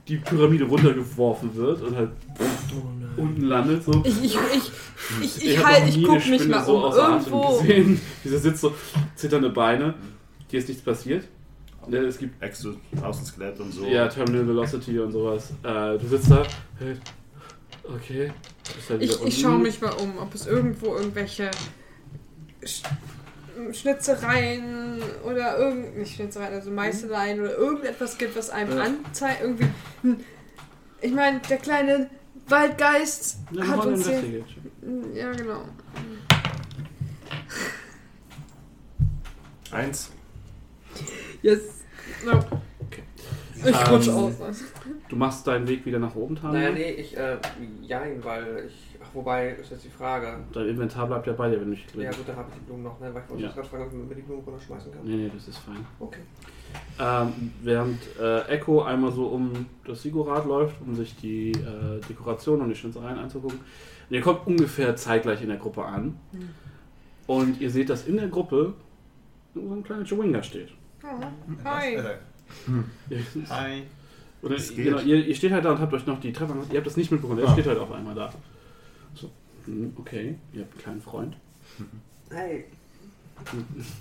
die Pyramide runtergeworfen wird und halt unten landet. So. ich, ich, ich, ich, ich, hab halt, ich guck mich mal so um. Irgendwo. gesehen. Dieser sitzt so zitternde Beine. Dir ist nichts passiert. Ne, es gibt Exo-Außenskelett und so. ja Terminal Velocity und sowas. Äh, du sitzt da. hey, Okay. Halt Ich, ich schaue mich mal um, ob es irgendwo irgendwelche Sch Schnitzereien oder irgend nicht Schnitzereien, also Meißeleien oder irgendetwas gibt, was einem Ja. anzeigt. Irgendwie. Hm. Ich meine, der kleine Waldgeist Ja, hat uns hier. Investigate. Ja, genau. Eins. Yes. No. Okay. Ich Ähm, rutsche aus. Du machst deinen Weg wieder nach oben, Tanja. Naja, nee, ich, äh, jein, weil ich, ach, wobei, ist jetzt die Frage. Dein Inventar bleibt ja bei dir, wenn du nicht Ja drin gut, da habe ich die Blumen noch, ne, weil ich wollte Ja. gerade fragen, ob ich mir die Blumen runterschmeißen kann. Nee, nee, das ist fein. Okay. Ähm, während äh, Echo einmal so um das Sigurad läuft, um sich die äh, Dekoration und die Schnitzereien anzugucken. Und ihr kommt ungefähr zeitgleich in der Gruppe an. Hm. Und ihr seht, dass in der Gruppe so ein kleiner Chewinga steht. Oh, hi. Hi. Oder, Es geht. genau, ihr, ihr steht halt da und habt euch noch die Treppe gemacht. Ihr habt das nicht mitbekommen. Er Ah. steht halt auf einmal da. So, hm, okay, ihr habt einen kleinen Freund. Hey,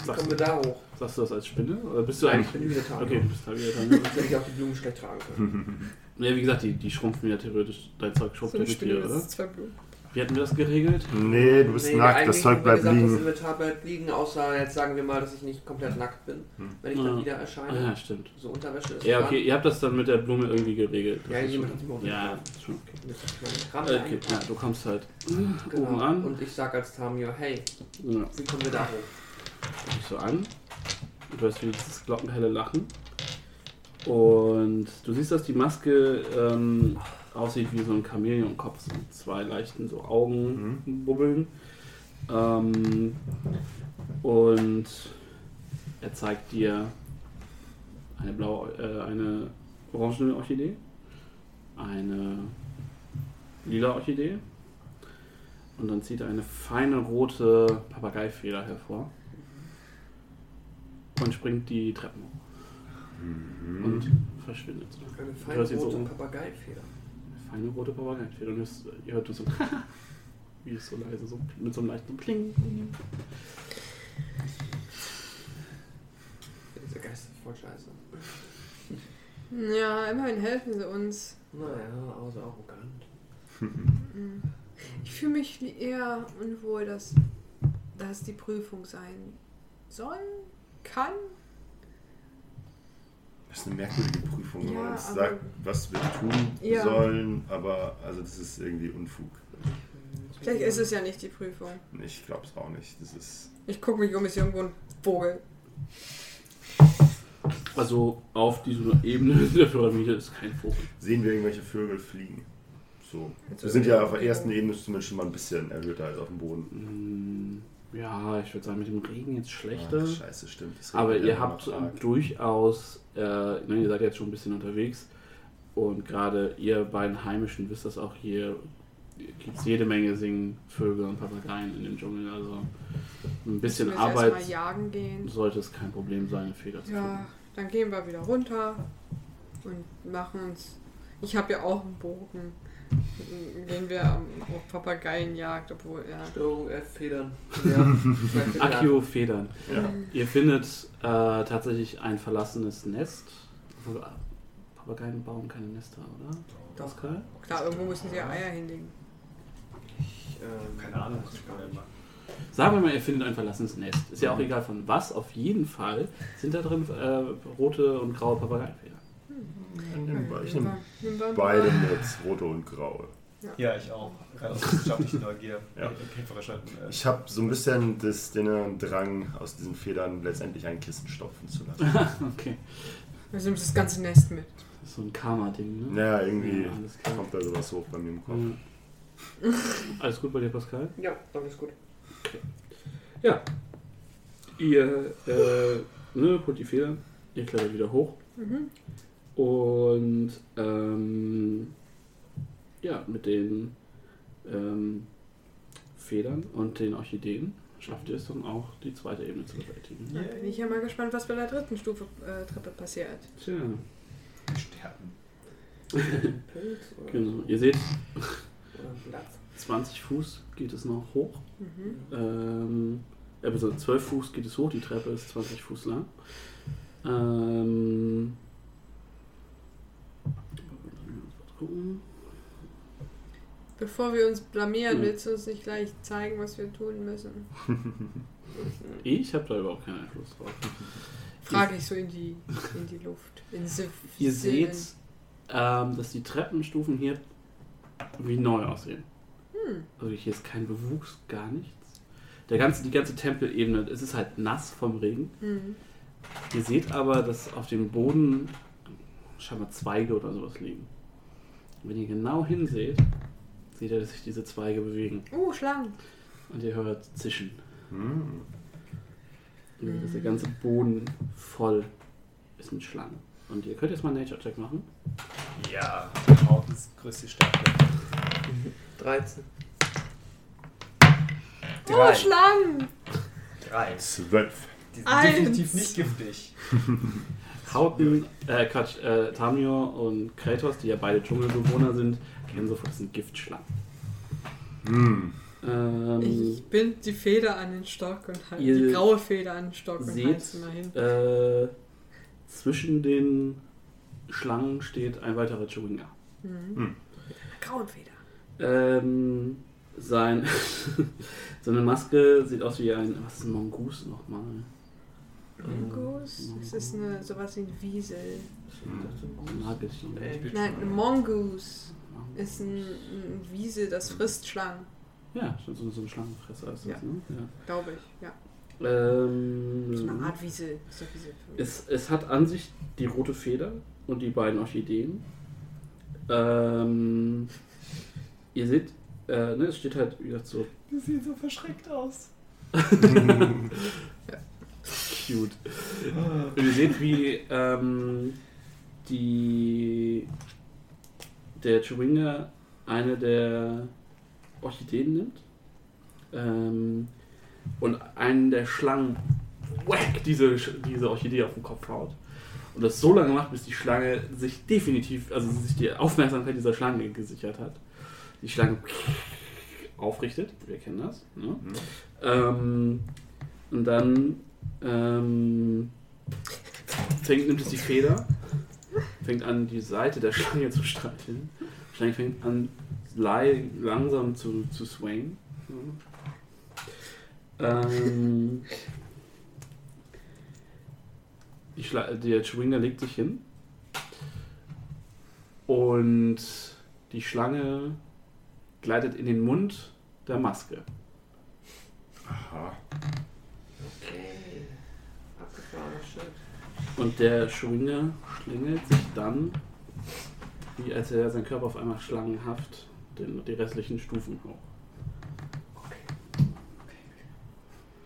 Sagst, kommen wir da hoch? sagst du das als Spinne? Oder bist du Nein, ich eigentlich. bin wieder Okay, du bist halt wieder ich auch die Blumen schlecht tragen können. Ja, wie gesagt, die, die schrumpfen ja theoretisch. Dein Zeug schrumpft So ja mit dir, das oder? ist zwei Blumen. Wie hatten wir das geregelt? Nee, du bist Nee, nackt, das Zeug bleibt gesagt, Das liegen. Inventar bleibt liegen, außer jetzt sagen wir mal, dass ich nicht komplett nackt bin, Hm. wenn ich dann wieder erscheine. ja, stimmt. So Unterwäsche ist Ja, dran. okay, ihr habt das dann mit der Blume irgendwie geregelt. Ja, jemand hat die Blume Ja, geregelt. das ist schon okay. Okay, ja, du kommst halt Genau. oben an. Und ich sag als Tamio, hey, Ja, wie kommen wir da hoch? guck dich so an. Und du hörst wieder dieses glockenhelle Lachen. Und du siehst, dass die Maske ähm, aussieht wie so ein Chamäleonkopf, so mit zwei leichten so Augenbubbeln. Ähm, und er zeigt dir eine blaue, äh, eine orangene Orchidee, eine lila Orchidee und dann zieht er eine feine rote Papageifeder hervor und springt die Treppen hoch Mhm. und verschwindet. Eine feine so rote um. Papageifeder. Eine feine rote Papageifeder und hörst, ihr hört so wie es so leise so mit so einem leichten Pling. Diese Geister ist voll scheiße. Ja, immerhin helfen sie uns. Naja, außer arrogant. Ich fühle mich wie eher unwohl, dass das die Prüfung sein soll, kann. Das ist eine merkwürdige Prüfung, wenn Ja, man uns aber- sagt, was wir tun Ja. sollen, aber also das ist irgendwie Unfug. Vielleicht ist es ja nicht die Prüfung. Ich glaube es auch nicht. Das ist. Ich gucke mich um, ist irgendwo ein Vogel. Also auf dieser Ebene der Pyramide ist kein Vogel. Sehen wir irgendwelche Vögel fliegen? So. Wir sind ja auf der ersten Ebene zumindest schon mal ein bisschen erhöhter als auf dem Boden. Ja, ich würde sagen, mit dem Regen jetzt schlechter. Ach, scheiße, stimmt. Das Aber ihr habt durchaus, äh, ne, ihr seid jetzt schon ein bisschen unterwegs und gerade ihr beiden Heimischen wisst das auch hier, gibt es jede Menge Singvögel und Papageien in dem Dschungel. Also ein bisschen Müssen wir jetzt Arbeit erstmal jagen gehen. sollte es kein Problem sein, eine Feder zu Ja, finden. dann gehen wir wieder runter und machen uns. Ich habe ja auch einen Bogen. Gehen wir am- auf Papageienjagd, obwohl, ja. Störung F, Federn. Ja. Akio Federn. Ja. Ihr findet äh, tatsächlich ein verlassenes Nest. Äh, Papageien bauen keine Nester, oder? Pascal? Klar, irgendwo müssen sie ja Eier hinlegen. Ich, ähm, Keine Ahnung, was ich gerade mache. Sagen wir mal, ihr findet ein verlassenes Nest. Ist ja auch egal von was, auf jeden Fall sind da drin äh, rote und graue Papageienfedern. Ich nehme beide mit, rote und graue. Ja, ich auch. Rein aus wissenschaftlicher Neugier. Ja. Äh, Ich habe so ein bisschen das, den Drang, aus diesen Federn letztendlich ein Kissen stopfen zu lassen. Okay. Wir nehmen das ganze Nest mit. Das ist so ein Karma-Ding, ne? Ja, irgendwie Ja, kommt da sowas hoch bei mir im Kopf. Ja. Alles gut bei dir, Pascal? ja, alles gut. Ja. Ihr äh, ne, holt die Federn, ihr klettert wieder hoch Mhm. Und ähm, ja, mit den ähm, Federn und den Orchideen schafft ihr es dann auch, die zweite Ebene zu bewältigen. Dann bin ich ja mal gespannt, was bei der dritten Stufe äh, Treppe passiert. Tja, Sterben. Pilz oder, genau. Ihr seht, oder ein Blatt. 20 Fuß geht es noch hoch. Mhm. Ähm, ja, also 12 Fuß geht es hoch, die Treppe ist 20 Fuß lang. Ähm. Gucken. Bevor wir uns blamieren, Hm. willst du uns nicht gleich zeigen, was wir tun müssen? Ich habe da überhaupt keinen Einfluss drauf. Frage ich so in die, in die Luft. In Siv Ihr seht, ähm, dass die Treppenstufen hier wie neu aussehen. Hm. Also hier ist kein Bewuchs, gar nichts. Der ganze, die ganze Tempelebene, es ist halt nass vom Regen. Hm. Ihr seht aber, dass auf dem Boden scheinbar Zweige oder sowas liegen. Und wenn ihr genau hinseht, seht ihr, dass sich diese Zweige bewegen. Oh, Schlangen. Und ihr hört Zischen. Hm. Und dass der ganze Boden voll ist mit Schlangen. Und ihr könnt jetzt mal einen Nature-Check machen. Ja, Hautens größte Stärke. 13. Oh, Schlangen! Drei. Zwölf. Die sind Eins. definitiv nicht giftig. Hauten, äh, Quatsch, äh, Tamio und Kratos, die ja beide Dschungelbewohner sind, kennen sofort, das sind Giftschlangen. Hm. Ähm, Ich bind die Feder an den Stock und halt die graue Feder an den Stock und seht, halte mal hin. äh, zwischen den Schlangen steht ein weiterer Chewinga. Mhm. Hm. Graue Feder. Ähm, sein, seine Maske sieht aus wie ein, was ist ein Mongoose nochmal? Mongoose? Es ist eine, sowas wie ein Wiesel. Ein Nagelchen. Nein, ein Mongoose ist ein, ein Wiesel, das frisst Schlangen, Ja, so, so ein Schlangenfresser ist das, Ja. ne? Ja. glaube ich. Ja. Ähm, So eine Art Wiesel. Ist doch Wiesel. Es, es hat an sich die rote Feder und die beiden Orchideen. Ähm, ihr seht, äh, ne, es steht halt, wie gesagt, so Die sehen so verschreckt aus. cute. Und ihr seht, wie ähm, die der Chewinga eine der Orchideen nimmt ähm, und einen der Schlangen whack diese, diese Orchidee auf den Kopf haut. Und das so lange macht, bis die Schlange sich definitiv, also sich die Aufmerksamkeit dieser Schlange gesichert hat. Die Schlange aufrichtet, wir kennen das. Ne? Ähm, und dann ähm, fängt, nimmt es die Feder, fängt an, die Seite der Schlange zu streicheln. Die Schlange fängt an, langsam zu, zu swayen. Ähm, der Chewinga legt sich hin und die Schlange gleitet in den Mund der Maske. Aha. Okay. Abgefahrener Shit. Und der Schwinger schlängelt sich dann, wie als wäre sein Körper auf einmal schlangenhaft, den, die restlichen Stufen hoch.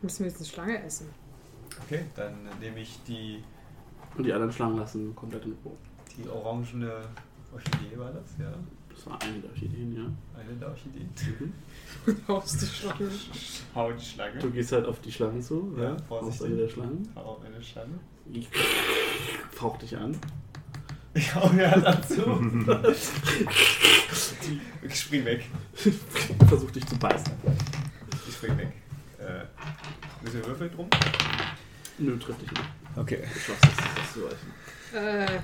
Müssen wir jetzt eine Schlange essen? Okay, dann nehme ich die, Und die anderen Schlangen lassen komplett in Ruhe. die orangene Orchidee, war das? Ja, Das war eine der Ideen, ja. eine der Orchideen. Haust die Schlange. Hau die Schlange. Du gehst halt auf die Schlangen zu, Ja, ja, auf eine der Schlangen. Hau eine Schlange. Die faucht dich an. Ich hau mir halt dazu. ich spring weg. Versucht dich zu beißen. Ich spring weg. Äh, müssen wir würfeln drum? Nö, trifft dich nicht. Okay. Du schaffst es, das zu weichen. Äh,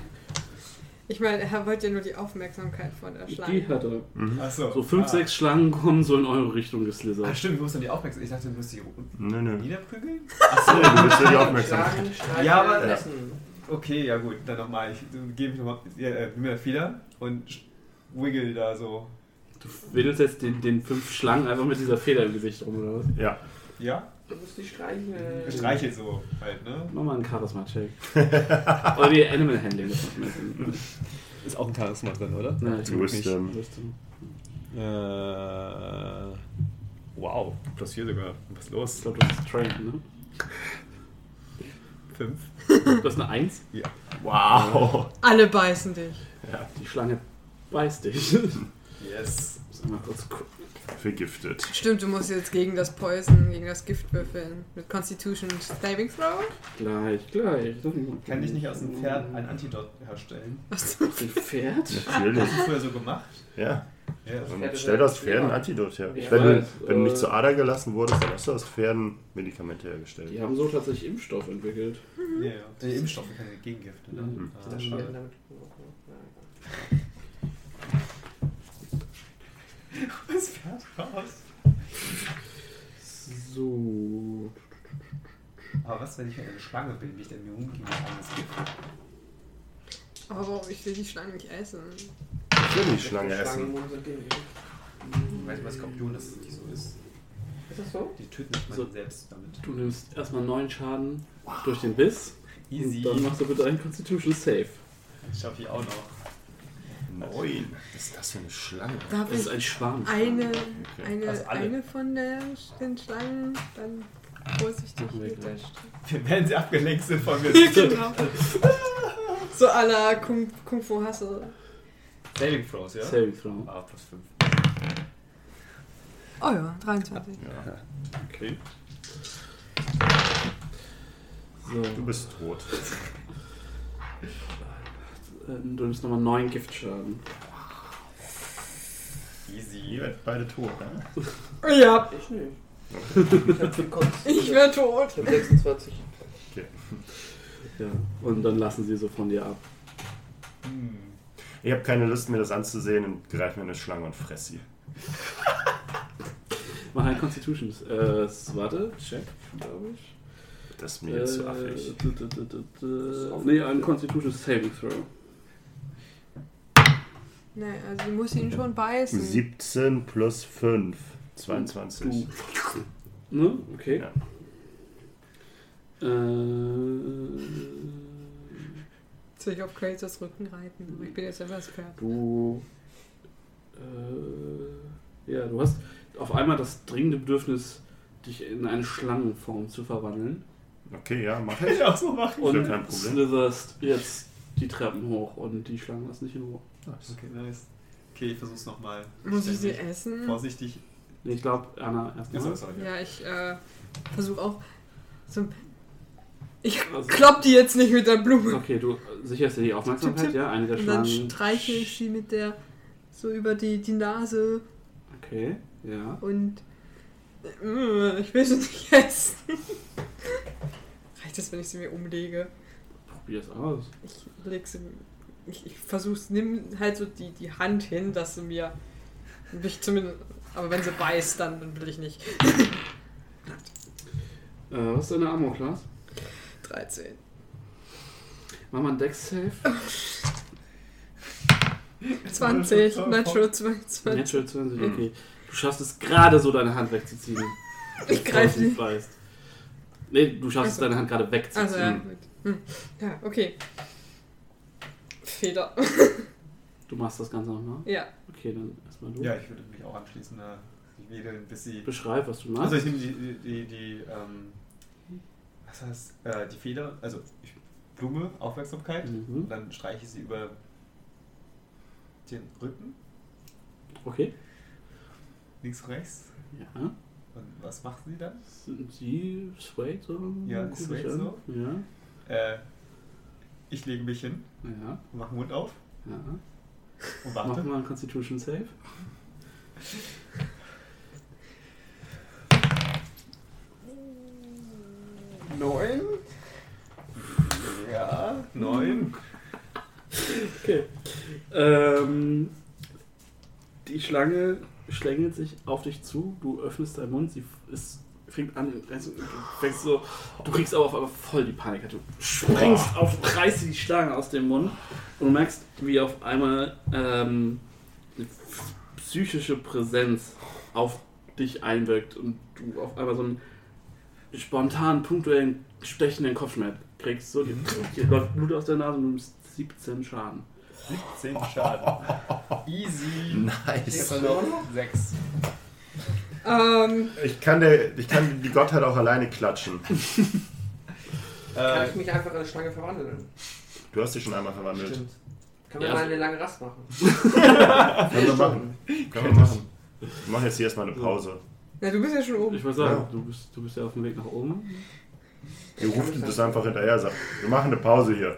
ich meine, er wollte ja nur die Aufmerksamkeit von der Die Schlange. hat er. Mhm. Achso. So fünf, sechs Schlangen kommen so in eure Richtung Ah, geslithert. stimmt, du musst dann die Aufmerksamkeit. Ich dachte, du musst die unten Nö, nö. niederprügeln? Achso, du willst ja die Aufmerksamkeit. Streicheln, Ja, aber- essen. Okay, ja gut, dann nochmal. Ich gebe mich nochmal. Ja, äh, nimm mir das Feder und wiggle da so. Du weddelst jetzt den, den fünf Schlangen einfach mit dieser Feder im Gesicht rum, oder was? Ja. Ja? Du musst die streicheln. Streichel so halt, ne? Mach mal einen Charisma-Check. Oder die Animal Handling, das. Ist auch ein Charisma drin, oder? Nein, Du ähm, Wisdom. Äh, wow, plus 4 sogar. Was ist Ich los? glaube, das ist Trained, ne? 5. Das ist eine Eins. Wow. Alle beißen dich. Ja, die Schlange beißt dich. Yes. Muss mal kurz gucken. Vergiftet. Stimmt, du musst jetzt gegen das Poison, gegen das Gift würfeln. Mit Constitution Saving Throw? Gleich, gleich. Kann ich nicht aus dem Pferd ein Antidot herstellen? Achso. Ein Pferd? Hast Natürlich. du früher so gemacht? Ja. Ja, Das stell aus Pferden ja. Antidot her. Ich wenn, du, weiß, wenn du nicht äh, zur Ader gelassen wurdest, dann hast du aus Pferden Medikamente hergestellt. Die haben so tatsächlich Impfstoff entwickelt. ja, ja. Die Impfstoffe keine Gegengifte. Ne? Mhm. Ah, Das schade. Das Pferd raus. So. Aber was, wenn ich eine Schlange bin, bin ich dann immun gegen anderes Gift? Oh, ich will die Schlange nicht essen. Ich will die Schlange Schlangen essen. Weißt du, bei Skorpionen, dass es nicht so ist? Ist das so? Die töten sich mal So. selbst damit. Du nimmst erstmal 9 Schaden durch den Biss. Easy. Und dann machst du bitte einen Constitution Save. Das schaffe ich auch noch. Neun. Was ist das für eine Schlange? Darf Das ist ein Schwarm. eine, eine, Also eine von der, den Schlangen dann vorsichtig Machen wir Wenn sie abgelenkt sind von mir. Genau. So à la Kung, Kung Fu Hustle. Saving Throws, ja? Saving Throw. Ah, plus 5. Oh ja, 23. Ja. Okay. Du So, bist tot. äh, du nimmst nochmal 9 Giftschaden. Easy. Ihr werdet beide tot, ne? Ja, Ich nicht. Ich hab gekotzt. ich wär tot. Ich hab 26. Ja. Und dann lassen sie so von dir ab. Ich habe keine Lust, mir das anzusehen und greife mir eine Schlange und fress sie. Mach einen Constitution. Äh, warte, check, glaube ich. Das ist mir jetzt zu affig. d- Nee, ein Constitution Saving Throw. Nee, also du musst ihn schon beißen. 17 plus 5. 22. Du. Ne? Okay. Ja. Äh, Soll ich auf Kratos Rücken reiten? Aber ich bin jetzt das Pferd. du. Äh, ja, du hast auf einmal das dringende Bedürfnis, dich in eine Schlangenform zu verwandeln. Okay, ja, mach Kann ich. ich auch so machen. Und ja kein Problem. slitherst jetzt die Treppen hoch und die Schlangen lassen nicht in Ruhe. Okay, nice. Okay, ich versuch's nochmal. Muss ich sie essen? Vorsichtig. Nee, ich glaube, Anna erstmal. Achso, sorry. Ja, ich äh, versuche auch so. Ich Also- klopp die jetzt nicht mit der Blume. Okay, du sicherst dir die Aufmerksamkeit, ja? Eine der Und dann streiche ich sie mit der so über die, die Nase Okay, ja. und äh, ich will sie nicht essen. Reicht es, wenn ich sie mir umlege? Probier es aus. Ich leg sie. Ich, ich versuch's, nimm halt so die, die Hand hin, dass sie mir. Mich zumindest. Aber wenn sie beißt, dann, dann will ich nicht. Äh, was ist deine Armor Class? 13. Mach mal ein Dex Save. 20, Natural 22. Natural 20, okay. Du schaffst es gerade so, deine Hand wegzuziehen. Ich greife die. Beißt. Nee, du schaffst es, Also. deine Hand gerade wegzuziehen. Also ja, gut. Hm. Ja, okay. Feder. Du machst das Ganze nochmal? ja. Okay, dann erstmal du. Ja, ich würde mich auch anschließen. Äh, ich wähle, bis sie. Beschreib, was du machst. Also ich nehme die, die, die, die ähm, was heißt, äh, die Feder, also ich, Blume, Aufmerksamkeit Mhm. und dann streiche ich sie über den Rücken, Okay. links, rechts. Ja. Und was macht sie dann? Sind sie swayed so? Ja, an. so. Ja. Äh, ich lege mich hin Ja. und mache den Mund auf Ja. und Mach warte. mal einen Constitution Save. Neun. Ja, neun. Okay. Ähm, die Schlange schlängelt sich auf dich zu, du öffnest deinen Mund, sie ist, fängt an, also, du fängst so, du kriegst aber auf einmal voll die Panik. Du springst auf, reißt die Schlange aus dem Mund und du merkst, wie auf einmal ähm, eine psychische Präsenz auf dich einwirkt und du auf einmal so einen spontanen, punktuellen, stechenden Kopfschmerz kriegst. So, dir, dir läuft Blut aus der Nase und du nimmst 17 Schaden. 17 Schaden. Easy. Nice. Jetzt noch 6. Ähm, Ich kann, der, ich kann die Gottheit auch alleine klatschen. Kann Äh, ich mich einfach in eine Schlange verwandeln? Du hast dich schon einmal verwandelt. Stimmt. Können wir Ja. mal eine lange Rast machen? Können wir machen. Können wir machen. Wir machen jetzt hier erstmal eine Pause. na, du bist ja schon oben. Ich würde sagen, Ja. du, bist, du bist ja auf dem Weg nach oben. Ihr ruft das einfach hinterher, sagt, wir machen eine Pause hier.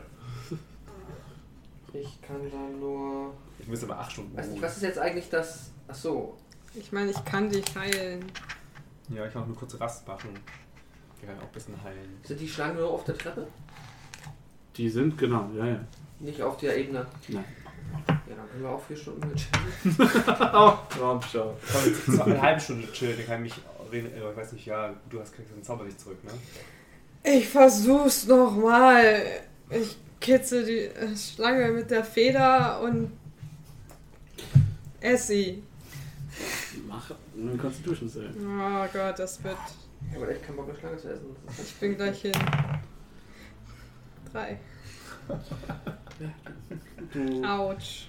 Ich kann dann nur. Du bist aber 8 Stunden Weiß nicht, ruhen. was ist jetzt eigentlich das. Ach so. Ich meine, ich kann dich heilen. Ja, ich kann auch eine kurze Rast machen. Wir können auch ein bisschen heilen. Sind die Schlangen nur auf der Treppe? Die sind, genau, ja, ja. Nicht auf der Ebene? Nein. Ja, dann können wir auch vier Stunden mit chillen. oh, Raumschau. Komm, jetzt so eine halbe Stunde chillen, dann kann ich mich. reden- äh, Ich weiß nicht, ja, du hast kriegst den Zauber nicht zurück, ne? Ich versuch's nochmal. Ich kitzel die äh, Schlange mit der Feder und esse sie. Mach eine Constitution Save. Oh Gott, das wird. Ich habe echt keinen Bock, eine Schlange zu essen. Ich bin gleich hin. Drei. Du Autsch.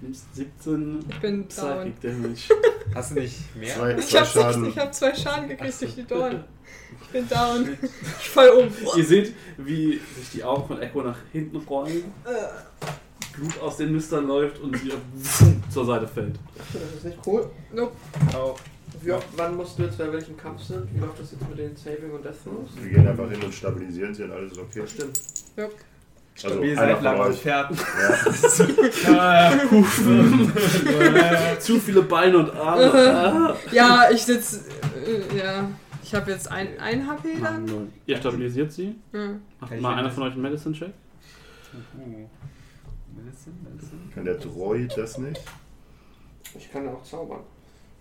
nimmst 17 Ich bin down. Psychic Damage. Hast du nicht mehr? Zwei, Ich zwei hab, Schaden. ich hab zwei Schaden gekriegt durch die Dorn. Ich bin down. Ich fall um. Ihr seht, wie sich die Augen von Echo nach hinten rollen, Blut aus den Nüstern läuft und sie zur Seite fällt. das ist nicht cool. Nope. Auch. Wie oft, wann musst du jetzt, bei welchem Kampf sind? Wie läuft das jetzt mit den Saving und Death Throws? Wir gehen einfach hin und stabilisieren sie und alles ist okay. Das stimmt. Nope. Also Wir einer seid lang von auf euch. Pferden. Ja. Zu viele Beine und Arme. Ah. Ja, ich sitz. Äh, ja. Ich habe jetzt ein, ein HP dann. Ihr stabilisiert sie. Ja. Macht mal einer von euch einen Medicine-Check. Uh. Kann der Droid das nicht? Ich kann auch zaubern.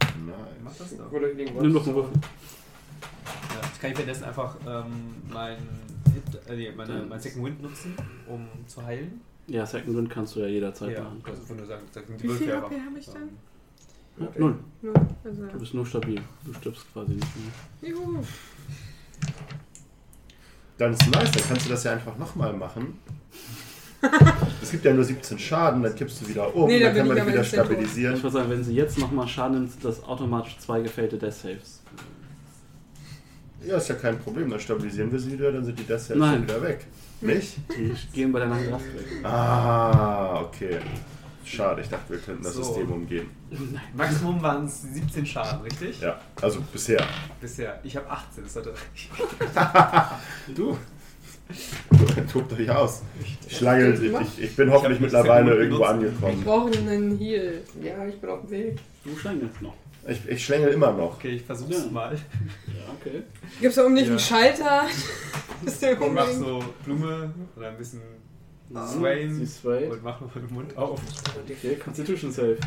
Nein. Mach das doch. Ich irgendwas Nimm doch einen Würfel. Ja, ich kann währenddessen einfach ähm, mein, Hit, äh, nee, meine, mein Second Wind nutzen, um zu heilen. Ja, Second Wind kannst du ja jederzeit ja, machen. ist, wenn du sagst, sagst die Wie viel HP habe ich dann? Null. Null. Also, Du bist nur stabil. Du stirbst quasi nicht mehr. juhu. Dann ist nice, dann kannst du das ja einfach nochmal machen. es gibt ja nur 17 Schaden, dann kippst du wieder um, Nee, da dann bin kann man ich dich wieder tot. Ich stabilisieren. würde sagen, wenn sie jetzt nochmal Schaden nimmt, sind das automatisch zwei gefällte Death Saves. Ja, ist ja kein Problem, dann stabilisieren wir sie wieder, dann sind die Death Saves Nein. schon wieder weg. Nicht? Die gehen bei der langen Rast weg. Ah, okay. Schade, ich dachte, wir könnten das So. System umgehen. Maximum waren es 17 Schaden, richtig? Ja, also bisher. Bisher. Ich habe 18, das sollte reichen. Du? Tobt euch aus. Die Schlange, ich, ich, ich bin hoffentlich Ich mittlerweile irgendwo angekommen. brauchen einen Heal. Ja, ich bin auf dem Weg. Du schlängelst noch. Ich, ich schlängel immer noch. Okay, ich versuch's Ja. mal. Ja, okay. Gibt's da oben nicht Ja. einen Schalter? Ist der Und mach so Blume oder ein bisschen Sie Swain und mach noch den Mund auf. Okay, Constitution Save.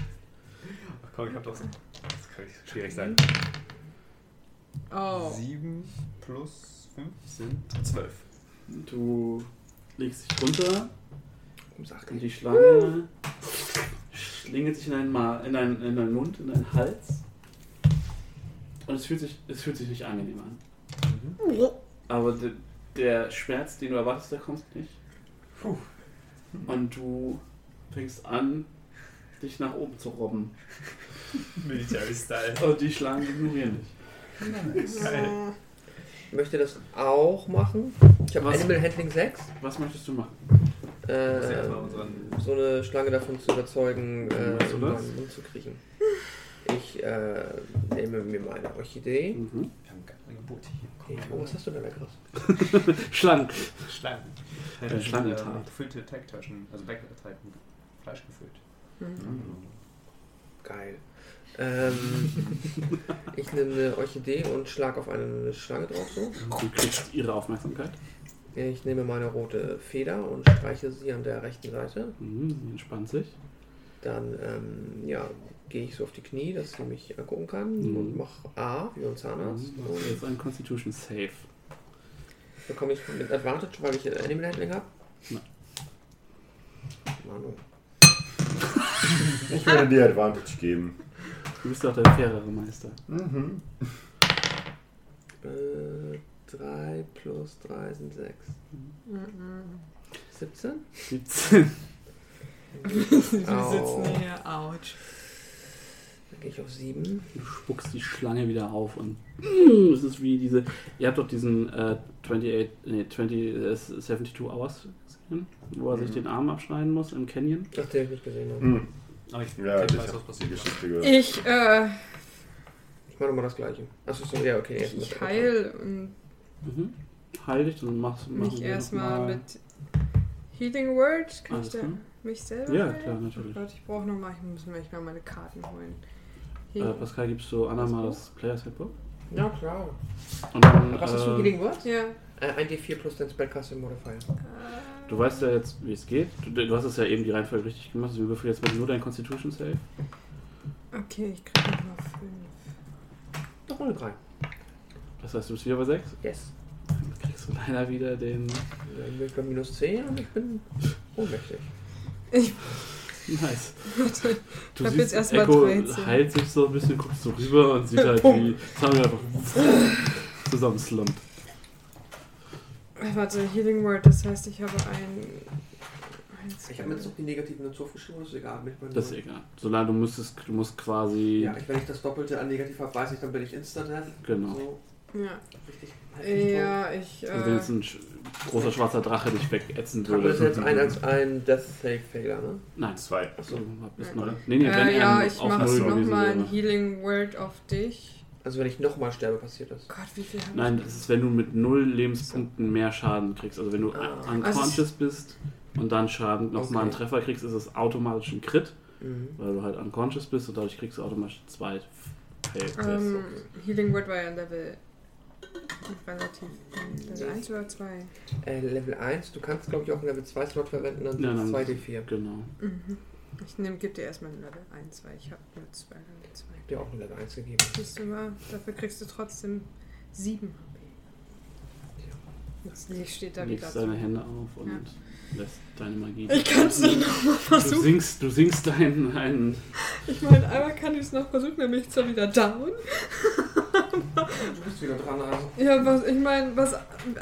Ach komm, ich hab doch so. Das kann nicht schwierig sein. Oh. 7 plus 5 sind 12. Du legst dich runter Um Sachen. und die Schlange schlingelt sich in deinen, Ma in deinen, in deinen Mund, in deinen Hals. Und es fühlt sich, es fühlt sich nicht angenehm an. Aber de, der Schmerz, den du erwartest, der kommt nicht. Puh. Und du fängst an, dich nach oben zu robben. Military Style. Und die Schlangen ignorieren dich. Geil. Ich möchte das auch machen. Ich habe? Animal Handling 6. Was möchtest du machen? Äh, so eine Schlange davon zu überzeugen, äh, das? Mund zu kriechen. Ich äh, nehme mir meine Orchidee. Mhm. Wir haben ein Angebot hier. Hey, oh, was hast du denn leckeres? Schlank. Schlangen. Äh, Schlangentat. Äh, gefüllte Teigtaschen, also Backteig mit Fleisch gefüllt. Geil. Ähm, ich nehme eine Orchidee und schlage auf eine Schlange drauf so. Du kriegst ihre Aufmerksamkeit. Ich nehme meine rote Feder und streiche sie an der rechten Seite. Mhm, sie entspannt sich. Dann ähm, ja, gehe ich so auf die Knie, dass sie mich angucken kann Mhm. und mache A wie ein Zahnarzt. Mhm. Und Jetzt ein Constitution Save. bekomme ich mit Advantage, weil ich Animal Handling habe. Nein. Manu. Ich würde dir Advantage geben. Du bist doch der fairere Meister. Mhm. Äh, 3 plus 3 sind 6. Mhm. 17? 17. Wir sitzen Au. hier. Autsch. Dann gehe ich auf 7. Du spuckst die Schlange wieder auf und mm, es ist wie diese. Ihr habt doch diesen äh, 28, nee, 20, äh, 72 Hours gesehen, wo er sich den Arm abschneiden muss im Canyon. Ach, den ich nicht gesehen habe. Mhm. Aber ich Ja, ich ich weiß, was die passiert. Geschichte gehört. Ich, äh, Ich mache nochmal das gleiche. Achso, so, ja, okay. ich mit- heil und Mhm. Heil dich und machst machen mich erstmal noch mal- mit Healing Word. Kann ich Alles da. klar. Mich selber? Ja, heilen? klar, natürlich. Oh Gott, ich brauche nochmal, ich muss mir echt mal meine Karten holen. Äh. Pascal, gibst du Anna mal das Players Handbook? Ja, klar. Und dann, Was hast du äh, Healing Word? ja. Äh, ein D4 plus dein Spellcasting Modifier. Du weißt ja jetzt, wie es geht. Du, du hast es ja eben die Reihenfolge richtig gemacht. Also wir würfeln jetzt mal nur dein Constitution Save. Okay, ich krieg nochmal fünf. Doch mal eine 3. Das heißt, du bist wieder bei 6. Yes. Dann kriegst du leider wieder den. Dann bin ich bei minus 10 und ich bin ohnmächtig. Ich, Nice. warte, Du Ich hab jetzt erst mal Echo 13. heilt sich so ein bisschen, guckt so rüber und sieht halt, wie Samuel einfach zusammenslumpt. äh, warte, Healing Word, das heißt, ich habe ein. eins, Ich habe mir jetzt noch die negativen dazu aufgeschrieben, das ist egal. Ich Das ist egal. Solange du müsstest, du musst quasi. Ja, ich, wenn ich das Doppelte an negativ habe, weiß ich, dann bin ich Insta-Death. Genau. So, Ja. richtig tot. Ja, ich. Also wenn Äh, jetzt ein großer schwarzer Drache dich wegätzen würde. wir das jetzt ein als ein Death Save Failure, ne? Nein. Zwei. Achso, bis Ja. null. Nee, nee, wenn äh, ja, ich mache nochmal ein. Healing Word auf dich. Also wenn ich nochmal sterbe, passiert das. Gott, wie viel habe Nein, das ist, wenn du mit null Lebenspunkten mehr Schaden kriegst. Also wenn du Ah. unconscious bist und dann Schaden nochmal einen Okay. Treffer kriegst, ist es automatisch ein Crit, Mhm. weil du halt unconscious bist und dadurch kriegst du automatisch zwei Fail. ich? Ähm, Healing Word war ja Level. Relativ. Level 1 oder 2? Äh, Level 1, du kannst glaube ich auch einen Level 2 Slot verwenden, dann Ja, sind dann- es 2d4. Genau. Mhm. Ich nehm, gib dir erstmal ein Level 1, weil ich habe nur 2 Level 2. Dir auch eine Level 1 gegeben. Siehst du mal, dafür kriegst du trotzdem 7 HP. Jetzt Licht steht da wieder. legst deine zu. Hände auf und lässt deine Magie. Ich kann es nicht nochmal Du versuchen. singst, du singst deinen einen. Ich meine, einmal kann ich es noch versuchen, dann bin ich zwar wieder down. Du bist wieder dran, also. Ja, was, ich meine, was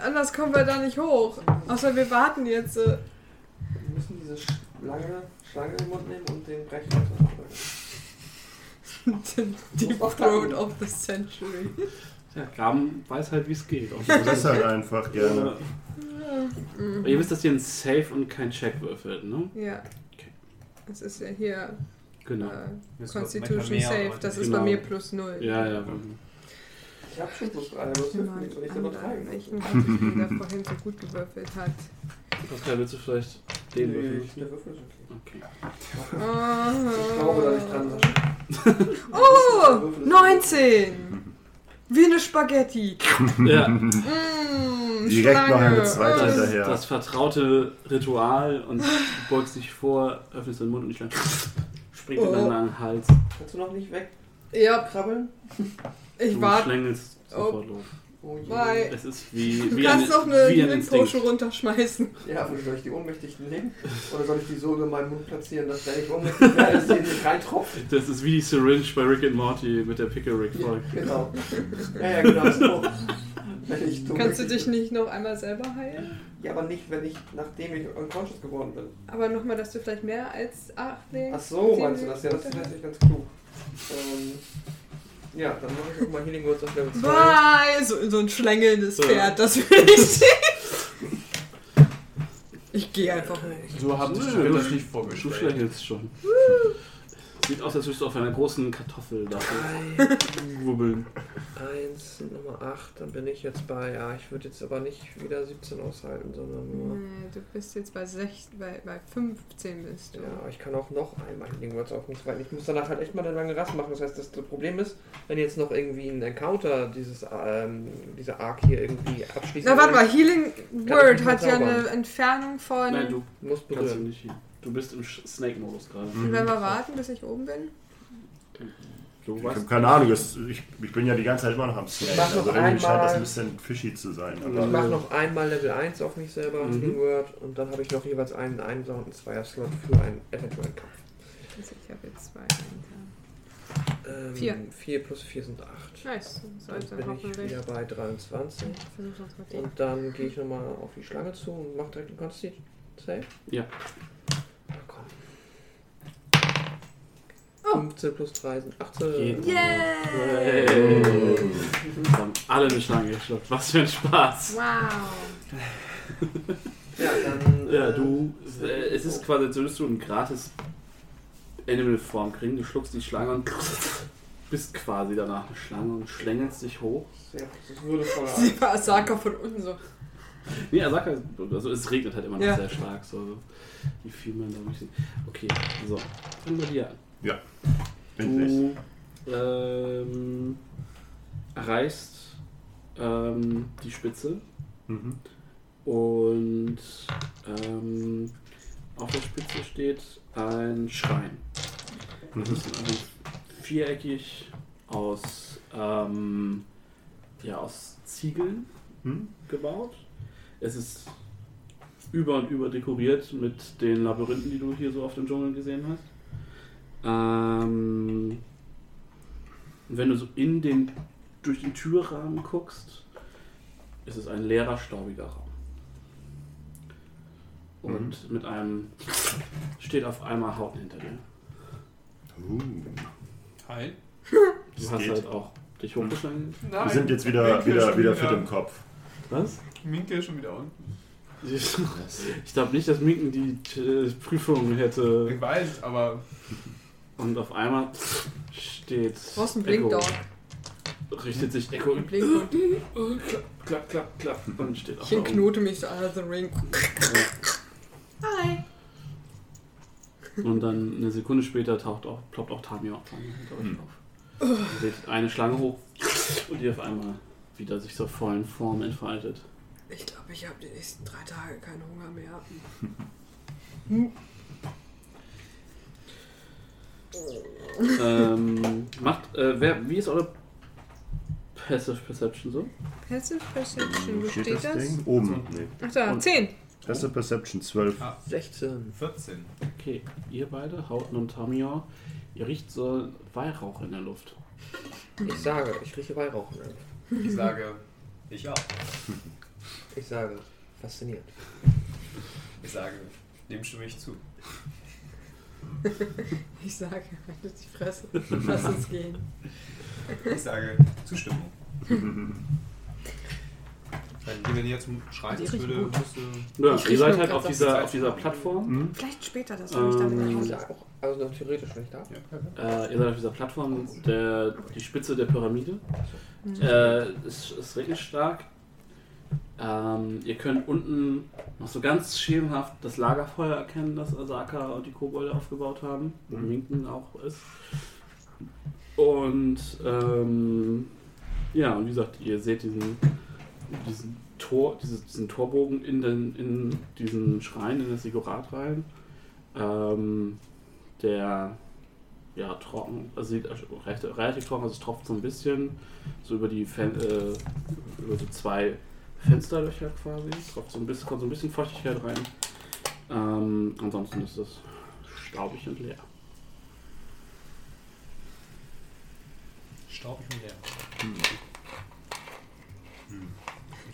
anders kommen wir da nicht hoch. Außer wir warten jetzt. Äh, Wir müssen diese Schlange, Schlange im Mund nehmen und den Brechreiz aufschlagen. Deep Throat of the Century. Ja, Graben weiß halt, wie es geht. Das ist halt einfach gerne. Mhm. Ihr wisst, dass ihr ein Safe und kein Check würfelt, ne? Ja. Okay. Das ist ja hier Genau. äh, Constitution mehr, Safe. Das ist genau. bei mir plus 0. Ja, ja. Ich hab schon plus 3, aber das hilft mir nichts, wenn ich ich denn, der vorhin so gut gewürfelt hat? Pascal, willst du vielleicht den Nee, würfeln? der Würfel ist okay. Ich glaube, dass ich dran bin. Oh! 19! Wie eine Spaghetti. Ja, Mmh, Direkt noch eine Schlange. zweite Oh, hinterher. das vertraute Ritual und beugst dich vor, öffnest den Mund und Schlange springt in Oh. deinen langen Hals. Kannst du noch nicht Ja, wegkrabbeln? ich Du warte. schlängelst sofort los. Oh je. Bye. Es ist wie, Du wie kannst ein, noch eine. Potion runterschmeißen. Ja, aber soll ich die Ohnmächtig nehmen? Oder soll ich die so über meinen Mund platzieren, dass wenn ich ohnmächtig werde, es nicht reintropft? Das ist wie die Syringe bei Rick and Morty mit der Pickle Rick Folge. Genau. Ja, ja, genau so. Wenn ich so Kannst du dich nicht noch einmal selber heilen? Ja, aber nicht, wenn ich, nachdem ich unconscious geworden bin. Aber nochmal, dass du vielleicht mehr als 8 lebst? Ach so, meinst du das? Ja, das ist natürlich ganz klug. Ähm, ja, dann mache ich auch mal Healing Words auf Level 2. Bye! So, so ein schlängelndes Ja. Pferd, das will ich sehen. Ich gehe einfach hoch. So haben mir das du- nicht Du vorgestellt. schlägelst schon. Sieht aus, als würdest du auf einer großen Kartoffel da 3, wubbeln. 1, Nummer 8, dann bin ich jetzt bei, ja, ich würde jetzt aber nicht wieder 17 aushalten, sondern nur. Nee, du bist jetzt bei, 16, bei, bei 15 bist du. Ja, aber ich kann auch noch einmal Healing Words aufnehmen. Ich muss danach halt echt mal eine lange Rast machen. Das heißt, das Problem ist, wenn jetzt noch irgendwie ein Encounter dieses, ähm, diese Arc hier irgendwie abschließt. Na warte mal, Healing Word hat ja eine Entfernung von... Nein, du Du musst kannst ihn berühren. nicht hin. Du bist im Snake-Modus gerade. Wenn wir warten, bis ich oben bin? Du Ich habe keine Ahnung, das, ich, ich bin ja die ganze Zeit immer noch am noch Also irgendwie scheint das ein bisschen fishy zu sein. Ich mache noch einmal Level 1 auf mich selber, Mhm. Healing Word, und dann habe ich noch jeweils einen Einser und einen Zweier-Slot für einen eventuellen Kampf. Also ich habe jetzt zwei. Ähm, Vier. 4 plus 4 sind 8. Nice. Dann Sollte bin ich wieder bei 23. Versuch sonst mal die. Und dann gehe ich nochmal auf die Schlange zu und mache direkt einen Constitution Save. Ja. Na komm. Oh. 15 plus 3 sind 18. Geht. Yay! Hey. Wir haben alle eine Schlange geschluckt. Was für ein Spaß. Wow. Ja, dann. Ja, äh, du. Äh, es ist quasi, als würdest du ein gratis Animal-Form kriegen. Du schluckst die Schlange und bist quasi danach eine Schlange und schlängelst dich hoch. Sehr, das ist würdevoller. Sie war Asaka von unten so. Nee, Asaka, also es regnet halt immer noch Ja. sehr stark, so wie viel man da durch Okay, so, fangen wir dir an. Endlich. Du ähm, erreichst ähm, die Spitze Mhm. und ähm, auf der Spitze steht ein Schrein. Das Mhm. ist also viereckig aus, ähm, ja, aus Ziegeln Mhm. gebaut. Es ist über und über dekoriert mit den Labyrinthen, die du hier so auf dem Dschungel gesehen hast. Ähm, wenn du so in den, durch den Türrahmen guckst, ist es ein leerer, staubiger Raum. Und mit einem steht auf einmal Haut hinter dir. Uh. Hi. Du Das hast geht. halt auch dich hochgeschlagen. Nein. Wir sind jetzt wieder, wieder, wieder fit im Kopf. Was? Minke ist schon wieder unten. Ich, glaube nicht, dass Minken die Prüfung hätte. Ich weiß, aber Und auf einmal steht. Brauchst einen Echo. Blinkdog. Richtet sich Echo Blinkdog. klapp, klapp, klapp und steht auf Ich knote mich so an the ring. Hi. Und dann eine Sekunde später taucht auch, ploppt auch Tamio auf auf. Ihr seht eine Schlange hoch und die auf einmal wieder sich zur vollen Form entfaltet. Ich glaube, ich habe die nächsten drei Tage keinen Hunger mehr. ähm, macht, äh, wer, wie ist eure Passive Perception so? Passive Perception, wo Steht steht das das? Ding? Oben. Nee. Ach da, Und- 10. Passive Perception 12. 16. 14. Okay, ihr beide, Hauten und Tamio, ihr riecht so Weihrauch in der Luft. Ich sage, ich rieche Weihrauch. Ich sage, ich auch. Ich sage, faszinierend. Ich sage, dem stimme ich zu. Ich sage, halt die Fresse. Lass uns gehen. Ich sage, Zustimmung. Dann gehen wir näher zum Schrein. Die Das riechen würde, gut. müsste Ja, Ich ihr riech seid nur halt auf dieser, die auf dieser Plattform. Mhm. Vielleicht später, dass du mich dann Ich raus. sage auch, also theoretisch nicht da. Äh, ihr seid auf dieser Plattform, der, die Spitze der Pyramide. Äh, es, es regnet stark. Ähm, ihr könnt unten noch so ganz schemenhaft das Lagerfeuer erkennen, das Asaka und die Kobolde aufgebaut haben. Wo Mhm. Minken auch ist. Und ähm, ja, und wie gesagt, ihr seht diesen, diesen Tor, diesen Torbogen in, den, in diesen Schrein, in das Sigurat rein. Ähm, der ja trocken, also sieht recht, relativ trocken, also es tropft so ein bisschen, so über die Fen äh, über so zwei Fensterlöcher quasi, tropft so ein bisschen, kommt so ein bisschen Feuchtigkeit rein. Ähm, ansonsten ist es staubig und leer. Staubig und leer.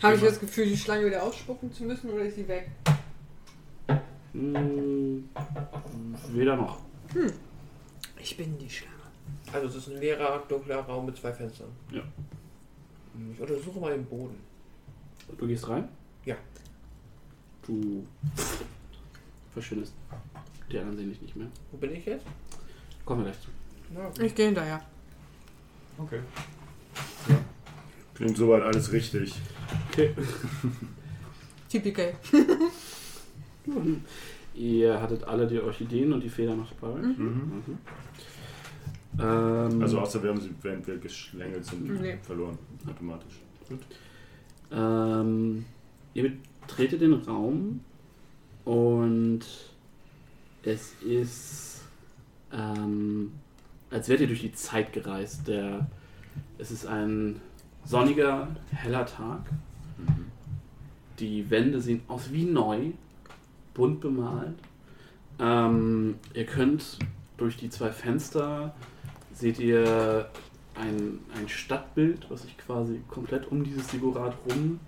Habe ich das Gefühl, die Schlange wieder ausspucken zu müssen oder ist sie weg? Hm, weder noch. Ich bin die Schlange. Also es ist ein leerer, dunkler Raum mit zwei Fenstern. Ja. Ich untersuche mal den Boden. Du gehst rein? Ja. Du verschwindest. Die anderen sehen dich nicht mehr. Wo bin ich jetzt? Kommen wir gleich zu. Ich gehe hinterher. Okay. Klingt soweit alles richtig. Okay. TPK. Ihr hattet alle die Orchideen und die Federn noch bei euch. Mhm. Mhm. Ähm, Also außer wir haben sie, während wir geschlängelt sind, Nee. verloren. Automatisch. Gut. Ähm, ihr betretet den Raum und es ist, ähm, als wärt ihr durch die Zeit gereist. Der, es ist ein sonniger, heller Tag. Mhm. Die Wände sehen aus wie neu, bunt bemalt. Ähm, ihr könnt durch die zwei Fenster seht ihr ein, ein Stadtbild, was sich quasi komplett um dieses Sigurat rum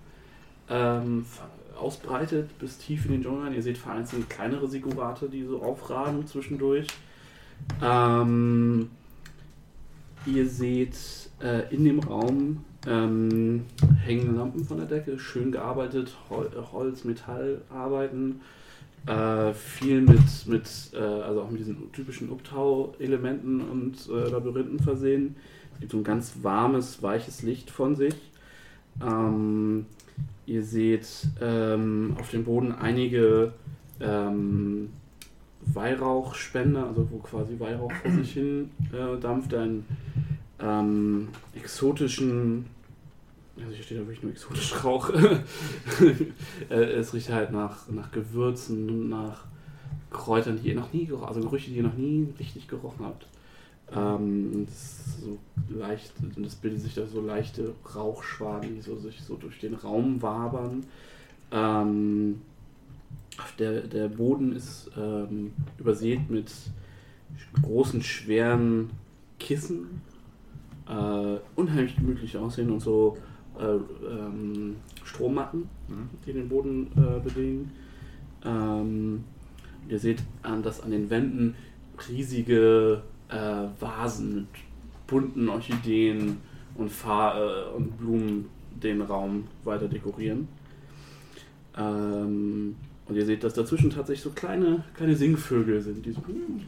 ähm, ausbreitet, bis tief in den Dschungel. rein. Ihr seht vereinzelt kleinere Sigurate, die so aufragen zwischendurch. Ähm, ihr seht äh, in dem Raum ähm, hängen Lampen von der Decke, schön gearbeitet, Hol Holz, Metall arbeiten. Äh, viel mit, mit äh, also auch mit diesen typischen Uptau-Elementen und äh, Labyrinthen versehen. Gibt so ein ganz warmes, weiches Licht von sich. Ähm, ihr seht ähm, auf dem Boden einige ähm, Weihrauchspender, also wo quasi Weihrauch vor sich hin äh, dampft, einen ähm, exotischen, also hier steht da wirklich nur exotisch Rauch. Äh, es riecht halt nach, nach Gewürzen und nach Kräutern, die ihr noch nie also Gerüche, die ihr noch nie richtig gerochen habt. Ähm, so leicht, und es bilden sich da so leichte Rauchschwaden, die so sich so durch den Raum wabern. Ähm, der, der Boden ist ähm, übersät mit großen, schweren Kissen, äh, unheimlich gemütlich aussehen und so äh, ähm, Strommatten, Mhm. die den Boden äh, belegen. Ähm, ihr seht, dass an den Wänden riesige äh, Vasen mit bunten Orchideen und, Fa äh, und Blumen den Raum weiter dekorieren. Ähm, und ihr seht, dass dazwischen tatsächlich so kleine, kleine Singvögel sind, die so,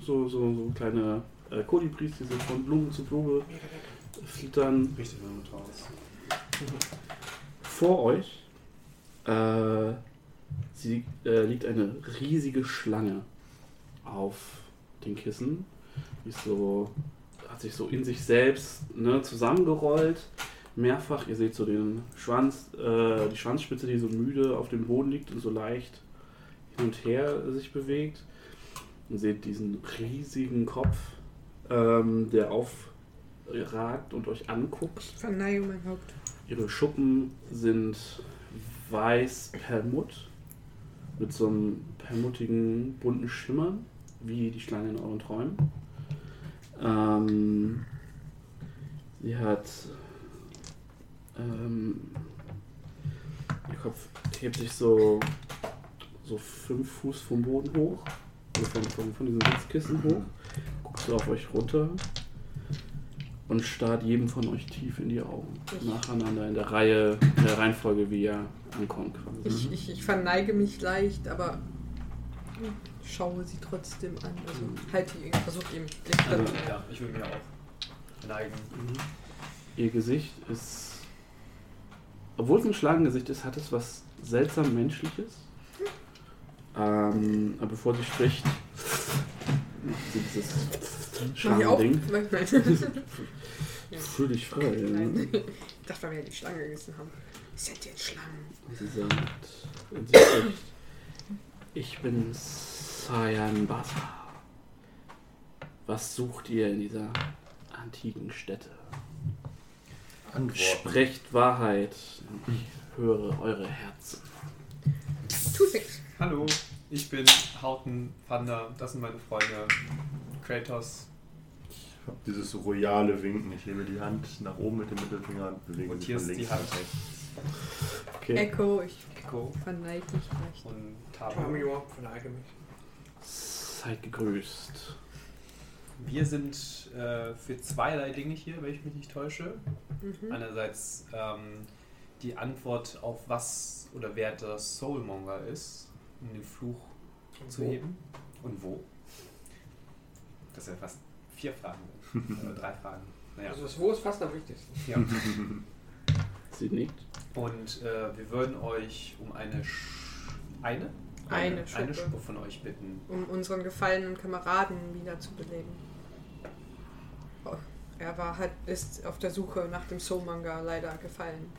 so, so, so kleine äh, Kolibris, die so von Blume zu Blume flittern. Richtig mit raus. Vor euch äh, sie, äh, liegt eine riesige Schlange auf den Kissen. Die ist so, hat sich so in sich selbst ne, zusammengerollt. Mehrfach, ihr seht so den Schwanz, äh, die Schwanzspitze, die so müde auf dem Boden liegt und so leicht hin und her sich bewegt. Und seht diesen riesigen Kopf, ähm, der aufragt und euch anguckt. Verneige mein Haupt. Ihre Schuppen sind weiß Perlmutt mit so einem perlmuttigen bunten Schimmer, wie die Schlange in euren Träumen. Ähm, sie hat ähm, ihr Kopf hebt sich so so fünf Fuß vom Boden hoch, also von, von, von diesem Sitzkissen hoch, guckt so auf euch runter und starrt jedem von euch tief in die Augen. Nacheinander in der Reihe, in der Reihenfolge, wie er ankommt. Ich, ich, ich verneige mich leicht, aber schaue sie trotzdem an. Also halte ihn, versuche ihm Blick Also, dazu. Ja, ich würde mir auch neigen. Mhm. Ihr Gesicht ist, obwohl es ein Schlangengesicht ist, hat es was seltsam Menschliches. Ähm, aber bevor sie spricht, macht sie dieses? Schlangending. Fühl dich frei. Nein. Ja. Ich dachte, weil wir ja die Schlange gegessen haben. Seid ihr Schlangen? Und sie sagt, und sie spricht, ich bin Sayan Basa. Was sucht ihr in dieser antiken Stätte? Antworten. Sprecht Wahrheit. Ich höre eure Herzen. Tu fix. Hallo, ich bin Hauten Panda, das sind meine Freunde. Kratos Ich habe dieses royale Winken. Ich hebe die Hand nach oben mit dem Mittelfinger und bewege und mich hier von ist die links Hand. nach rechts. Okay. Echo, ich Echo verneige mich leicht. und Tamo. Tamio, verneige mich. Seid gegrüßt. Wir sind äh, für zweierlei Dinge hier, wenn ich mich nicht täusche. Mhm. Einerseits ähm, die Antwort auf was oder wer der Soulmonger ist, um den Fluch zu wo? heben. Und wo. Das sind ja fast vier Fragen. oder drei Fragen. Naja. Also das Wo ist fast am wichtigsten. Ja. Sie nickt. Und äh, wir würden euch um eine Sch eine? Eine eine Schuppe. Schuppe von euch bitten. Um unseren gefallenen Kameraden wiederzubeleben. Oh, er war, hat, ist auf der Suche nach dem Soul-Manga leider gefallen.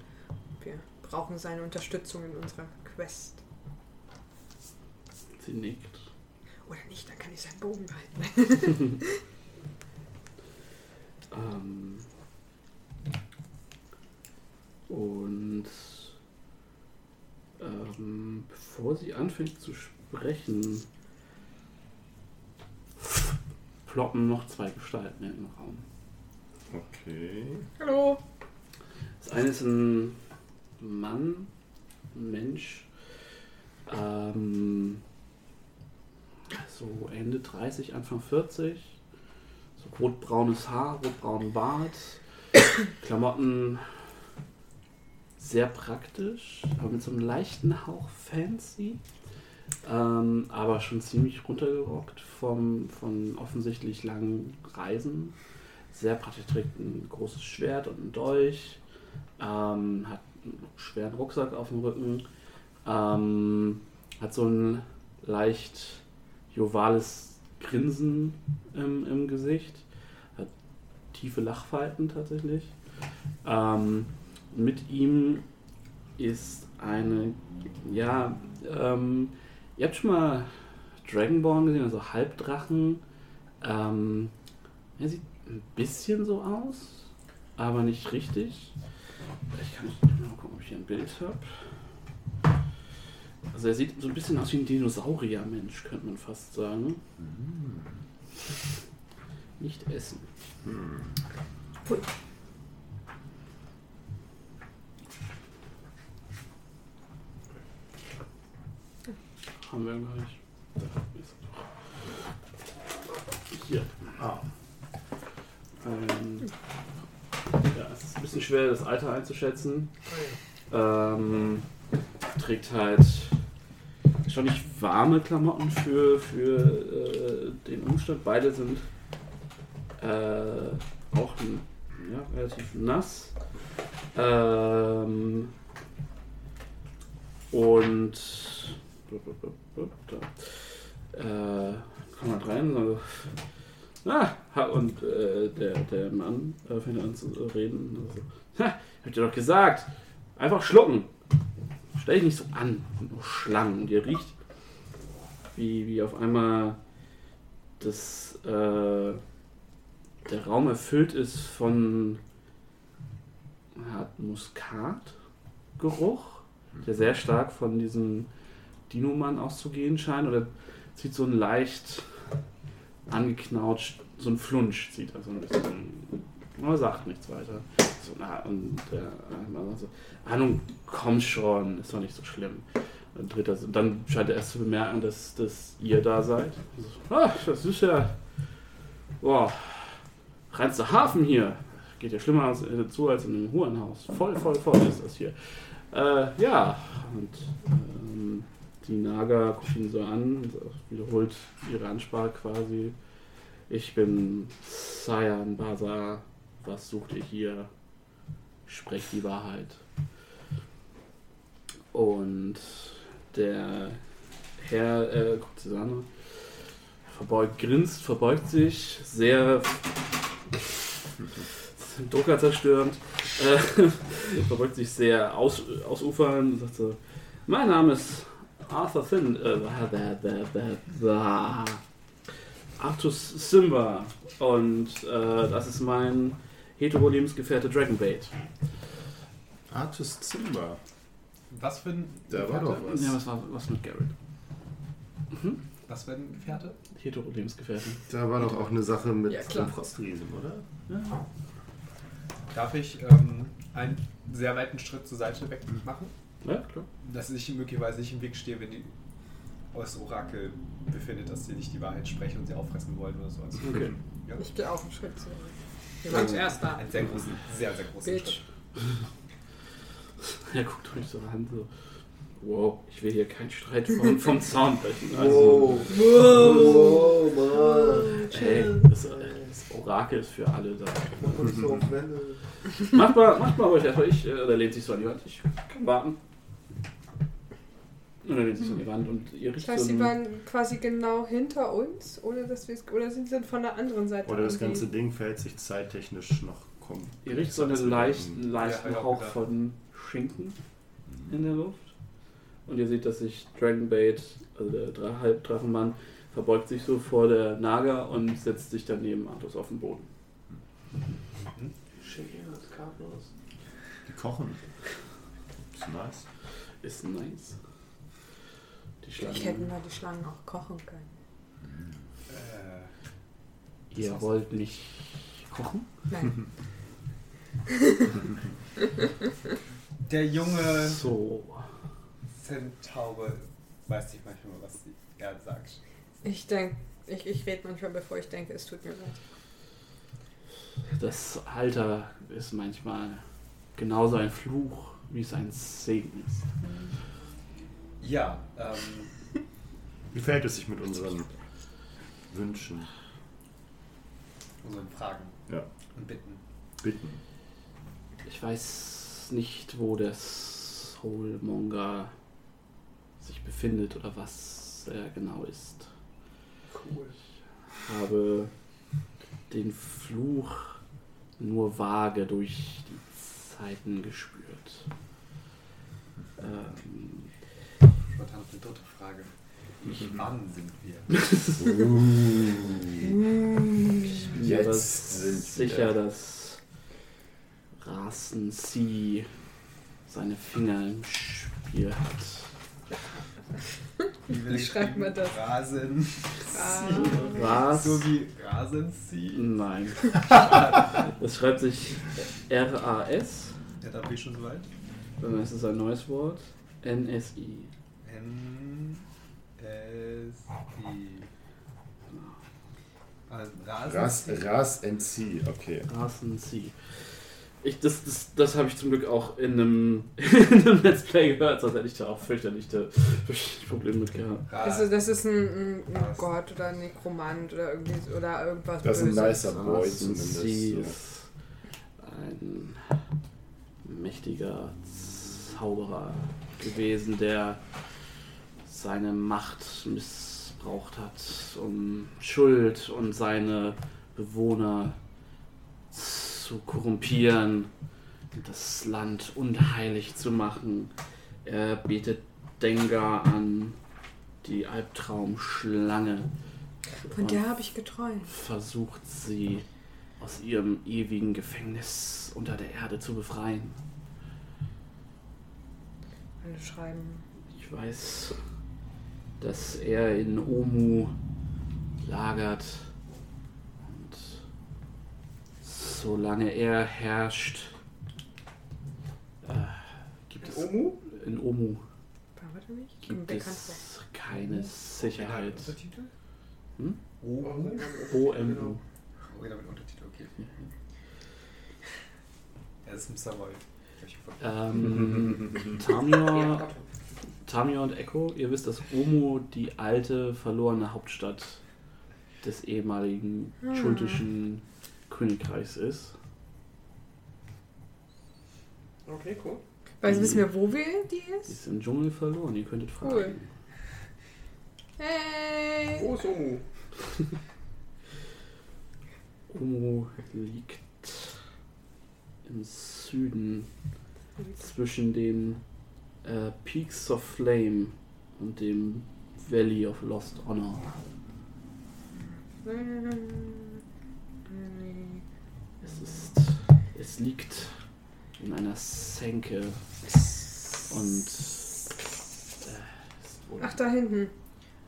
Wir brauchen seine Unterstützung in unserer Quest. Sie nickt. Oder nicht, dann kann ich seinen Bogen behalten. Ähm, und ähm, bevor sie anfängt zu sprechen, ploppen noch zwei Gestalten in den Raum. Okay. Hallo. Das eine ist ein Mann, ein Mensch, ähm, so Ende 30, Anfang 40, so rotbraunes Haar, rotbraunen Bart, Klamotten sehr praktisch, aber mit so einem leichten Hauch fancy, ähm, aber schon ziemlich runtergerockt vom, von offensichtlich langen Reisen. Sehr praktisch, trägt ein großes Schwert und einen Dolch, ähm, hat einen schweren Rucksack auf dem Rücken, ähm, hat so ein leicht jovales Grinsen im, im Gesicht, hat tiefe Lachfalten tatsächlich. Ähm, mit ihm ist eine, ja, ähm, ihr habt schon mal Dragonborn gesehen, also Halbdrachen. Ähm, er sieht ein bisschen so aus, aber nicht richtig. Ich kann mal gucken, ob ich hier ein Bild habe. Also er sieht so ein bisschen aus wie ein Dinosaurier-Mensch, könnte man fast sagen. Nicht essen. Pui. Haben wir gleich. Er. Hier. Ah, Ähm, ja, es ist ein bisschen schwer, das Alter einzuschätzen. Ähm, trägt halt schon nicht warme Klamotten für, für äh, den Umstand. Beide sind äh, auch ja, relativ nass. Ähm, und da, äh, kann man rein. Also, Ah, und äh, der, der Mann äh, fängt an zu reden. Also, ha, ich hab dir doch gesagt, einfach schlucken. Stell dich nicht so an, nur Schlangen. Und ihr riecht, wie, wie auf einmal das, äh, der Raum erfüllt ist von ja, Muskatgeruch, der sehr stark von diesem Dino-Mann auszugehen scheint. Oder zieht so ein leicht angeknautscht, so ein Flunsch zieht er so ein bisschen. Aber sagt nichts weiter. So, na, und der sagt so, ah nun komm schon, ist doch nicht so schlimm. Dann, dreht er, dann scheint er erst zu bemerken, dass, dass ihr da seid. So, ah, das ist ja. Boah, reinster Hafen hier. Geht ja schlimmer als, äh, zu als in einem Hurenhaus. Voll, voll, voll ist das hier. Äh, ja, und ähm, die Naga guckt ihn so an, und wiederholt ihre Ansprache quasi. Ich bin Sayan Baza. Was sucht ihr hier? Sprecht die Wahrheit. Und der Herr äh, guckt sie an, verbeugt, grinst, verbeugt sich, sehr druckerzerstörend, äh, verbeugt sich sehr aus, ausufernd und sagt so, mein Name ist Arthur Finn, äh, bäh, bäh, bäh, bäh. Artus Simba und äh, das ist mein hetero-Lebensgefährte Dragonbait. Artus Zimba. Was für ein Da war doch was. Ja, was war was mit Garrett? Was für ein Gefährte? Hetero-Lebensgefährte. Da war doch auch eine Sache mit Ja, Frostriesen, oder? Ja. Darf ich ähm, einen sehr weiten Schritt zur Seite weg machen? Ja, klar. Dass ich möglicherweise nicht im Weg stehe, wenn die das Orakel befindet, dass sie nicht die Wahrheit sprechen und sie auffressen wollen oder so. Also, Okay. ja. Ich gehe auch einen Schritt zurück. Wir waren zuerst da. Einen sehr großen, sehr, sehr großen Bitch. Schritt. Er guckt euch so an, so. Wow, ich will hier keinen Streit vom, vom Zaun brechen. Also, Wow, Mann. ey, das, äh, das Orakel ist für alle da. Macht mal, macht mal ruhig erstmal ich, äh, oder lehnt sich so an die Wand. Ich kann warten. Und dann lehnt sich so an die Wand und ihr riecht Das heißt, so sie waren quasi genau hinter uns, ohne dass wir es. Oder sind sie von der anderen Seite? Oder das ganze Ding verhält sich zeittechnisch noch kommen. Ihr riecht so einen leichten, leichten Ja, Hauch gedacht. von Schinken in der Luft. Und ihr seht, dass sich Dragonbait, also der Dra Halbdrachenmann, verbeugt sich so vor der Naga und setzt sich dann neben Artus auf den Boden. Schick ihr das Kartenhaus. Die kochen. Ist nice. Ist nice. Die Vielleicht hätten wir die Schlangen auch kochen können. Äh, Ihr wollt nicht kochen? Nein. der junge So. Zentaure weiß nicht manchmal, was er sagt. Ich denke, ich, ich rede manchmal, bevor ich denke, es tut mir leid. Das Alter ist manchmal genauso ein Fluch, wie es ein Segen ist. Ja, ähm, Wie verhält es sich mit unseren Wünschen, unseren Fragen Ja. und Bitten. Bitten? Ich weiß nicht, wo der Soulmonger sich befindet oder was er genau ist. Cool. Ich habe den Fluch nur vage durch die Zeiten gespürt. Ähm, Spontan noch eine dritte Frage. ich Wann sind wir? Ich bin mir aber Jetzt sind wir. sicher, dass Rasen Sie seine Finger im Spiel hat. Wie Wie schreibt man das? Rasen. Was? So wie Rasensi. Nein. Das schreibt sich R-A-S, Ja, da bin ich schon soweit. dann ist es ein neues Wort. N-S-I. N S I. Also Rasen. Ras, Ras and Sea, okay. Rasen Sie. Ich, das das, das habe ich zum Glück auch in einem, in einem Let's Play gehört, sonst hätte ich da auch fürchterlich fürchterlich Probleme mit gehabt. Also das ist ein, ein, ein Gott oder ein Nekromant oder irgendwie oder irgendwas Das ist ein nicer Boy zumindest. Sie ist ein mächtiger Zauberer gewesen, der seine Macht missbraucht hat, um Schuld und seine Bewohner zu korrumpieren und das Land unheilig zu machen. Er betet Dengar an, die Albtraumschlange. Von der habe ich geträumt. versucht sie aus ihrem ewigen Gefängnis unter der Erde zu befreien. Alle schreiben. Ich weiß, dass er in Omu lagert und solange er herrscht, äh, gibt es Omu? in Omu gibt es keine Sicherheit. Hm? OMU. Oh, wieder mit Untertitel, okay. Er ist ein Savoy. Hab ich gefunden. Ähm, Tamio, Tamio und Echo, ihr wisst, dass Omo die alte, verlorene Hauptstadt des ehemaligen Hm. schultischen Königreichs ist. Okay, cool. Weißt wissen wir, wo wir die Die ist? ist im Dschungel verloren, ihr könntet fragen. Cool. Hey! Wo ist Omu? Omo liegt im Süden zwischen den äh, Peaks of Flame und dem Valley of Lost Honor. Es ist. Es liegt in einer Senke und äh, ist wohl Ach, da hinten.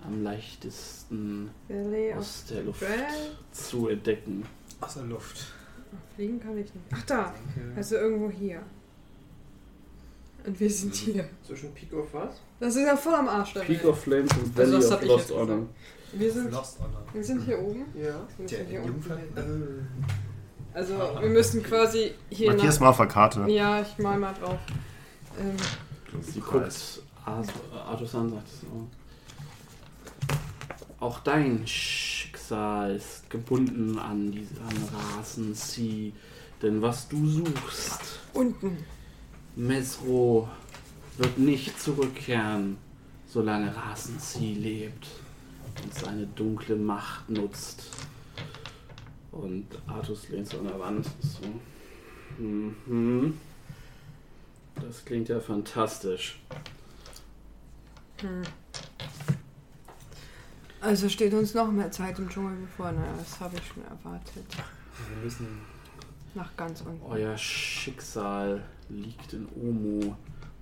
am leichtesten Valley aus der Luft zu entdecken. Aus der Luft. Fliegen kann ich nicht. Ach, da. Also irgendwo hier. Und wir sind hier. Zwischen Peak of was? Das ist ja voll am Arsch der Peak of Flames und Also Valley hab of ich Lost Honor. Wir sind, Lost Honor. wir sind hier oben. Ja. Wir müssen hier hin. Also wir müssen quasi hier Markier's nach... mal auf der Karte. Ja, ich mal mal drauf. Ähm, Sie guckt Arthur Arthur an und sagt so. Auch dein Schicksal ist gebunden an diese an Rasen Sie, denn was du suchst, unten. Mesro wird nicht zurückkehren, solange Rasen Sie lebt und seine dunkle Macht nutzt. Und Artus lehnt so an der Wand. So. Mhm. Das klingt ja fantastisch. Hm. Also steht uns noch mehr Zeit im Dschungel bevor. Naja, das habe ich schon erwartet. Wir müssen. Nach ganz unten. Euer Schicksal liegt in Omo.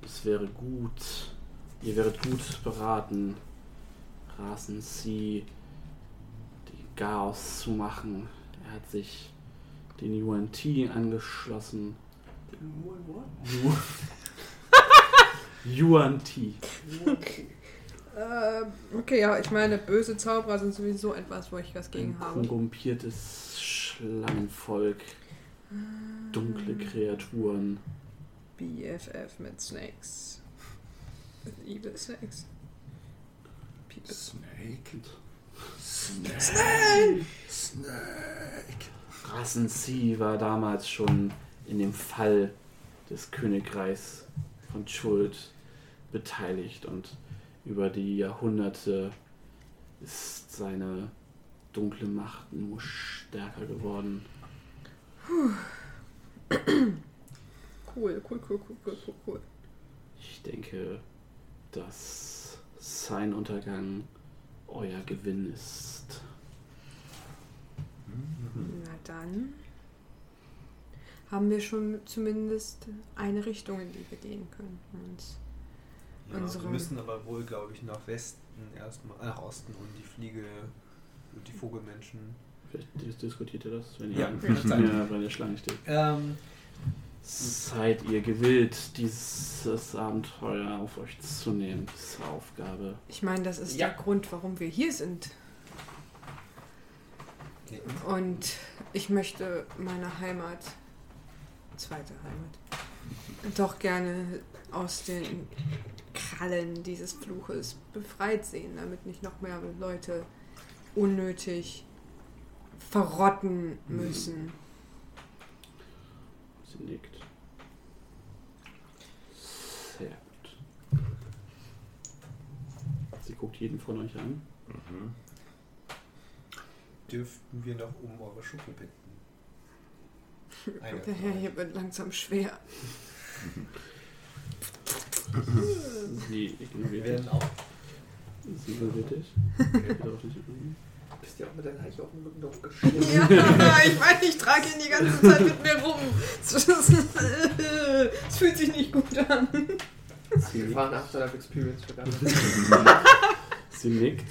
Es wäre gut, ihr wäret gut beraten, Rasen Sie die Chaos zu machen. Er hat sich den UNT angeschlossen. UNT. Äh, okay, ja, ich meine, böse Zauberer sind sowieso etwas, wo ich was gegen Ein habe. korrumpiertes Schlangenvolk. Dunkle Kreaturen. BFF mit Snakes. Mit Evil Snakes. People. Snake. Snake. Snake. Rasen Sie war damals schon in dem Fall des Königreichs von Schuld beteiligt und über die Jahrhunderte ist seine dunkle Macht nur stärker geworden. Cool, cool, cool, cool, cool, cool, cool. Ich denke, dass sein Untergang euer Gewinn ist. Na dann haben wir schon zumindest eine Richtung, in die wir gehen können. Und Ja, wir müssen aber wohl, glaube ich, nach Westen erstmal, äh, nach Osten und die Fliege und die Vogelmenschen. Vielleicht dis- diskutiert ihr das, wenn ihr, Ja, ja, ja. bei der Schlange steht. Ähm, Seid ihr gewillt, dieses Abenteuer auf euch zu nehmen, diese Aufgabe? ich meine, das ist Ja. der Grund, warum wir hier sind. Und ich möchte meine Heimat, zweite Heimat, doch gerne aus den Krallen dieses Fluches befreit sehen, damit nicht noch mehr Leute unnötig verrotten müssen. Sie nickt. Sehr gut. Sie guckt jeden von euch an. Mhm. dürften wir noch um eure Schuppe bitten. Eine Der Herr hier wird langsam schwer. Sie Wir ignoriert werden dich. auch. Sie ignoriert dich. Bist ja auch mit der Leiche auf dem Rücken drauf geschoben. Ja, ich meine, ich trage ihn die ganze Zeit mit mir rum. Es fühlt sich nicht gut an. Sie nickt, fahren Afterlife Experience für sie nickt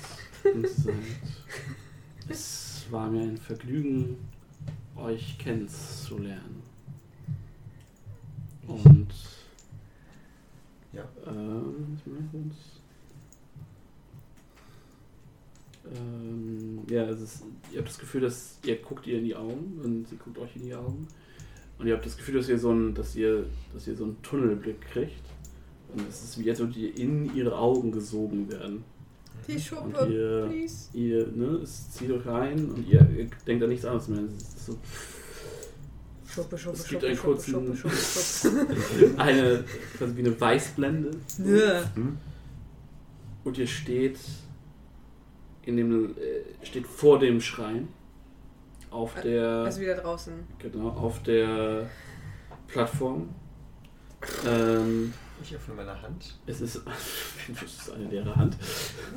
und sagt, es war mir ein Vergnügen, euch kennenzulernen. Und Ja. Ähm, ich meine kurz. Ähm, ja, es ist, ihr habt das Gefühl, dass ihr guckt ihr in die Augen und sie guckt euch in die Augen. Und ihr habt das Gefühl, dass ihr so einen, dass ihr, dass ihr so einen Tunnelblick kriegt. Und es ist wie als würdet ihr in ihre Augen gesogen werden. Die Und Schuppe, ihr, please. ihr, ne, es zieht euch rein und ihr, ihr denkt an nichts anderes mehr. Es ist so Schuppe, Schuppe, Es gibt Schuppe, einen Schuppe, kurzen- Schuppe, Schuppe, Schuppe. eine, quasi wie eine Weißblende. Ja. Und ihr steht in dem äh, steht vor dem Schrein auf der Also wieder draußen. genau auf der Plattform. Ähm, Ich öffne meine Hand. es ist, es ist eine leere Hand.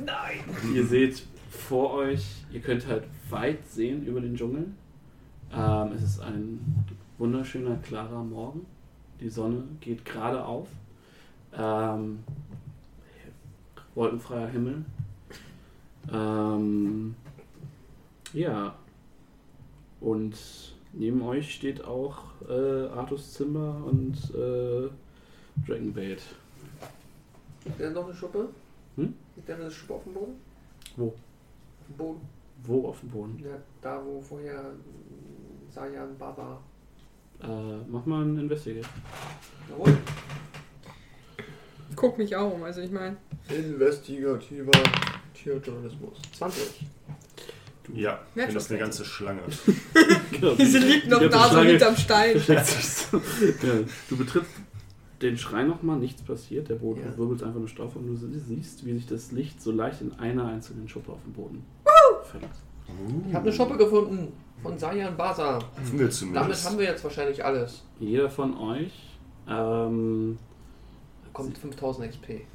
Nein! Ihr seht vor euch, ihr könnt halt weit sehen über den Dschungel. Ähm, es ist ein wunderschöner, klarer Morgen. Die Sonne geht gerade auf. Ähm, wolkenfreier Himmel. Ähm, ja. Und neben euch steht auch äh, Artus Zimmer und äh, Dragonbait. Liegt da noch eine Schuppe? Hm? Liegt da eine Schuppe auf dem Boden? Wo? Auf dem Boden? Wo auf dem Boden? Ja, da wo vorher mm, Sayan Baba. Äh, mach mal einen Investigate. Jawohl. Guck mich auch um, also ich meine. Investigativer Tierjournalismus. 20. Ja, ich bin das eine ganze Schlange. Genau, Diese liegt noch da so hinterm Stein. du betrittst den Schrein nochmal, nichts passiert, der Boden Ja. wirbelt einfach nur Staub und du siehst, wie sich das Licht so leicht in einer einzelnen Schuppe auf dem Boden verliert. Ich habe eine Schuppe gefunden von Sayan wir Damit haben wir jetzt wahrscheinlich alles. Jeder von euch, ähm, Kommt 5000 XP.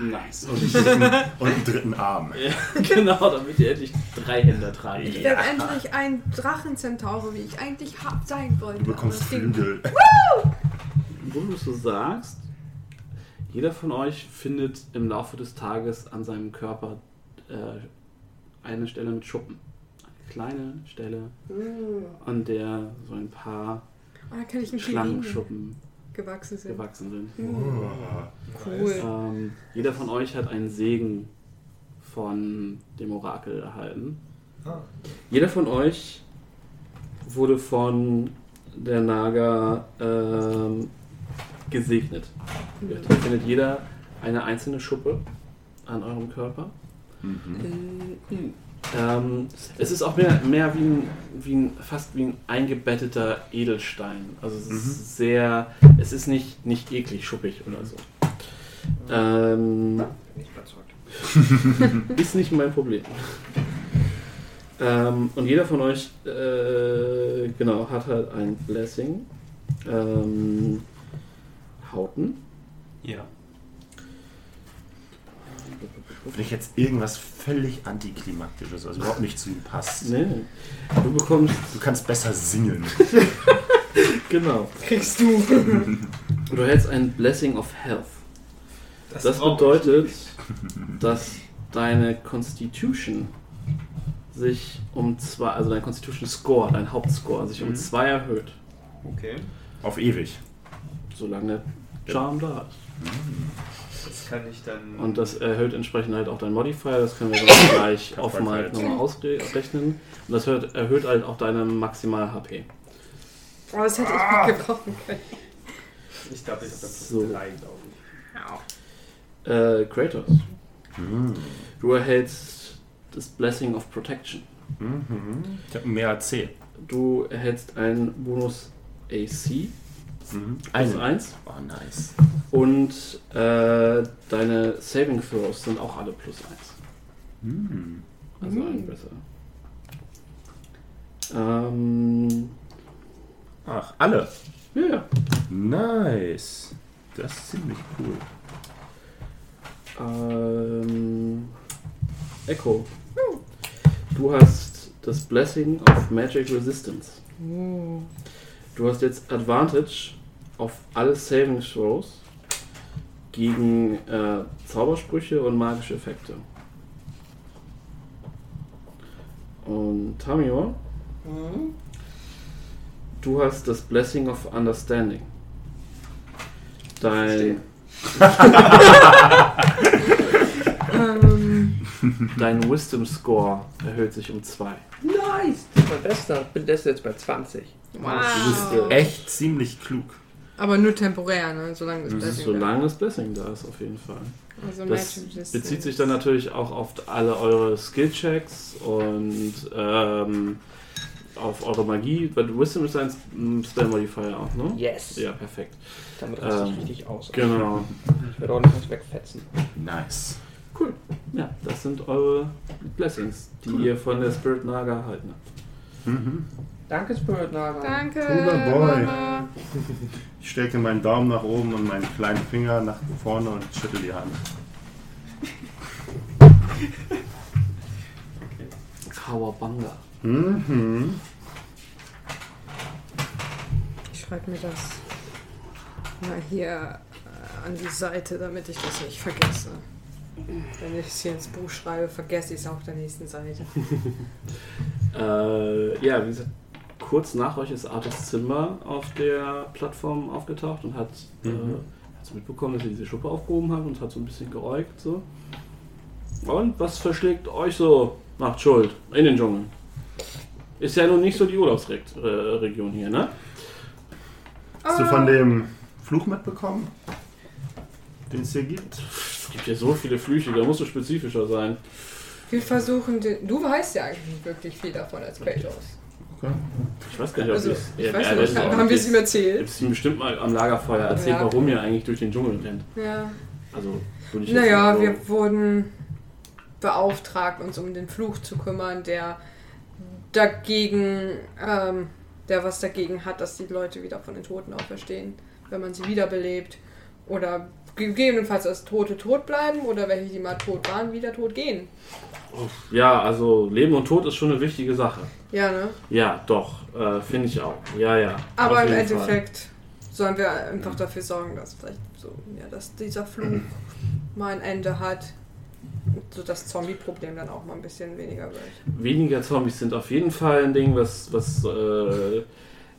Nice. und, einen dritten, und einen dritten Arm. Ja, genau, damit ihr endlich drei Hände tragen Ich könnt. werde endlich ein Drachenzentaure, wie ich eigentlich hab sein wollte. Du bekommst Flügel. Wo du so sagst, jeder von euch findet im Laufe des Tages an seinem Körper äh, eine Stelle mit Schuppen. Eine kleine Stelle, an der so ein paar Pirin Schlangenschuppen gewachsen sind. gewachsen sind. Oh. Cool. Ähm, jeder von euch hat einen Segen von dem Orakel erhalten. Ah. Jeder von euch wurde von der Naga ähm, gesegnet. Ihr findet jeder eine einzelne Schuppe an eurem Körper. Mhm. Äh, Ähm, es ist auch mehr, mehr wie, ein, wie ein, fast wie ein eingebetteter Edelstein. Also es ist sehr, es ist nicht, nicht eklig, schuppig oder so. Ähm, Bin ich überzeugt. ist nicht mein Problem. Ähm, und jeder von euch, äh, genau, hat halt ein Blessing. Ähm, Hauten. Ja. Vielleicht jetzt irgendwas völlig antiklimaktisches, also überhaupt nicht zu ihm passt. Nee. Du bekommst, Du kannst besser singen. genau. Kriegst du. Du hältst ein Blessing of Health. Das braucht- bedeutet, dass deine Constitution sich um zwei, also dein Constitution Score, dein Hauptscore, sich um Mhm. zwei erhöht, Okay. Auf ewig. solange der Charm da ist. Das kann ich dann. Und das erhöht entsprechend halt auch dein Modifier, das können wir sonst gleich offen halt nochmal ausrechnen. Und das erhöht, erhöht halt auch deine Maximal-HP. Oh, das hätte ich gut gebrauchen können. ich glaube, ich habe das So. drei, glaube ich. Äh, Kratos, Mhm. du erhältst das Blessing of Protection. Mhm. Ich habe mehr als C. Du erhältst einen Bonus AC Mhm. plus Eine. 1 Oh, nice. und äh, deine Saving Throws sind auch alle plus 1. Mhm. Also Mhm. ein besser. Ähm, Ach, alle. ja. Nice. Das ist ziemlich cool. Ähm, Echo. Du hast das Blessing of Magic Resistance. Du hast jetzt Advantage auf alle Saving Throws gegen äh, Zaubersprüche und magische Effekte. Und Tamior, Mhm. du hast das Blessing of Understanding. Dein, Ähm, dein Wisdom Score erhöht sich um 2. Nice! Das ist mein bester. Bin das jetzt bei 20. wow. Echt ziemlich klug. Aber nur temporär, ne? Solange das Mhm. Blessing Solange das Blessing da ist, auf jeden Fall. da ist. Also Das bezieht sich dann natürlich auch auf alle eure Skill-Checks und ähm, auf eure Magie. Weil Wisdom ist ein Spell Modifier auch, ne? Yes! Ja, perfekt. Damit ich Ähm, richtig aus. Genau. Ich werde ordentlich was wegfetzen. Nice. Cool. Ja, das sind eure Blessings, die ihr von der Spirit Naga erhalten habt. Mhm. Danke, Spirit Naga. Danke, Cooler Boy. Mama. Ich stecke meinen Daumen nach oben und meinen kleinen Finger nach vorne und schüttel die Hand. Kawabanga. Mhm. Ich schreibe mir das mal hier äh, an die Seite, damit ich das nicht vergesse. Wenn ich es hier ins Buch schreibe, vergesse ich es auf der nächsten Seite. Äh, ja, wie gesagt, kurz nach euch ist Artis Zimmer auf der Plattform aufgetaucht und hat äh, Mhm. hat's mitbekommen, dass ihr diese Schuppe aufgehoben habt und hat so ein bisschen geäugt. So. Und was verschlägt euch so nach Schuld in den Dschungel? Ist ja nun nicht so die Urlaubsregion hier, ne? Hast du von dem Fluch mitbekommen, den es hier gibt? Es gibt ja so viele Flüche, da musst du spezifischer sein. Wir versuchen, den, du weißt ja eigentlich nicht wirklich viel davon als Kratos. Ich weiß gar nicht, ob Also, ich's- ich er- weiß nicht, er- haben wir es ihm erzählt? habt es ihm bestimmt mal am Lagerfeuer erzählt, Ja. warum ihr eigentlich durch den Dschungel rennt. Ja. Also, würde ich Naja, so- wir wurden beauftragt, uns um den Fluch zu kümmern, der dagegen, ähm, der was dagegen hat, dass die Leute wieder von den Toten auferstehen, wenn man sie wiederbelebt. Oder gegebenenfalls als Tote tot bleiben oder welche, die mal tot waren, wieder tot gehen. Ja, also Leben und Tod ist schon eine wichtige Sache. Ja, ne? Ja, doch, äh, finde ich auch. Ja, ja. Aber im jeden Fall. Endeffekt sollen wir einfach dafür sorgen, dass vielleicht so, ja, dass dieser Fluch mal ein Ende hat. So das Zombie-Problem dann auch mal ein bisschen weniger wird. Weniger Zombies sind auf jeden Fall ein Ding, was, was äh,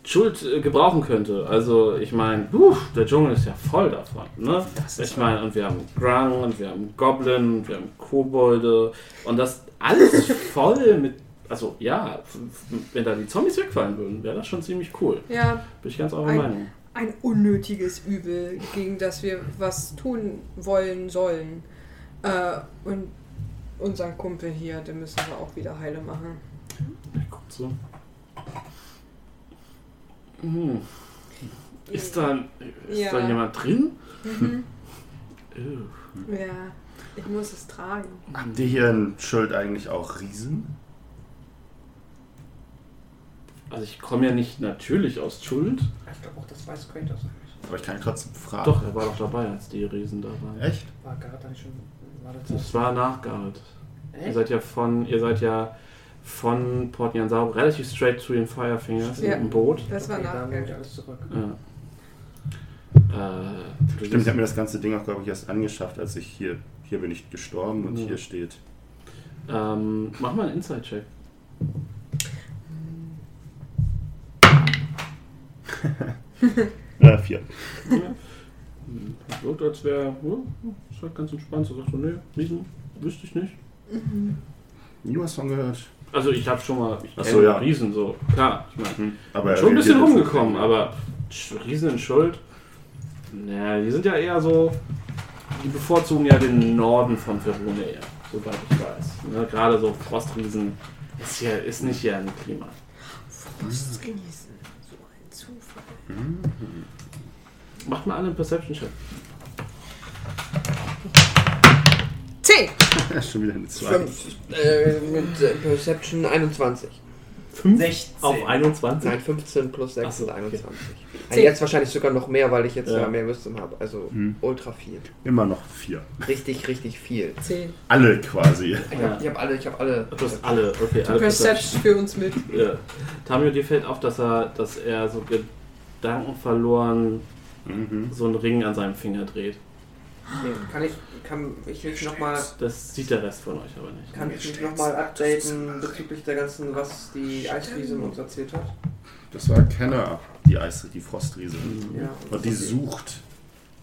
Schuld äh, gebrauchen könnte. Also, ich meine, der Dschungel ist ja voll davon. Ne? Ich meine, und wir haben Grung und wir haben Goblin und wir haben Kobolde und das alles voll mit. Also, ja, wenn da die Zombies wegfallen würden, wäre das schon ziemlich cool. Ja, Bin ich ganz eurer Ein- Meinung. ein unnötiges Übel, gegen das wir was tun wollen sollen. Äh, und unseren Kumpel hier, den müssen wir auch wieder heile machen. Er guckt so. Hm. Ist da, ist Ja. da jemand drin? Mhm. Ja, ich muss es tragen. Habt ihr hier in Schuld eigentlich auch Riesen? Also ich komme ja nicht natürlich aus Schuld. Ich glaube auch, das weiß Kratos eigentlich. Aber ich kann trotzdem fragen. Doch, er war doch dabei, als die Riesen da waren. Echt? War Gareth eigentlich schon. War das Das war nach Gareth. Ihr Echt? seid ja von, ihr seid ja von Port Nyansau relativ straight zu den Firefingers Ja. im Boot. Das war okay, da nachher. alles zurück. Ja. Äh, Stimmt, ich habe mir das ganze Ding auch, glaube ich, erst angeschafft, als ich hier, hier bin ich gestorben und Ja. hier steht. ähm, mach mal einen Inside-Check. Äh, vier. Hm, Wirkt, als wäre, ja, ist halt ganz entspannt. So sagt so, nee, Riesen, wüsste ich nicht. Nie was von gehört. Also ich habe schon mal, ich so, ja. Riesen so, klar, ich meine, Hm. Aber schon ein bisschen rumgekommen, aber Riesen in Schuld, naja, die sind ja eher so, die bevorzugen ja den Norden von Verona eher, soweit ich weiß. Ne? Gerade so Frostriesen ist, ja, ist nicht hier ein Klima. Frostriesen. So ein Zufall. Macht mal alle einen Perception-Check. 10! Schon wieder eine 2. Fünf, äh, mit äh, Perception 21. 5 16. auf 21? Nein, 15 plus 6 Ach so, sind okay. 21. Zehn. Jetzt wahrscheinlich sogar noch mehr, weil ich jetzt Ja. ja. mehr Wisdom habe. Also Hm. ultra viel. Immer noch 4. Richtig, richtig viel. 10. Alle quasi. Ich habe ich hab alle, ich habe alle. Du hast alle, okay, Du alle perception für uns mit. Ja. Tamio, dir fällt auf, dass er, dass er so Gedanken verloren Mhm. so einen Ring an seinem Finger dreht. Nee, kann ich, kann ich mich nochmal Das sieht der Rest von euch aber nicht. kann ich mich noch mal updaten bezüglich der ganzen, was die Eisriese uns erzählt hat? Das war Kenner, die Eis, die Frostriese. Ja, Und die sucht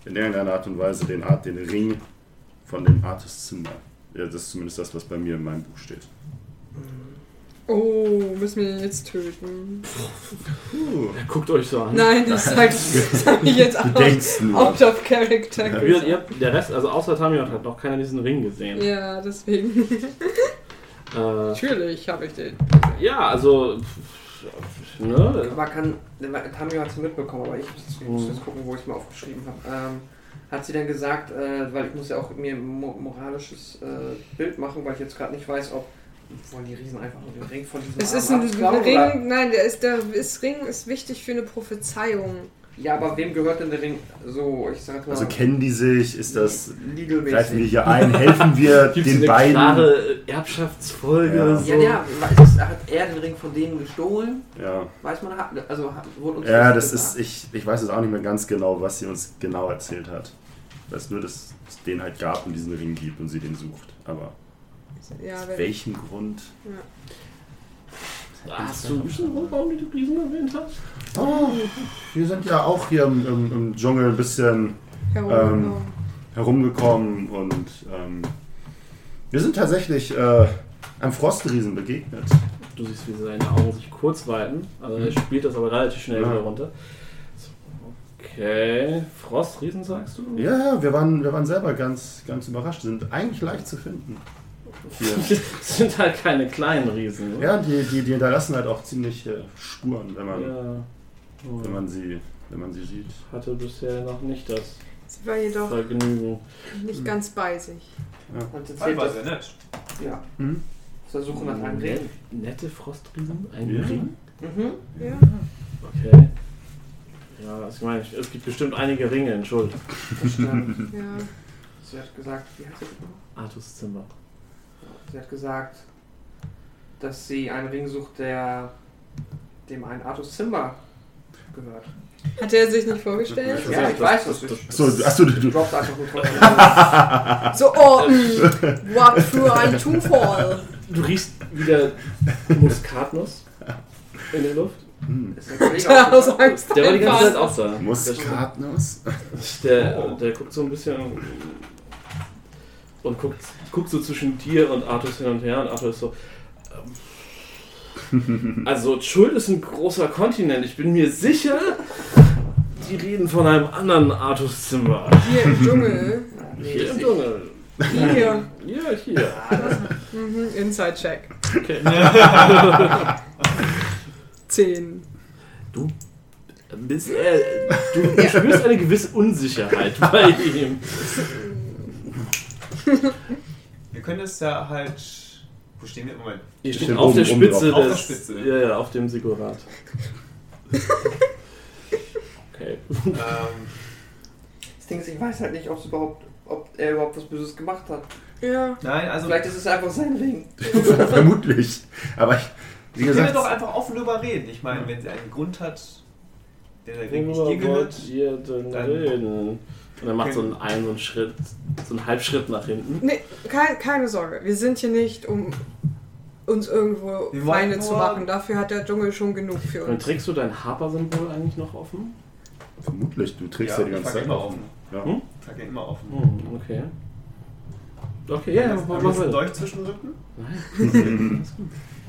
in irgendeiner Art und Weise den, Art, den Ring von dem Artist Zimmer. Ja, das ist zumindest das, was bei mir in meinem Buch steht. Oh, müssen wir den jetzt töten? Puh. Er guckt euch so an. Nein, das sag, das sag ich jetzt Du out, denkst nur. out of character. Ja, Ihr, ihr, habt- der Rest, also außer Tamio hat noch keiner diesen Ring gesehen. Ja, deswegen. Äh, Natürlich habe ich den. ja, also. Ne? Aber kann, Tamio hat es mitbekommen, aber ich muss ich muss jetzt gucken, wo ich es mal aufgeschrieben habe. Ähm, hat sie denn gesagt, äh, weil ich muss ja auch mir ein mo moralisches äh, Bild machen, weil ich jetzt gerade nicht weiß, ob wollen die Riesen einfach nur den Ring von diesem Es ist ein Arzt klauen, oder- Ring, nein, der, ist, der ist Ring ist wichtig für eine Prophezeiung. Ja, aber wem gehört denn der Ring so, ich sag mal, Also kennen die sich? Ist das. Greifen wir hier ein? Helfen wir es den eine beiden? klare Erbschaftsfolge? Ja. So? Ja, ja, ist, hat er den Ring von denen gestohlen? Ja. Weiß man, hat- also wurde uns Ja, das das ist, gesagt? ich, ich weiß jetzt auch nicht mehr ganz genau, was sie uns genau erzählt hat. Ich weiß nur, dass es den halt gab und diesen Ring gibt und sie den sucht. Aber Ja, aus welchem Grund? Hast du wissen, warum du die Riesen erwähnt hast? Oh, wir sind ja auch hier im, im, im Dschungel ein bisschen herum, herumgekommen und ähm, wir sind tatsächlich äh, einem Frostriesen begegnet. Du siehst, wie seine Augen sich kurz weiten. Also er spielt das aber relativ schnell Ja. wieder runter. Okay. Frostriesen sagst du? Ja, ja, wir waren, wir waren selber ganz, ganz überrascht. Sind eigentlich leicht zu finden. Hier. Das sind halt keine kleinen Riesen. ne? Ja, die, die, die hinterlassen halt auch ziemlich äh, Spuren, wenn man, Ja. wenn, man sie, wenn man sie sieht. hatte bisher noch nicht das Sie war jedoch Vergnügen. nicht ganz bei sich. Und jetzt war sehr nett. ja, Hm? Suche nach einem Ring. Nette Frostriesen? Ein Ja. Ring? Mhm. Ja. Okay. Ja, also ich meine, es gibt bestimmt einige Ringe in Schuld. Stimmt. ja. Sie hat gesagt, wie heißt das noch? Artus Zimmer. Sie hat gesagt, dass sie einen Ring sucht, der dem ein Artus Zimmer gehört. Hat er sich nicht vorgestellt? Ja, ich weiß das. Achso, achso du, du, droppt einfach nur trotzdem. So, oh, mh, what für ein Zufall. Du riechst wieder Muskatnuss in der Luft. hm. Ist der aus so- Angst Der war die ganze Zeit auch da. Muskatnuss? Der, der guckt so ein bisschen und guckt, guckt so zwischen dir und Artus hin und her und Arthur ist so. Ähm, also Schuld ist ein großer Kontinent. Ich bin mir sicher, die reden von einem anderen Artus-Zimmer. Hier im Dschungel. Hier im Dschungel. Hier. Ja, hier. Mhm, Inside-Check. Okay. 10. Du bist, äh, du, du spürst eine gewisse Unsicherheit bei ihm. Wir können es ja halt. Wo stehen wir? Moment. Ihr steht auf der Spitze drauf. Auf der des. Spitze. Ja, ja, auf dem Sigurat. Okay. Ähm, Das Ding ist, ich weiß halt nicht, ob's überhaupt, ob er überhaupt was Böses gemacht hat. Ja. nein, also. Vielleicht ist es einfach sein Ring. Vermutlich. Aber ich, wie wir können gesagt, doch einfach offen drüber reden. Ich meine, wenn sie einen Grund hat, der der Ring nicht dir gehört. wollt ihr denn dann- reden? Und er macht so einen, einen, so einen Schritt, so einen Halbschritt nach hinten. Nee, kein, keine Sorge. Wir sind hier nicht, um uns irgendwo Wir Feinde zu machen. Dafür hat der Dschungel schon genug für Und uns. trägst du dein Harper-Symbol eigentlich noch offen? vermutlich, du trägst Ja, ja, die ganze Zeit immer offen. Ja. Hm? Ich trage ihn immer offen. Hm, okay. Okay, ja, wir jetzt einen weiter. Dolch zwischen den Rücken?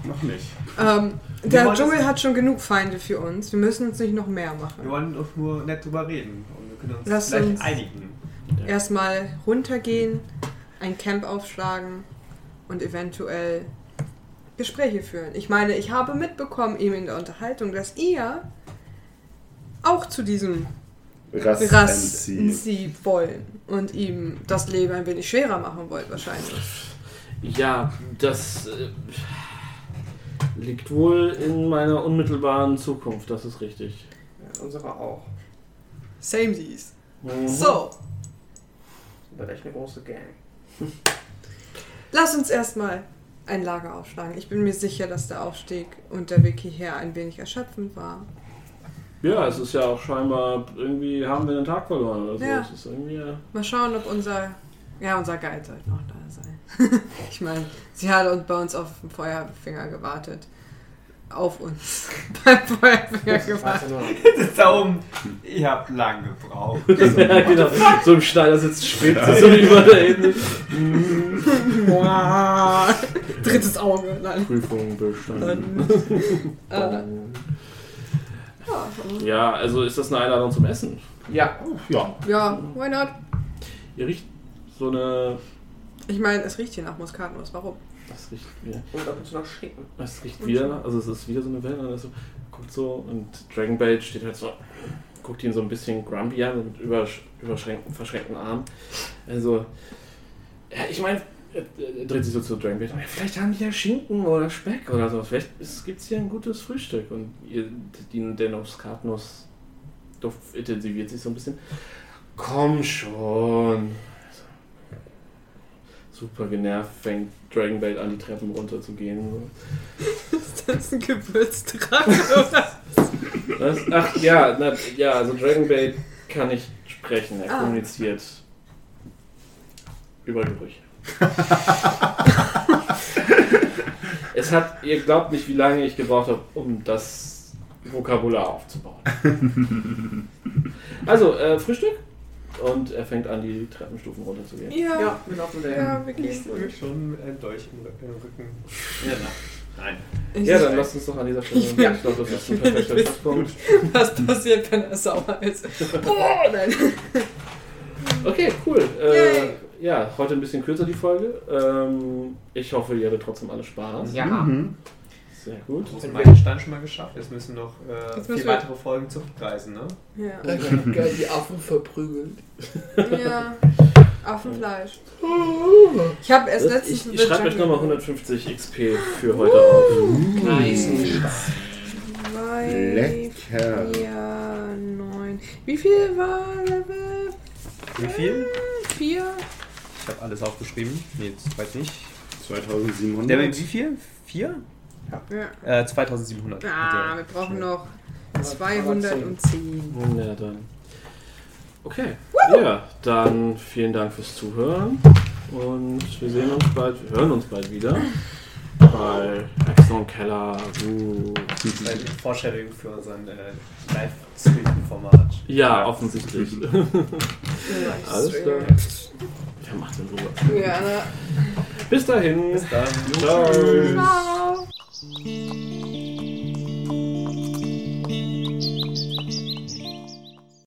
Noch nicht. Ähm, Wir der Dschungel hat schon genug Feinde für uns. Wir müssen uns nicht noch mehr Wir machen. wollen doch nur nett drüber reden. Können uns Lass vielleicht uns- einigen. Erstmal runtergehen, ein Camp aufschlagen und eventuell Gespräche führen. Ich meine, ich habe mitbekommen eben in der Unterhaltung, dass ihr auch zu diesem. Rassensieg wollen und ihm das Leben ein wenig schwerer machen wollt wahrscheinlich. Ja, das äh, liegt wohl in meiner unmittelbaren Zukunft, das ist richtig. Ja, unsere auch. Same dies. Mhm. So, Das echt eine große Gang. lass uns erstmal ein Lager aufschlagen. Ich bin mir sicher, dass der Aufstieg und der Weg hierher ein wenig erschöpfend war. Ja, es ist ja auch scheinbar, irgendwie haben wir den Tag verloren oder so. Ja. Es ist irgendwie, äh, Mal schauen, ob unser. Ja, unser Guide sollte noch da sein. ich meine, sie hat uns bei uns auf dem Feuerfinger gewartet. Auf uns. Beim Feuerfinger gewartet. Darum, ihr habt lang gebraucht. ja, genau. So im Schneidersitz schwebt sie so über da hinten. Wow. Drittes Auge. Nein. Prüfung bestanden. Äh, Ja, also ist das eine Einladung zum Essen? Ja, Ja. ja, why not? Ihr riecht so eine. Ich meine, es riecht hier nach Muskatnuss. Warum? Das riecht wieder. und ab und zu noch Schinken. Es riecht wieder, nach- also es ist wieder so eine Welle, und er so, guckt so und Dragonbait steht halt so, guckt ihn so ein bisschen grumpy an, mit übersch überschränkten, verschränkten Armen. Also, ja, ich meine, er dreht sich so zu Dragonbait, ja, vielleicht haben die ja Schinken oder Speck oder so, vielleicht gibt es hier ein gutes Frühstück und ihr, die, der Nusskartnuss Duft intensiviert sich so ein bisschen. Komm schon. Super genervt fängt Dragonbait an, die Treppen runter zu gehen. So. Ist das ein Gewürztrank oder? Was? Ach ja, na, ja, also Dragonbait kann nicht sprechen, er Ah. kommuniziert über Gerüche. es hat, ihr glaubt nicht, wie lange ich gebraucht habe, um das Vokabular aufzubauen. Also, äh, Frühstück? Und er fängt an, die Treppenstufen runterzugehen. Ja. Ja, wir laufen dahin. Ja, wir gehen. Ist wirklich schon ein Dolch im Rücken-. Ja, Nein. Ich- ja, dann lasst uns doch an dieser Stelle. Ich ich glaube, das ist ein perfekter Zeitpunkt. Was passiert, wenn er sauer ist? Oh, nein. Okay, cool. Äh, ja, heute ein bisschen kürzer die Folge. Ähm, ich hoffe, ihr hattet trotzdem alle Spaß. Ja. Mhm. Sehr gut. Großen Meilenstein schon mal geschafft. Jetzt müssen noch äh, Jetzt vier müssen wir- weitere Folgen Zuchtreisen, ne? Ja. Ich geil die Affen verprügelt. ja. Affenfleisch. Ich habe erst Ich, letztens ich schreibe euch nochmal 150 XP für heute auf. Nice. Zwei, Lecker. vier, neun. Wie viel war Level? Wie viel? Vier? Ich habe alles aufgeschrieben. Nee, zu weit nicht. 2700. Der wie viel? Vier? Ja. Äh, 2700. Ah, wir brauchen noch 210. Ja, dann. Okay. Ja, dann vielen Dank fürs Zuhören. Und wir sehen uns bald, wir hören uns bald wieder. Bei Axon Keller. Uh. Ein Foreshadowing für unseren äh, Live-Stream-Format. Ja, offensichtlich. Alles klar. Nice. Wer macht denn sowas? Ja, ne? Bis dahin. Bis dann. Ciao. Ciao. Música